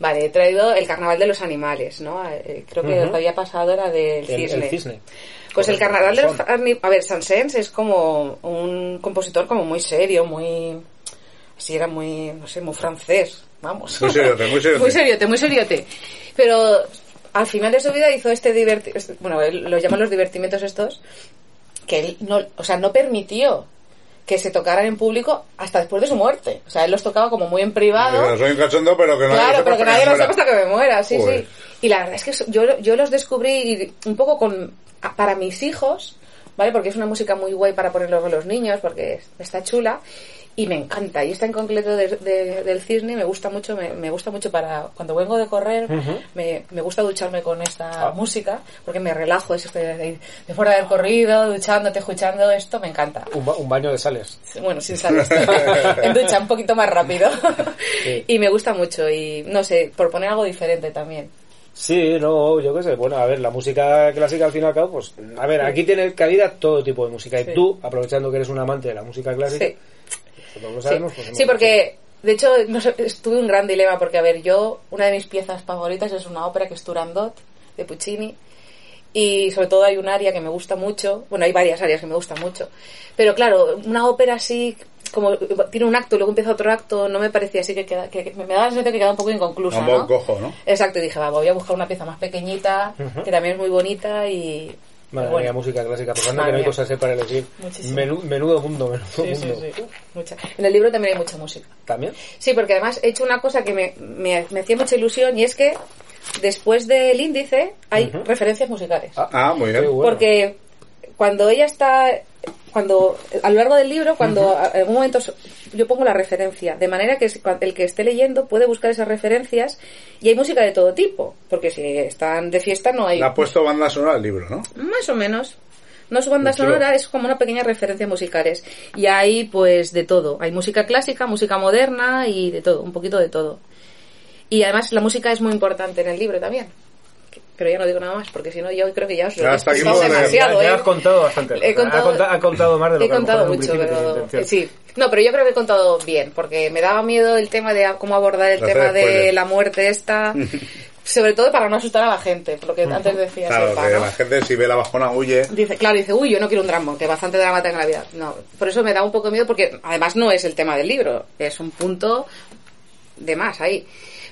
Vale, he traído el Carnaval de los Animales, ¿no? Eh, Creo que el que había pasado era del El, cisne. el cisne. Pues el Carnaval de los son. Ani- A ver, Sansens es como un compositor como muy serio, muy... Así era muy, no sé, muy francés, vamos. Muy seriote, muy seriote. <laughs> Muy seriote, muy seriote. Pero al final de su vida hizo este diverti... este- Bueno, él lo llaman los divertimientos estos, que él no, o sea, no permitió que se tocaran en público hasta después de su muerte. O sea, él los tocaba como muy en privado. Digo, Soy un cachondo, pero que no Claro, pero que nadie lo sepa hasta que me muera, sí, Joder. sí. Y la verdad es que yo, yo los descubrí un poco con para mis hijos, ¿vale? Porque es una música muy guay para ponerlo con los niños, porque es- está chula. Y me encanta. Y esta en concreto de- de- del cisne me gusta mucho, me, me gusta mucho para cuando vengo de correr, me, me gusta ducharme con esta Ah. música, porque me relajo, es este de, de fuera del corrido, duchándote, escuchando esto, me encanta. Un, ba- un baño de sales. Bueno, sin sales. <laughs> en ducha, un poquito más rápido. Sí. Y me gusta mucho. Y no sé, por poner algo diferente también. Sí, no, yo qué sé. Bueno, a ver, la música clásica al fin y al cabo, pues, a ver, aquí tiene cabida todo tipo de música. Sí. Y tú, aprovechando que eres un amante de la música clásica, Sí, lo sí. pues hemos- Sí, porque de hecho no sé, tuve un gran dilema porque, a ver, yo, una de mis piezas favoritas es una ópera que es Turandot, de Puccini. Y sobre todo hay un área que me gusta mucho. Bueno, hay varias áreas que me gustan mucho. Pero claro, una ópera así como tiene un acto y luego empieza otro acto, no me parecía así que, queda, que, que me daba la sensación que queda un poco inconclusa, Un poco ¿no? cojo, ¿no? Exacto, y dije, va, voy a buscar una pieza más pequeñita, que también es muy bonita y... Madre bueno. mía, música clásica. Madre que no hay cosas eh, para elegir. Menú- menudo mundo, menudo Sí, sí, mundo. sí, mucha. En el libro también hay mucha música. ¿También? Sí, porque además he hecho una cosa que me, me, me hacía mucha ilusión y es que después del índice hay referencias musicales. Ah, muy bien. Qué bueno. Porque cuando ella está, cuando a lo largo del libro, cuando en algún momento yo pongo la referencia, de manera que el que esté leyendo puede buscar esas referencias y hay música de todo tipo, porque si están de fiesta no hay Le ha puesto banda sonora al libro, ¿no? más o menos. No es banda sonora, es como una pequeña referencia musicales. Y hay pues de todo. Hay música clásica, música moderna y de todo, un poquito de todo. Y además la música es muy importante en el libro también. Pero ya no digo nada más, porque si no yo creo que ya os lo Ya he leer. demasiado. ya, ya ¿eh? has contado bastante. He contado- ha, conta- ha contado más de lo He que mejor contado mucho, pero sí. No, pero yo creo que he contado bien, porque me daba miedo el tema de cómo abordar el tema de la muerte esta, <laughs> sobre todo para no asustar a la gente, por lo que antes decía Claro, Serpa, que ¿no? la gente si ve la bajona huye. Dice, claro, dice, uy, yo no quiero un drama, que bastante drama tenga en la vida. No, por eso me da un poco de miedo, porque además no es el tema del libro, es un punto de más ahí.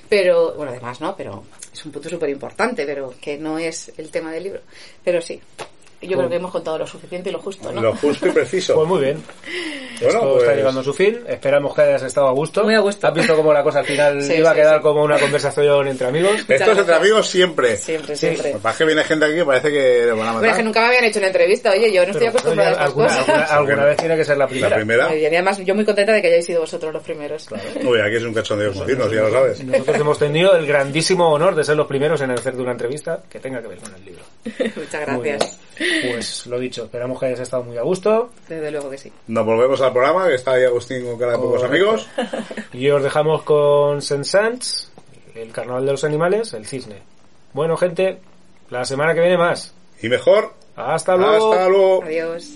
Pero, bueno, de más no, pero es un punto súper importante, pero que no es el tema del libro. Pero sí, yo creo que hemos contado lo suficiente y lo justo, ¿no? Lo justo y preciso. Pues muy bien. Bueno, pues- llegando a su fin. Esperamos que hayas estado a gusto. Muy a gusto. ¿Has visto cómo la cosa al final <laughs> Sí, iba a quedar sí. como una conversación entre amigos? Esto es entre amigos siempre. Siempre, Sí. siempre. Lo que pasa es que viene gente aquí que parece que le van a Bueno, es que nunca me habían hecho una entrevista, oye, yo no estoy acostumbrada a estas alguna, cosas. alguna- alguna vez tiene que ser la La primera. primera. Muy bien, Y además, yo muy contenta de que hayáis sido vosotros los primeros. Uy, aquí es un cachondeo continuo, ya lo sabes. Nosotros hemos tenido el grandísimo honor de ser los primeros en hacer de una entrevista que tenga que ver con el libro. <laughs> Muchas gracias. Pues lo dicho, esperamos que hayas estado muy a gusto. Desde luego que sí. Nos volvemos al programa, que está ahí Agustín con cara de pocos Correcto. amigos. Y os dejamos con Sensants, el carnaval de los animales, el cisne. Bueno, gente, la semana que viene más. Y mejor, Hasta luego. hasta luego. Adiós.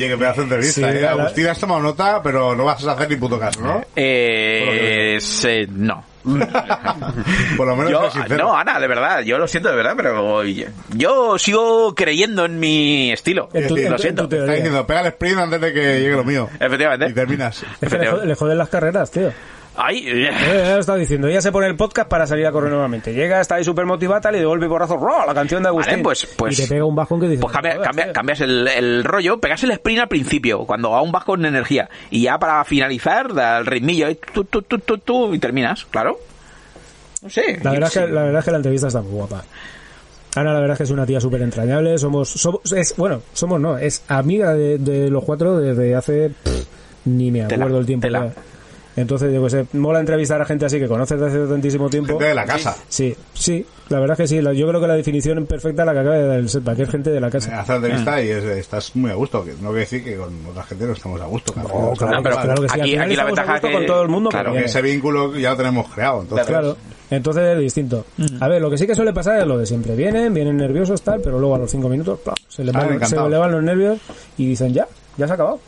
Oye, qué pedazo de entrevista, Sí, ¿eh? la- Agustín, has tomado nota, pero no vas a hacer ni puto caso, ¿no? Eh, se- no. <laughs> Por lo menos Yo, sincero. no, Ana, de verdad, yo lo siento de verdad, pero yo sigo creyendo en mi estilo. En tu- Sí, en lo siento. en tu Está teoría. diciendo, pega el sprint antes de que llegue lo mío. Y Efectivamente. terminas. Es que le, le joden las carreras, tío. Ay, Eh, diciendo, ella se pone el podcast para salir a correr nuevamente. Llega, está ahí súper motivada de golpe y porrazo, ¡ro! la canción de Agustín. Vale, pues- pues- y te pega un bajón que dices... Pues cambias el, el rollo, pegas el sprint al principio, cuando aún vas con energía. Y ya para finalizar, da el ritmillo, y, tu, tu, tu, tu, tu, y terminas, claro. No sé. La verdad, es Sí. que, la verdad es que la entrevista está muy guapa. Ana, la verdad es que es una tía súper entrañable. Somos, somos, es, bueno, somos no, es amiga de, de los cuatro desde hace, pff, ni me Tela, acuerdo el tiempo. tela. ya. Entonces, yo que sé, mola entrevistar a gente así que conoces desde hace tantísimo tiempo. Gente de la casa. Sí, sí, la verdad es que sí. La- Yo creo que la definición perfecta la que acaba de dar el Setback, que es gente de la casa. Hacer entrevista y es- estás muy a gusto. Que no quiere decir que con otra gente no estamos a gusto. No, Claro, pero claro que sí. Aquí- aquí la estamos a ventaja gusto que- con todo el mundo, claro, que ese vínculo ya lo tenemos creado. Entonces, Claro. Entonces es distinto. A ver, lo que sí que suele pasar es lo de siempre. Vienen, vienen nerviosos, tal, pero luego a los cinco minutos se les Salen van, se encantados. elevan los nervios y dicen ya, ya se ha acabado.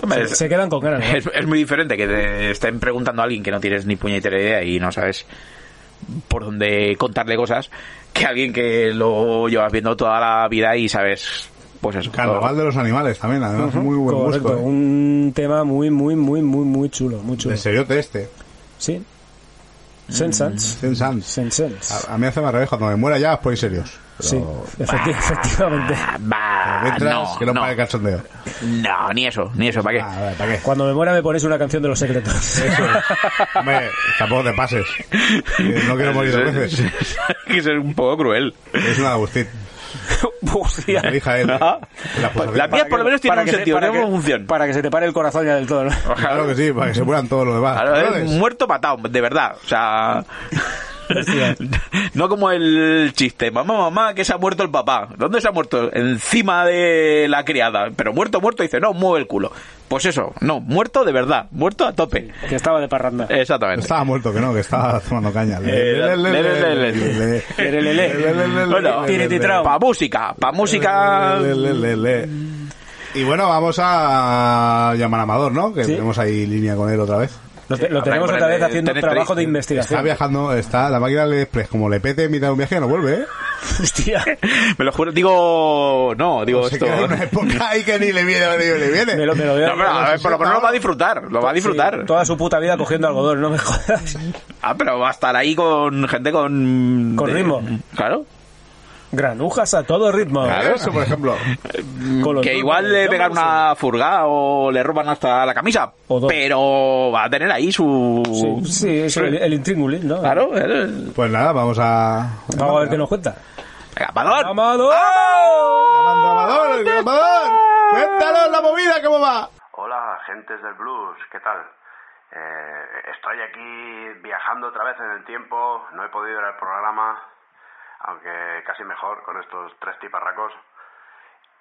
Hombre, Se, es, se quedan con ganas. ¿no? es- es muy diferente que te estén preguntando a alguien que no tienes ni puñetera idea y no sabes por dónde contarle cosas que alguien que lo llevas viendo toda la vida y sabes, pues eso. Carnaval de los animales también, además, muy buen Correcto, gusto. ¿eh? un tema muy, muy, muy, muy, muy chulo, muy chulo. De seriote este. Sí. Sensans. Ten Sans. Sensens. A, a mí hace más revés, cuando me muera ya ponéis serios. Pero Sí, efecti- efectivamente. Ah, bah, mientras, no, que no, no, pague cachondeo. no, ni eso, ni eso, ¿para qué? Ah, a ver, ¿para qué? Cuando me muera me pones una canción de los secretos. <laughs> Hombre, tampoco te pases. Que no quiero morir dos veces. que <laughs> es un poco cruel. Es una de Agustín. <laughs> Hostia. La hija él. Ah. La mía por lo menos tiene un se- sentido, para tiene que- una función. Para que se te pare el corazón ya del todo, ¿no? Claro que sí, para que se mueran todos los demás. Claro, muerto patado, de verdad. O sea. No como el chiste. Mamá, mamá, que se ha muerto el papá. ¿Dónde se ha muerto? Encima de la criada. Pero muerto, muerto, dice, no, mueve el culo. Pues eso, no, muerto de verdad. Muerto a tope. Que estaba de parranda. Exactamente. Estaba muerto, que no, que estaba tomando caña. Eh. Bueno, pa' música, pa' música. Y bueno, vamos a llamar a Amador, ¿no? Que Sí. tenemos ahí línea con él otra vez. Lo, te- lo Habrá tenemos otra vez haciendo trabajo de tri- Está investigación. viajando, está la máquina del Express, como le pete en mitad de un viaje, no vuelve, ¿eh? <laughs> Hostia. <laughs> Me lo juro, digo. No, digo Se esto. queda en una época ahí que ni le viene, ni le viene. Me lo, me lo veo. No, pero a ver, por lo menos lo va a disfrutar, lo va a disfrutar. Sí, toda su puta vida cogiendo algodón, no me jodas. Ah, pero va a estar ahí con gente con... Con de- ritmo. Claro. Granujas a todo ritmo. Claro, eso, por ejemplo. Los que igual le pegan una furga o le roban hasta la camisa. Pero va a tener ahí su... Sí, sí, es el, el intríngulis, ¿no? Claro. el- Pues nada, vamos a... Vamos a ver qué nos cuenta. Venga, Amador. ¡Amador! Amador, Amador, cuéntanos la movida, ¿cómo va? Hola, gentes del blues, ¿qué tal? Eh, estoy aquí viajando otra vez en el tiempo, no he podido ir al programa, aunque casi mejor con estos tres tiparracos.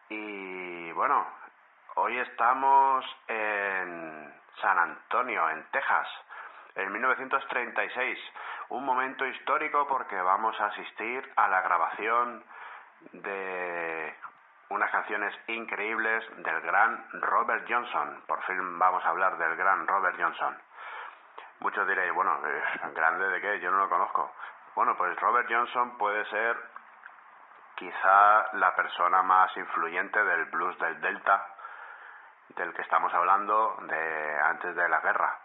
Y bueno, hoy estamos en San Antonio, en Texas, en 1936. Un momento histórico porque vamos a asistir a la grabación de unas canciones increíbles del gran Robert Johnson. Por fin vamos a hablar del gran Robert Johnson. Muchos diréis, bueno, eh, ¿grande de qué? Yo no lo conozco. Bueno, pues Robert Johnson puede ser quizá la persona más influyente del blues del Delta, del que estamos hablando de antes de la guerra.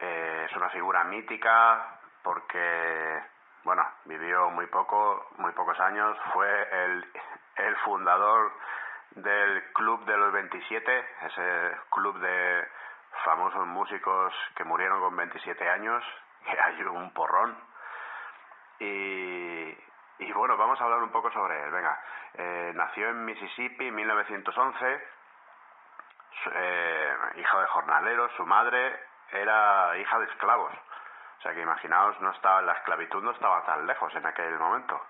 Eh, es una figura mítica porque, bueno, vivió muy poco, muy pocos años, fue el, el fundador del Club de los 27, ese club de famosos músicos que murieron con 27 años, que <laughs> hay un porrón. Y, y bueno, vamos a hablar un poco sobre él. Venga, eh, nació en Mississippi en 1911, su- eh, hijo de jornaleros, su madre era hija de esclavos. O sea que imaginaos, no estaba, la esclavitud no estaba tan lejos en aquel momento.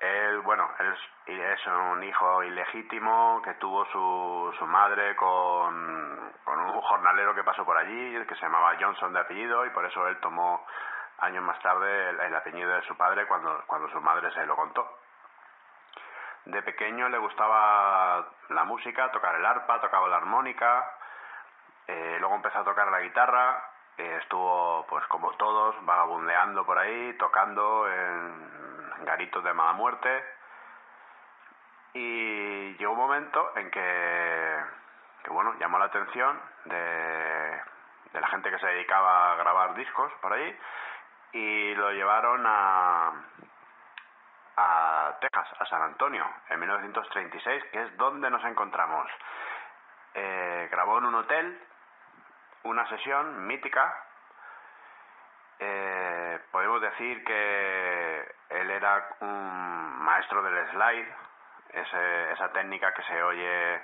Él, bueno, él es un hijo ilegítimo que tuvo su, su madre con, con un jornalero que pasó por allí, que se llamaba Johnson de apellido, y por eso él tomó años más tarde el, el apellido de su padre cuando, cuando su madre se lo contó. De pequeño le gustaba la música, tocar el arpa, tocaba la armónica, eh, luego empezó a tocar la guitarra, eh, estuvo pues como todos vagabundeando por ahí, tocando en garitos de mala muerte y llegó un momento en que, que bueno, llamó la atención de, de la gente que se dedicaba a grabar discos por ahí y lo llevaron a, a Texas, a San Antonio, en 1936, que es donde nos encontramos. Eh, grabó en un hotel una sesión mítica. Eh, podemos decir que él era un maestro del slide, ese- esa técnica que se oye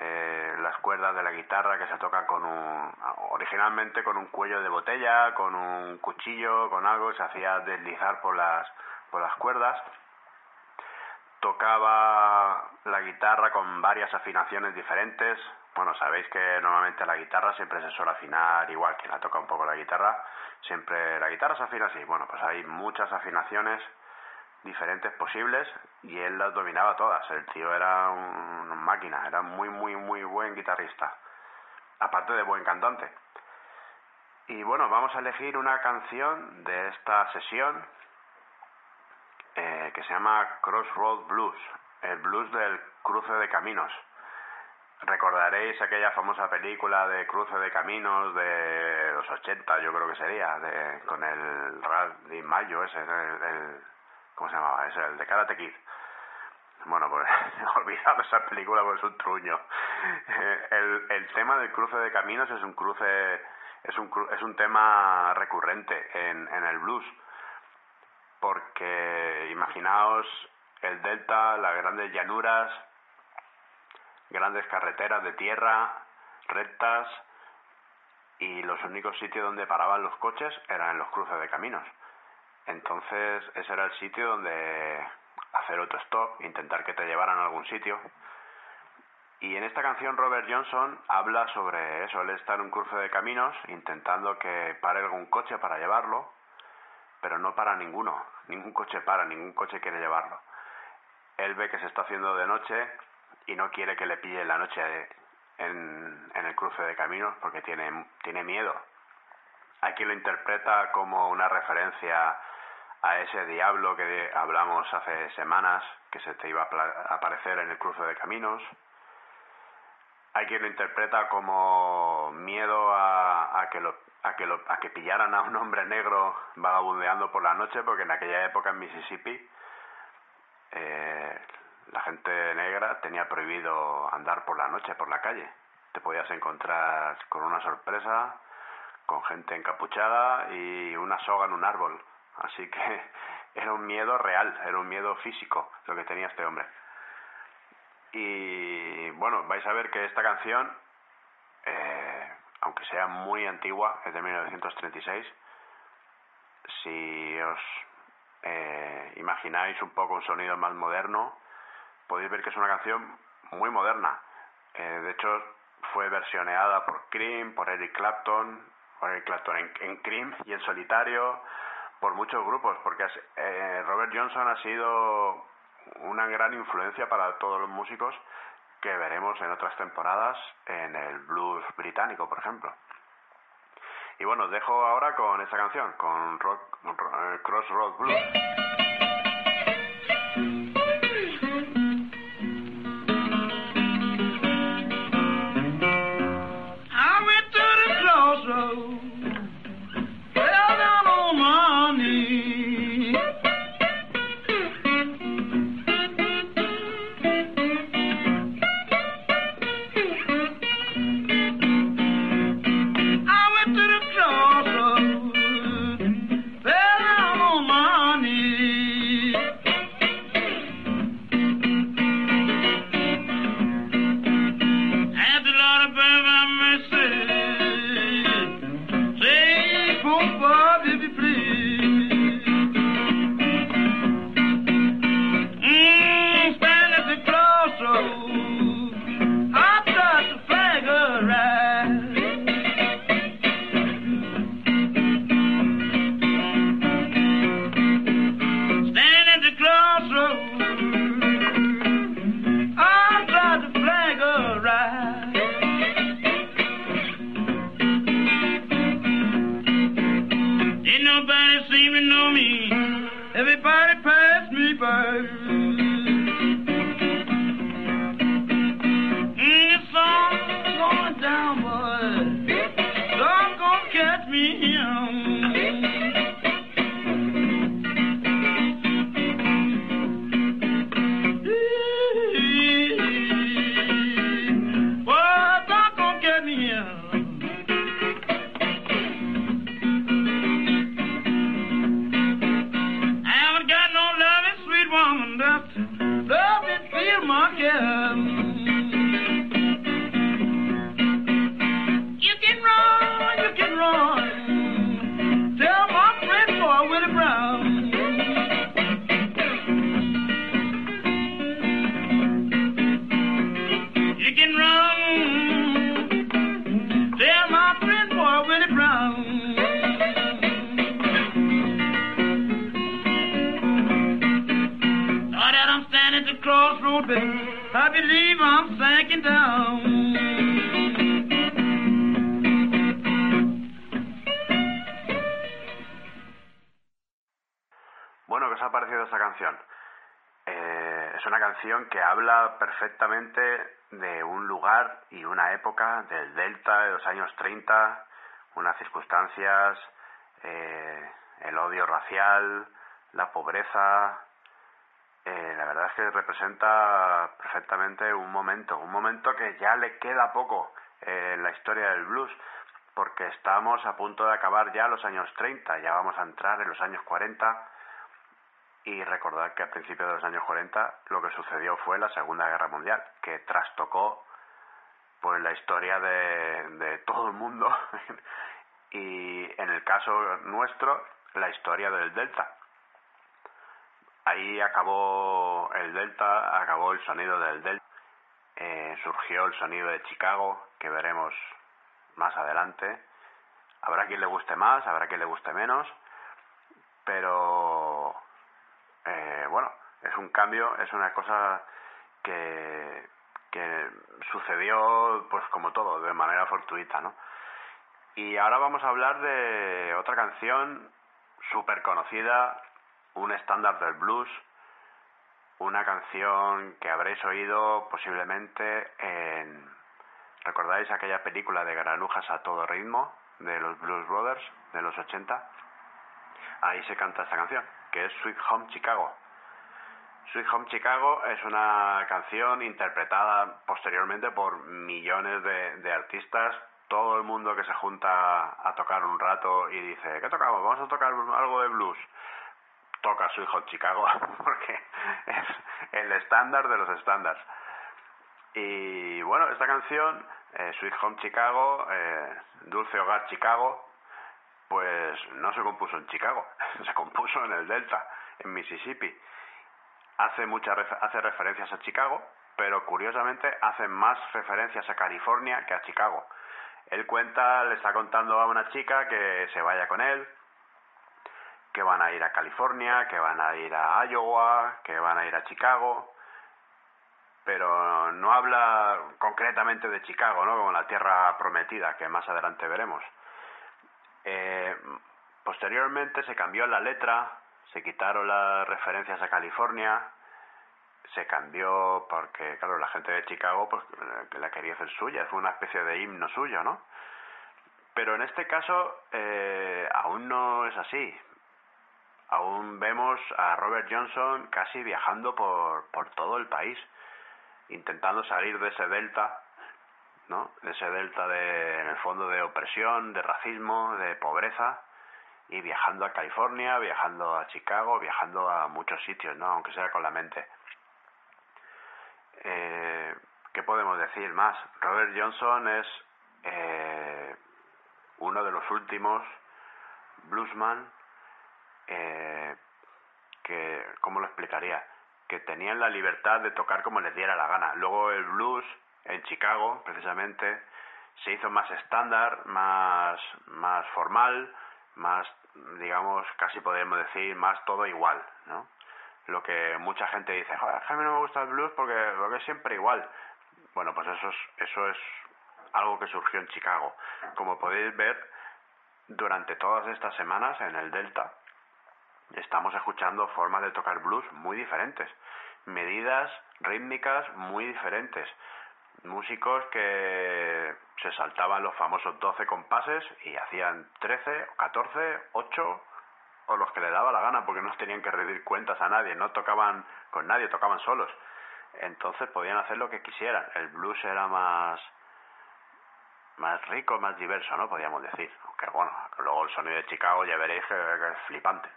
eh, las cuerdas de la guitarra que se tocan con un originalmente con un cuello de botella con un cuchillo con algo se hacía deslizar por las por las cuerdas. Tocaba la guitarra con varias afinaciones diferentes. Bueno sabéis que normalmente la guitarra siempre se suele afinar igual que la toca un poco la guitarra siempre la guitarra se afina así. Bueno pues hay muchas afinaciones diferentes posibles y él las dominaba todas. El tío era un- una máquina, era muy, muy, muy buen guitarrista, aparte de buen cantante. Y bueno, vamos a elegir una canción de esta sesión eh, que se llama Crossroad Blues, el blues del cruce de caminos. Recordaréis aquella famosa película de cruce de caminos de los 80, yo creo que sería, de, con el Randy Mayo ese, el, el- ¿cómo se llamaba? Ese, el de Karate Kid. Bueno, pues <laughs> olvidado esa película porque es un truño. Eh, El, el tema del cruce de caminos es un cruce, es un, es un tema recurrente en, en el blues. Porque imaginaos el delta, las grandes llanuras, grandes carreteras de tierra, rectas, y los únicos sitios donde paraban los coches eran en los cruces de caminos. Entonces ese era el sitio donde hacer autostop, intentar que te llevaran a algún sitio. Y en esta canción Robert Johnson habla sobre eso, él está en un cruce de caminos intentando que pare algún coche para llevarlo, pero no para ninguno, ningún coche para, ningún coche quiere llevarlo. Él ve que se está haciendo de noche y no quiere que le pille la noche en, en el cruce de caminos porque tiene, tiene miedo. Quien lo interpreta como una referencia a ese diablo que hablamos hace semanas que se te iba a aparecer en el cruce de caminos. Hay quien lo interpreta como miedo a, a que lo, a, que lo, a que pillaran a un hombre negro vagabundeando por la noche, porque en aquella época en Mississippi eh, la gente negra tenía prohibido andar por la noche por la calle. Te podías encontrar con una sorpresa, con gente encapuchada y una soga en un árbol. Así que <laughs> era un miedo real, era un miedo físico lo que tenía este hombre. Y bueno, vais a ver que esta canción, eh, aunque sea muy antigua, es de 1936, si os eh, imagináis un poco un sonido más moderno, podéis ver que es una canción muy moderna. Eh, de hecho, fue versioneada por Cream, por Eric Clapton, por Eric Clapton en, en Cream y en solitario, por muchos grupos, porque eh, Robert Johnson ha sido una gran influencia para todos los músicos que veremos en otras temporadas en el blues británico, por ejemplo. Y bueno, os dejo ahora con esta canción, con rock, ro- eh, Crossroad Blues. Perfectamente de un lugar y una época del Delta de los años 30, unas circunstancias, eh, el odio racial, la pobreza. Eh, la verdad es que representa perfectamente un momento, un momento que ya le queda poco eh, en la historia del blues, porque estamos a punto de acabar ya los años 30, ya vamos a entrar en los años 40 y recordar que a principios de los años 40 lo que sucedió fue la Segunda Guerra Mundial, que trastocó pues la historia de, de todo el mundo <laughs> y en el caso nuestro la historia del Delta. Ahí acabó el Delta, acabó el sonido del Delta, eh, surgió el sonido de Chicago, que veremos más adelante. Habrá quien le guste más, habrá quien le guste menos, pero eh, bueno, es un cambio, es una cosa que, que sucedió, pues como todo, de manera fortuita, ¿no? Y ahora vamos a hablar de otra canción súper conocida, un estándar del blues, una canción que habréis oído posiblemente en... ¿Recordáis aquella película de granujas a todo ritmo de los Blues Brothers de los 80? Ahí se canta esta canción, que es Sweet Home Chicago. Sweet Home Chicago es una canción interpretada posteriormente por millones de, artistas, todo el mundo que se junta a tocar un rato y dice, ¿qué tocamos? Vamos a tocar algo de blues. Toca Sweet Home Chicago <laughs> porque es el estándar de los estándares. Y bueno, esta canción, eh, Sweet Home Chicago, eh, Dulce Hogar Chicago, pues no se compuso en Chicago, <laughs> se compuso en el Delta, en Mississippi. Hace muchas hace referencias a Chicago, pero curiosamente hace más referencias a California que a Chicago. Él cuenta, le está contando a una chica que se vaya con él, que van a ir a California, que van a ir a Iowa, que van a ir a Chicago, pero no habla concretamente de Chicago, ¿no? Como la tierra prometida, que más adelante veremos. Eh, posteriormente se cambió la letra, se quitaron las referencias a California, se cambió porque, claro, la gente de Chicago pues eh, la quería hacer suya, fue una especie de himno suyo, ¿no? Pero en este caso eh, aún no es así. Aún vemos a Robert Johnson casi viajando por, por todo el país, intentando salir de ese delta, ¿no? Ese delta de, en el fondo, de opresión, de racismo, de pobreza, y viajando a California, viajando a Chicago, viajando a muchos sitios, ¿no? Aunque sea con la mente. Eh, ¿Qué podemos decir más? Robert Johnson es eh, uno de los últimos bluesman eh, que, ¿cómo lo explicaría? Que tenían la libertad de tocar como les diera la gana. Luego el blues en Chicago, precisamente, se hizo más estándar, más, formal, más, digamos, casi podemos decir, más todo igual, ¿no? Lo que mucha gente dice, a mí no me gusta el blues porque, porque es siempre igual. Bueno, pues eso es, eso es algo que surgió en Chicago. Como podéis ver, durante todas estas semanas en el Delta, estamos escuchando formas de tocar blues muy diferentes, medidas rítmicas muy diferentes, músicos que se saltaban los famosos 12 compases y hacían 13 o 14, 8 o los que le daba la gana porque no tenían que rendir cuentas a nadie, no tocaban con nadie, tocaban solos. Entonces podían hacer lo que quisieran. El blues era más más rico, más diverso, ¿no? Podríamos decir. Aunque bueno, luego el sonido de Chicago ya veréis que es flipante.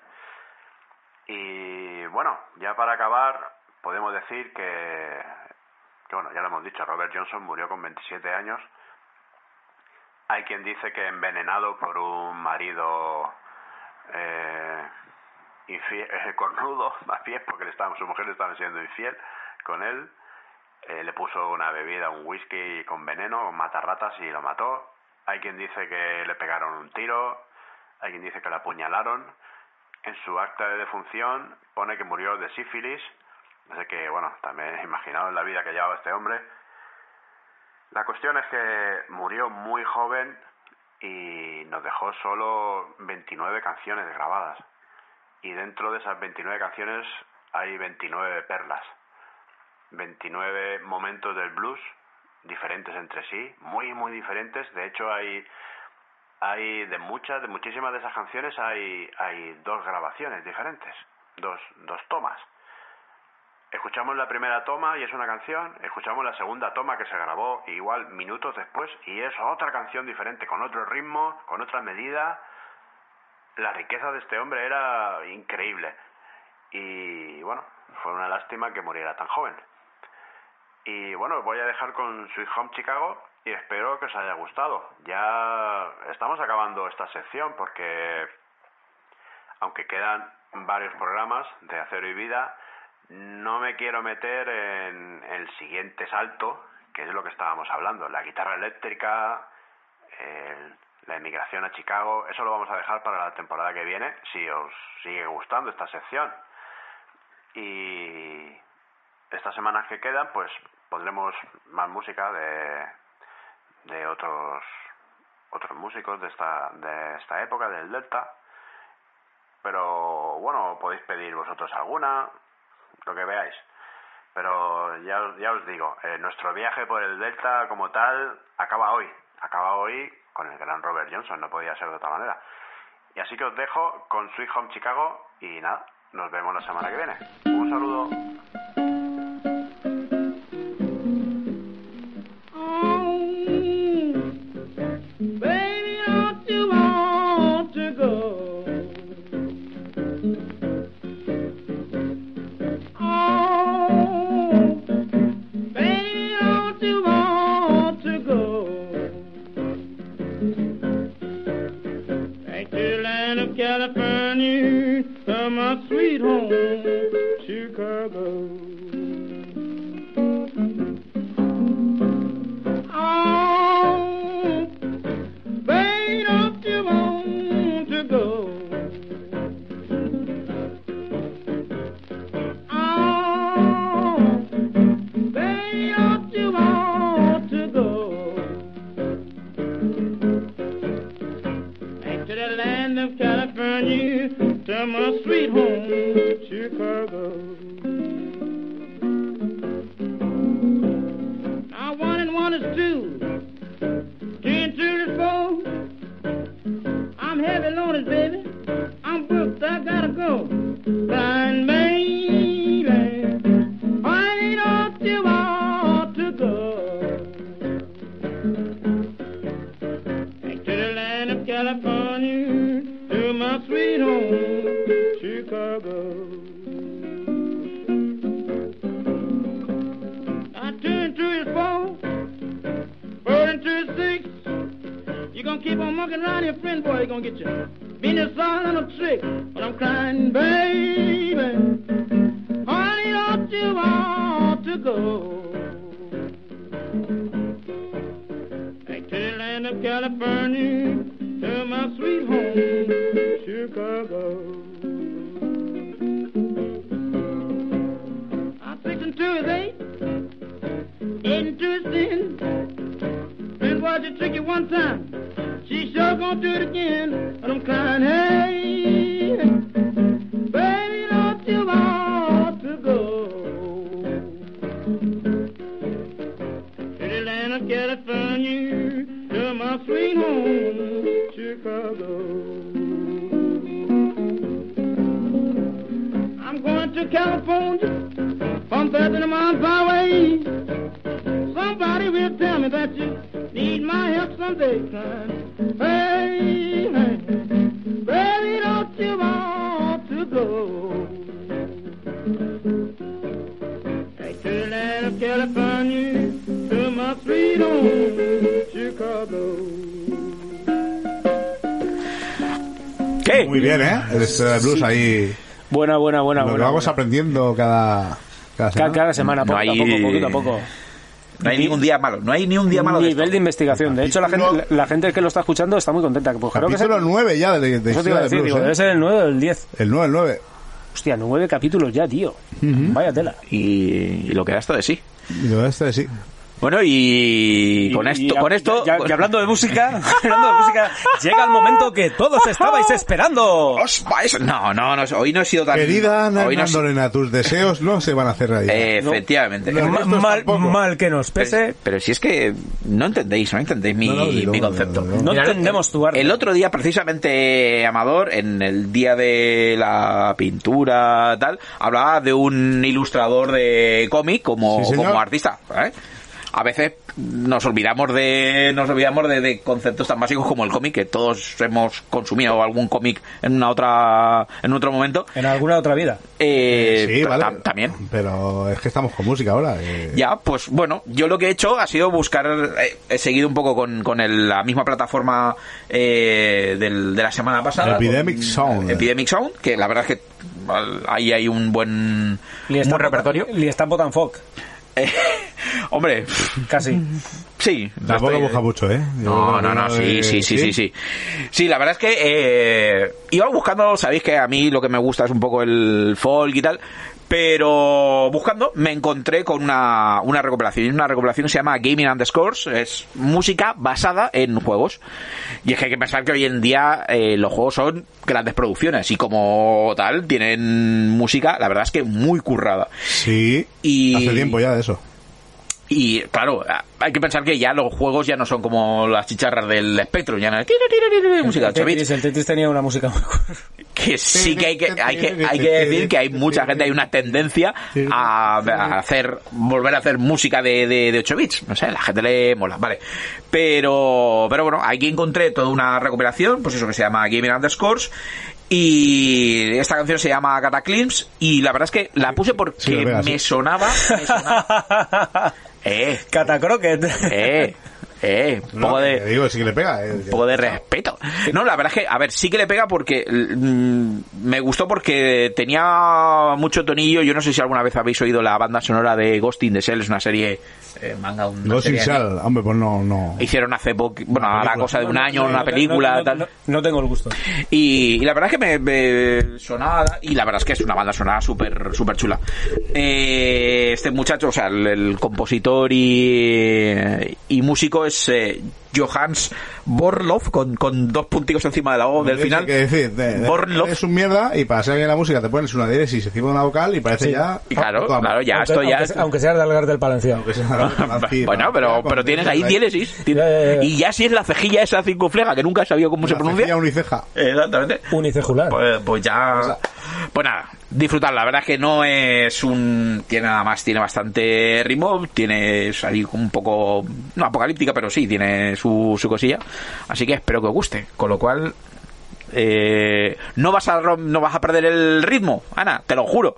Y bueno, ya para acabar, podemos decir que, que, bueno, ya lo hemos dicho, Robert Johnson murió con 27 años. Hay quien dice que envenenado por un marido eh, infiel, eh, cornudo, <laughs> más bien, porque le estaban, su mujer le estaba siendo infiel con él. Eh, le puso una bebida, un whisky con veneno, con matarratas y lo mató. Hay quien dice que le pegaron un tiro, hay quien dice que la apuñalaron. En su acta de defunción pone que murió de sífilis, así que bueno, también <laughs> imaginado la vida que llevaba este hombre. La cuestión es que murió muy joven y nos dejó solo 29 canciones grabadas. Y dentro de esas 29 canciones hay 29 perlas. 29 momentos del blues diferentes entre sí, muy muy diferentes. De hecho hay hay de muchas, de muchísimas de esas canciones hay hay dos grabaciones diferentes, dos dos tomas. Escuchamos la primera toma y es una canción, escuchamos la segunda toma que se grabó igual minutos después y es otra canción diferente, con otro ritmo, con otra medida. La riqueza de este hombre era increíble. Y bueno, fue una lástima que muriera tan joven. Y bueno, voy a dejar con Sweet Home Chicago y espero que os haya gustado. Ya estamos acabando esta sección porque aunque quedan varios programas de Acero y Vida, no me quiero meter en el siguiente salto, que es lo que estábamos hablando, la guitarra eléctrica, el- la emigración a Chicago, eso lo vamos a dejar para la temporada que viene, si os sigue gustando esta sección. Y estas semanas que quedan, pues pondremos más música de, de otros otros músicos de esta de esta época del Delta. Pero bueno, podéis pedir vosotros alguna, lo que veáis. Pero ya, ya os digo, eh, nuestro viaje por el Delta como tal acaba hoy. Acaba hoy con el gran Robert Johnson, no podía ser de otra manera. Y así que os dejo con Sweet Home Chicago y nada, nos vemos la semana que viene. Un saludo. Muy bien, ¿eh? El eh, blues ahí. Buena, buena, buena. Lo que buena, vamos buena. aprendiendo cada, cada Ca- semana. Cada semana, No poquito hay- a poco, poquito a poco. No hay ningún día malo, no hay ni un día malo de nivel esto. de investigación. De hecho, la gente, la, la gente que lo está escuchando está muy contenta. Pues creo que es el- Capítulo 9 ya de, de eso te historia iba a de decir, blues, digo, ¿eh? debe ser el 9 o el 10. El 9, el 9. Hostia, nueve capítulos ya, tío. Vaya tela. Y, y lo que da esto de sí. Y lo de este sí. Bueno, y, con esto, y- con esto, ya- ya- y hablando de música, <laughs> <laughs> hablando de música, llega el momento que todos <laughs> estabais esperando. Os vais- No, no, no, hoy no he sido tan. Querida Ana hoy no Lena, tus deseos no se van a hacer realidad. Eh, efectivamente. No. Mal, mal que nos Pero, pese, pero si es que no entendéis, no entendéis mi, No, no, dilo, mi concepto. no, no. no Mira, entendemos tu arte. El otro día, precisamente, Amador, en el día de la pintura, tal, hablaba de un ilustrador de cómic como, Sí, señor. como artista. ¿eh? A veces nos olvidamos de nos olvidamos de, de conceptos tan básicos como el cómic que todos hemos consumido algún cómic en una otra en otro momento En alguna otra vida. Eh, sí, ta- vale. tam- también Pero es que estamos con música ahora. eh. ya, pues bueno, yo lo que he hecho ha sido buscar, eh, he seguido un poco con, con el- la misma plataforma eh, del- de la semana pasada. Epidemic con- Sound. Epidemic Sound, que la verdad es que ahí hay un buen, un buen repertorio. Li está Potan Foc, Eh, <laughs> hombre, casi. sí. Tampoco estoy- busca mucho, ¿eh? Yo No, no, no, sí, sí, sí, sí, sí. Sí, la verdad es que eh, iba buscando, sabéis que a mí lo que me gusta es un poco el folk y tal, pero buscando me encontré con una, una recopilación, y una recopilación que se llama Gaming Underscores, es música basada en juegos. Y es que hay que pensar que hoy en día eh, los juegos son grandes producciones y como tal tienen música, la verdad es que muy currada. Sí, Y- hace tiempo ya de eso. Y claro, hay que pensar que ya los juegos ya no son como las chicharras del espectro, ya no es música el, 8 bits, Tetris, el Tetris tenía una música muy que sí que hay que, hay que hay que decir que hay mucha gente, hay una tendencia a, a hacer, volver a hacer música de, de, de 8 bits, no sé, la gente le mola, vale. Pero, pero bueno, aquí encontré toda una recuperación, pues eso que se llama Gaming Underscores, y esta canción se llama Cataclysms, y la verdad es que la puse porque Sí, me sonaba, me sonaba, <laughs> eh, Catacroquet. eh, <laughs> eh, un No, poco de, digo, sí que le pega. eh, un poco de respeto. No, la verdad es que, a ver, sí que le pega porque mm, me gustó porque tenía mucho tonillo. Yo no sé si alguna vez habéis oído la banda sonora de Ghost in the Shell, es una serie eh, manga, una Ghost in Shell, hombre, pues no, no. Hicieron hace poco, bueno, Una a la película. cosa de un año, No, una película, no, no, tal. no, no tengo el gusto. Y, y la verdad es que me, me sonaba y la verdad es que es una banda sonora súper súper chula. Eh, este muchacho, o sea, el, el compositor y, y músico es Johannes Borloff con, con dos punticos encima de la O del final. que decir, de- de- Borloff. es un mierda y para ser bien la música te pones una diéresis encima de una vocal y parece Sí. ya. Y claro, claro, ya aunque, esto ya aunque, aunque sea de Algar del Palenciano. <laughs> Bueno, pero, pero tienes ahí diéresis. Tienes-. Y ya si es la cejilla esa circunfleja que nunca he sabido cómo se pronuncia. cejilla uniceja. Exactamente. Unicejular. Pues, pues ya. Pues nada, disfrutar. La verdad es que no es un. Tiene nada más, tiene bastante ritmo. Tiene ahí un poco. No apocalíptica, pero sí, tiene su, su cosilla. Así que espero que os guste. Con lo cual. eh, no vas a rom- no vas a perder el ritmo, Ana, te lo juro.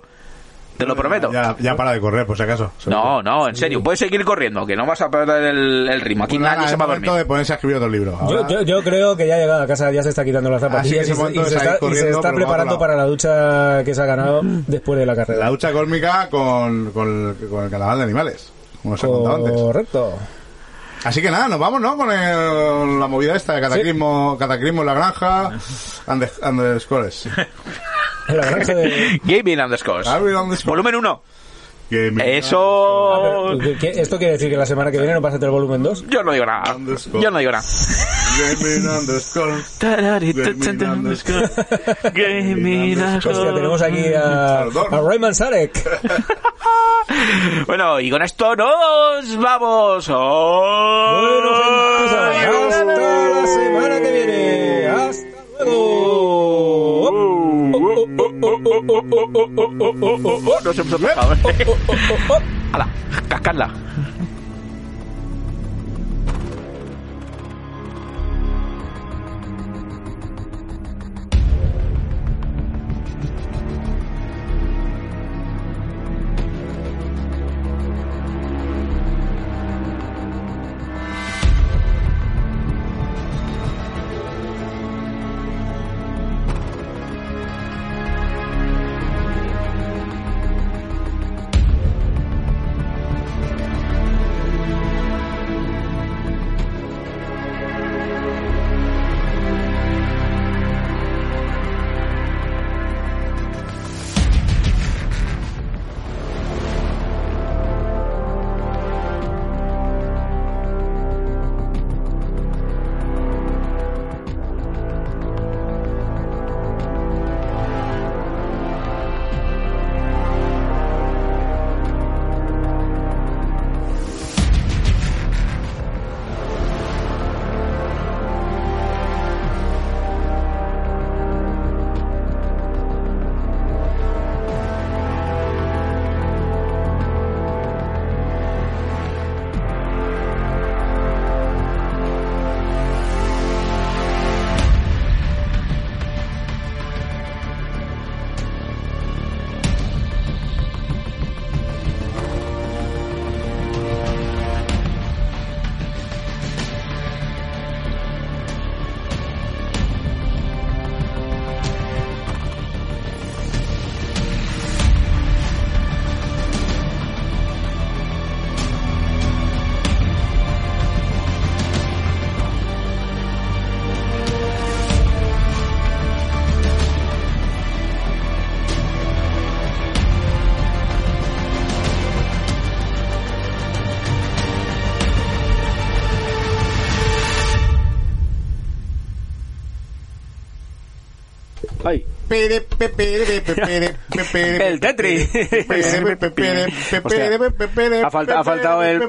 Te lo prometo. Ya, ya para de correr, por si acaso. No, no, en serio, puedes seguir corriendo, que no vas a perder el, el ritmo. Aquí Bueno, nadie se va a dormir. de ponerse a escribir otro libro. Yo, Ahora- yo, yo creo que ya ha llegado a casa, ya se está quitando las zapatillas y se, y está, y se preparando para la ducha que se ha ganado después de la La carrera. ducha cósmica con, con, con el carnaval de animales. Como os he contado antes. Correcto. Así que nada, nos vamos, ¿no? Con el- la movida esta de cataclismo, cataclismo en la granja, <laughs> la granja de... Gaming Underscores. Gaming Underscores. Volumen 1. Gaming Eso. ¿Qué- ¿Esto quiere decir que la semana que viene no pasa el volumen 2? Yo no digo nada. Yo no digo nada. Gaming underscore. Gaming underscore. Gaming Hostia, tenemos aquí a, a Rayman Sarek. Bueno, y con esto nos vamos. Bueno, hasta la semana que viene. Hasta luego. Nos hemos empezado. ¡Hala! ¡Cascarla! El Tetris. Ha, falta- ha faltado el,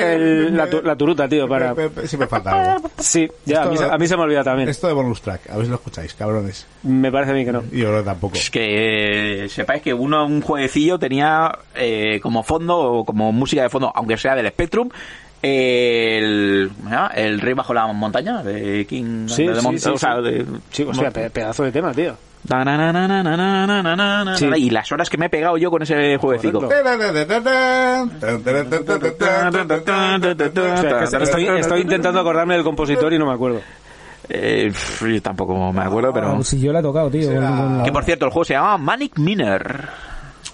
el- la, tu- la turuta, tío, para... Siempre falta algo. Sí, ya, a mí, se- a mí se me olvida también. Esto de bonus track, a ver si lo escucháis, cabrones. Me parece a mí que no. Y yo creo tampoco. Es que eh, sepáis que uno, un jueguecillo tenía eh, como fondo, o como música de fondo, aunque sea del Spectrum, el, el Rey bajo la montaña de King. Sí, de sí, Mont- sí, o sea, de- Sí, pedazo de tema, tío. Sí. Y las horas que me he pegado yo con ese jueguecito. Estoy, estoy intentando acordarme del compositor y no me acuerdo. Eh, yo tampoco me acuerdo, pero... Si yo la he tocado, tío. Que por cierto, el juego se llama Manic Miner.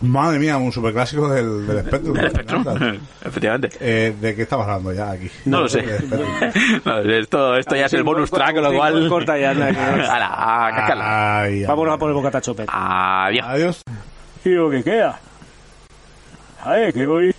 Madre mía, un superclásico del, del Spectrum. Del Spectrum. <laughs> Efectivamente. Eh, ¿De qué estamos hablando ya aquí? No lo sé. <laughs> <laughs> No, esto, esto ya es el bonus track, con lo cual... Corta ya, Hala, a. Ay. Vámonos a por el bocata chopet. Adiós. Adiós. Y lo que queda. Ay, que voy.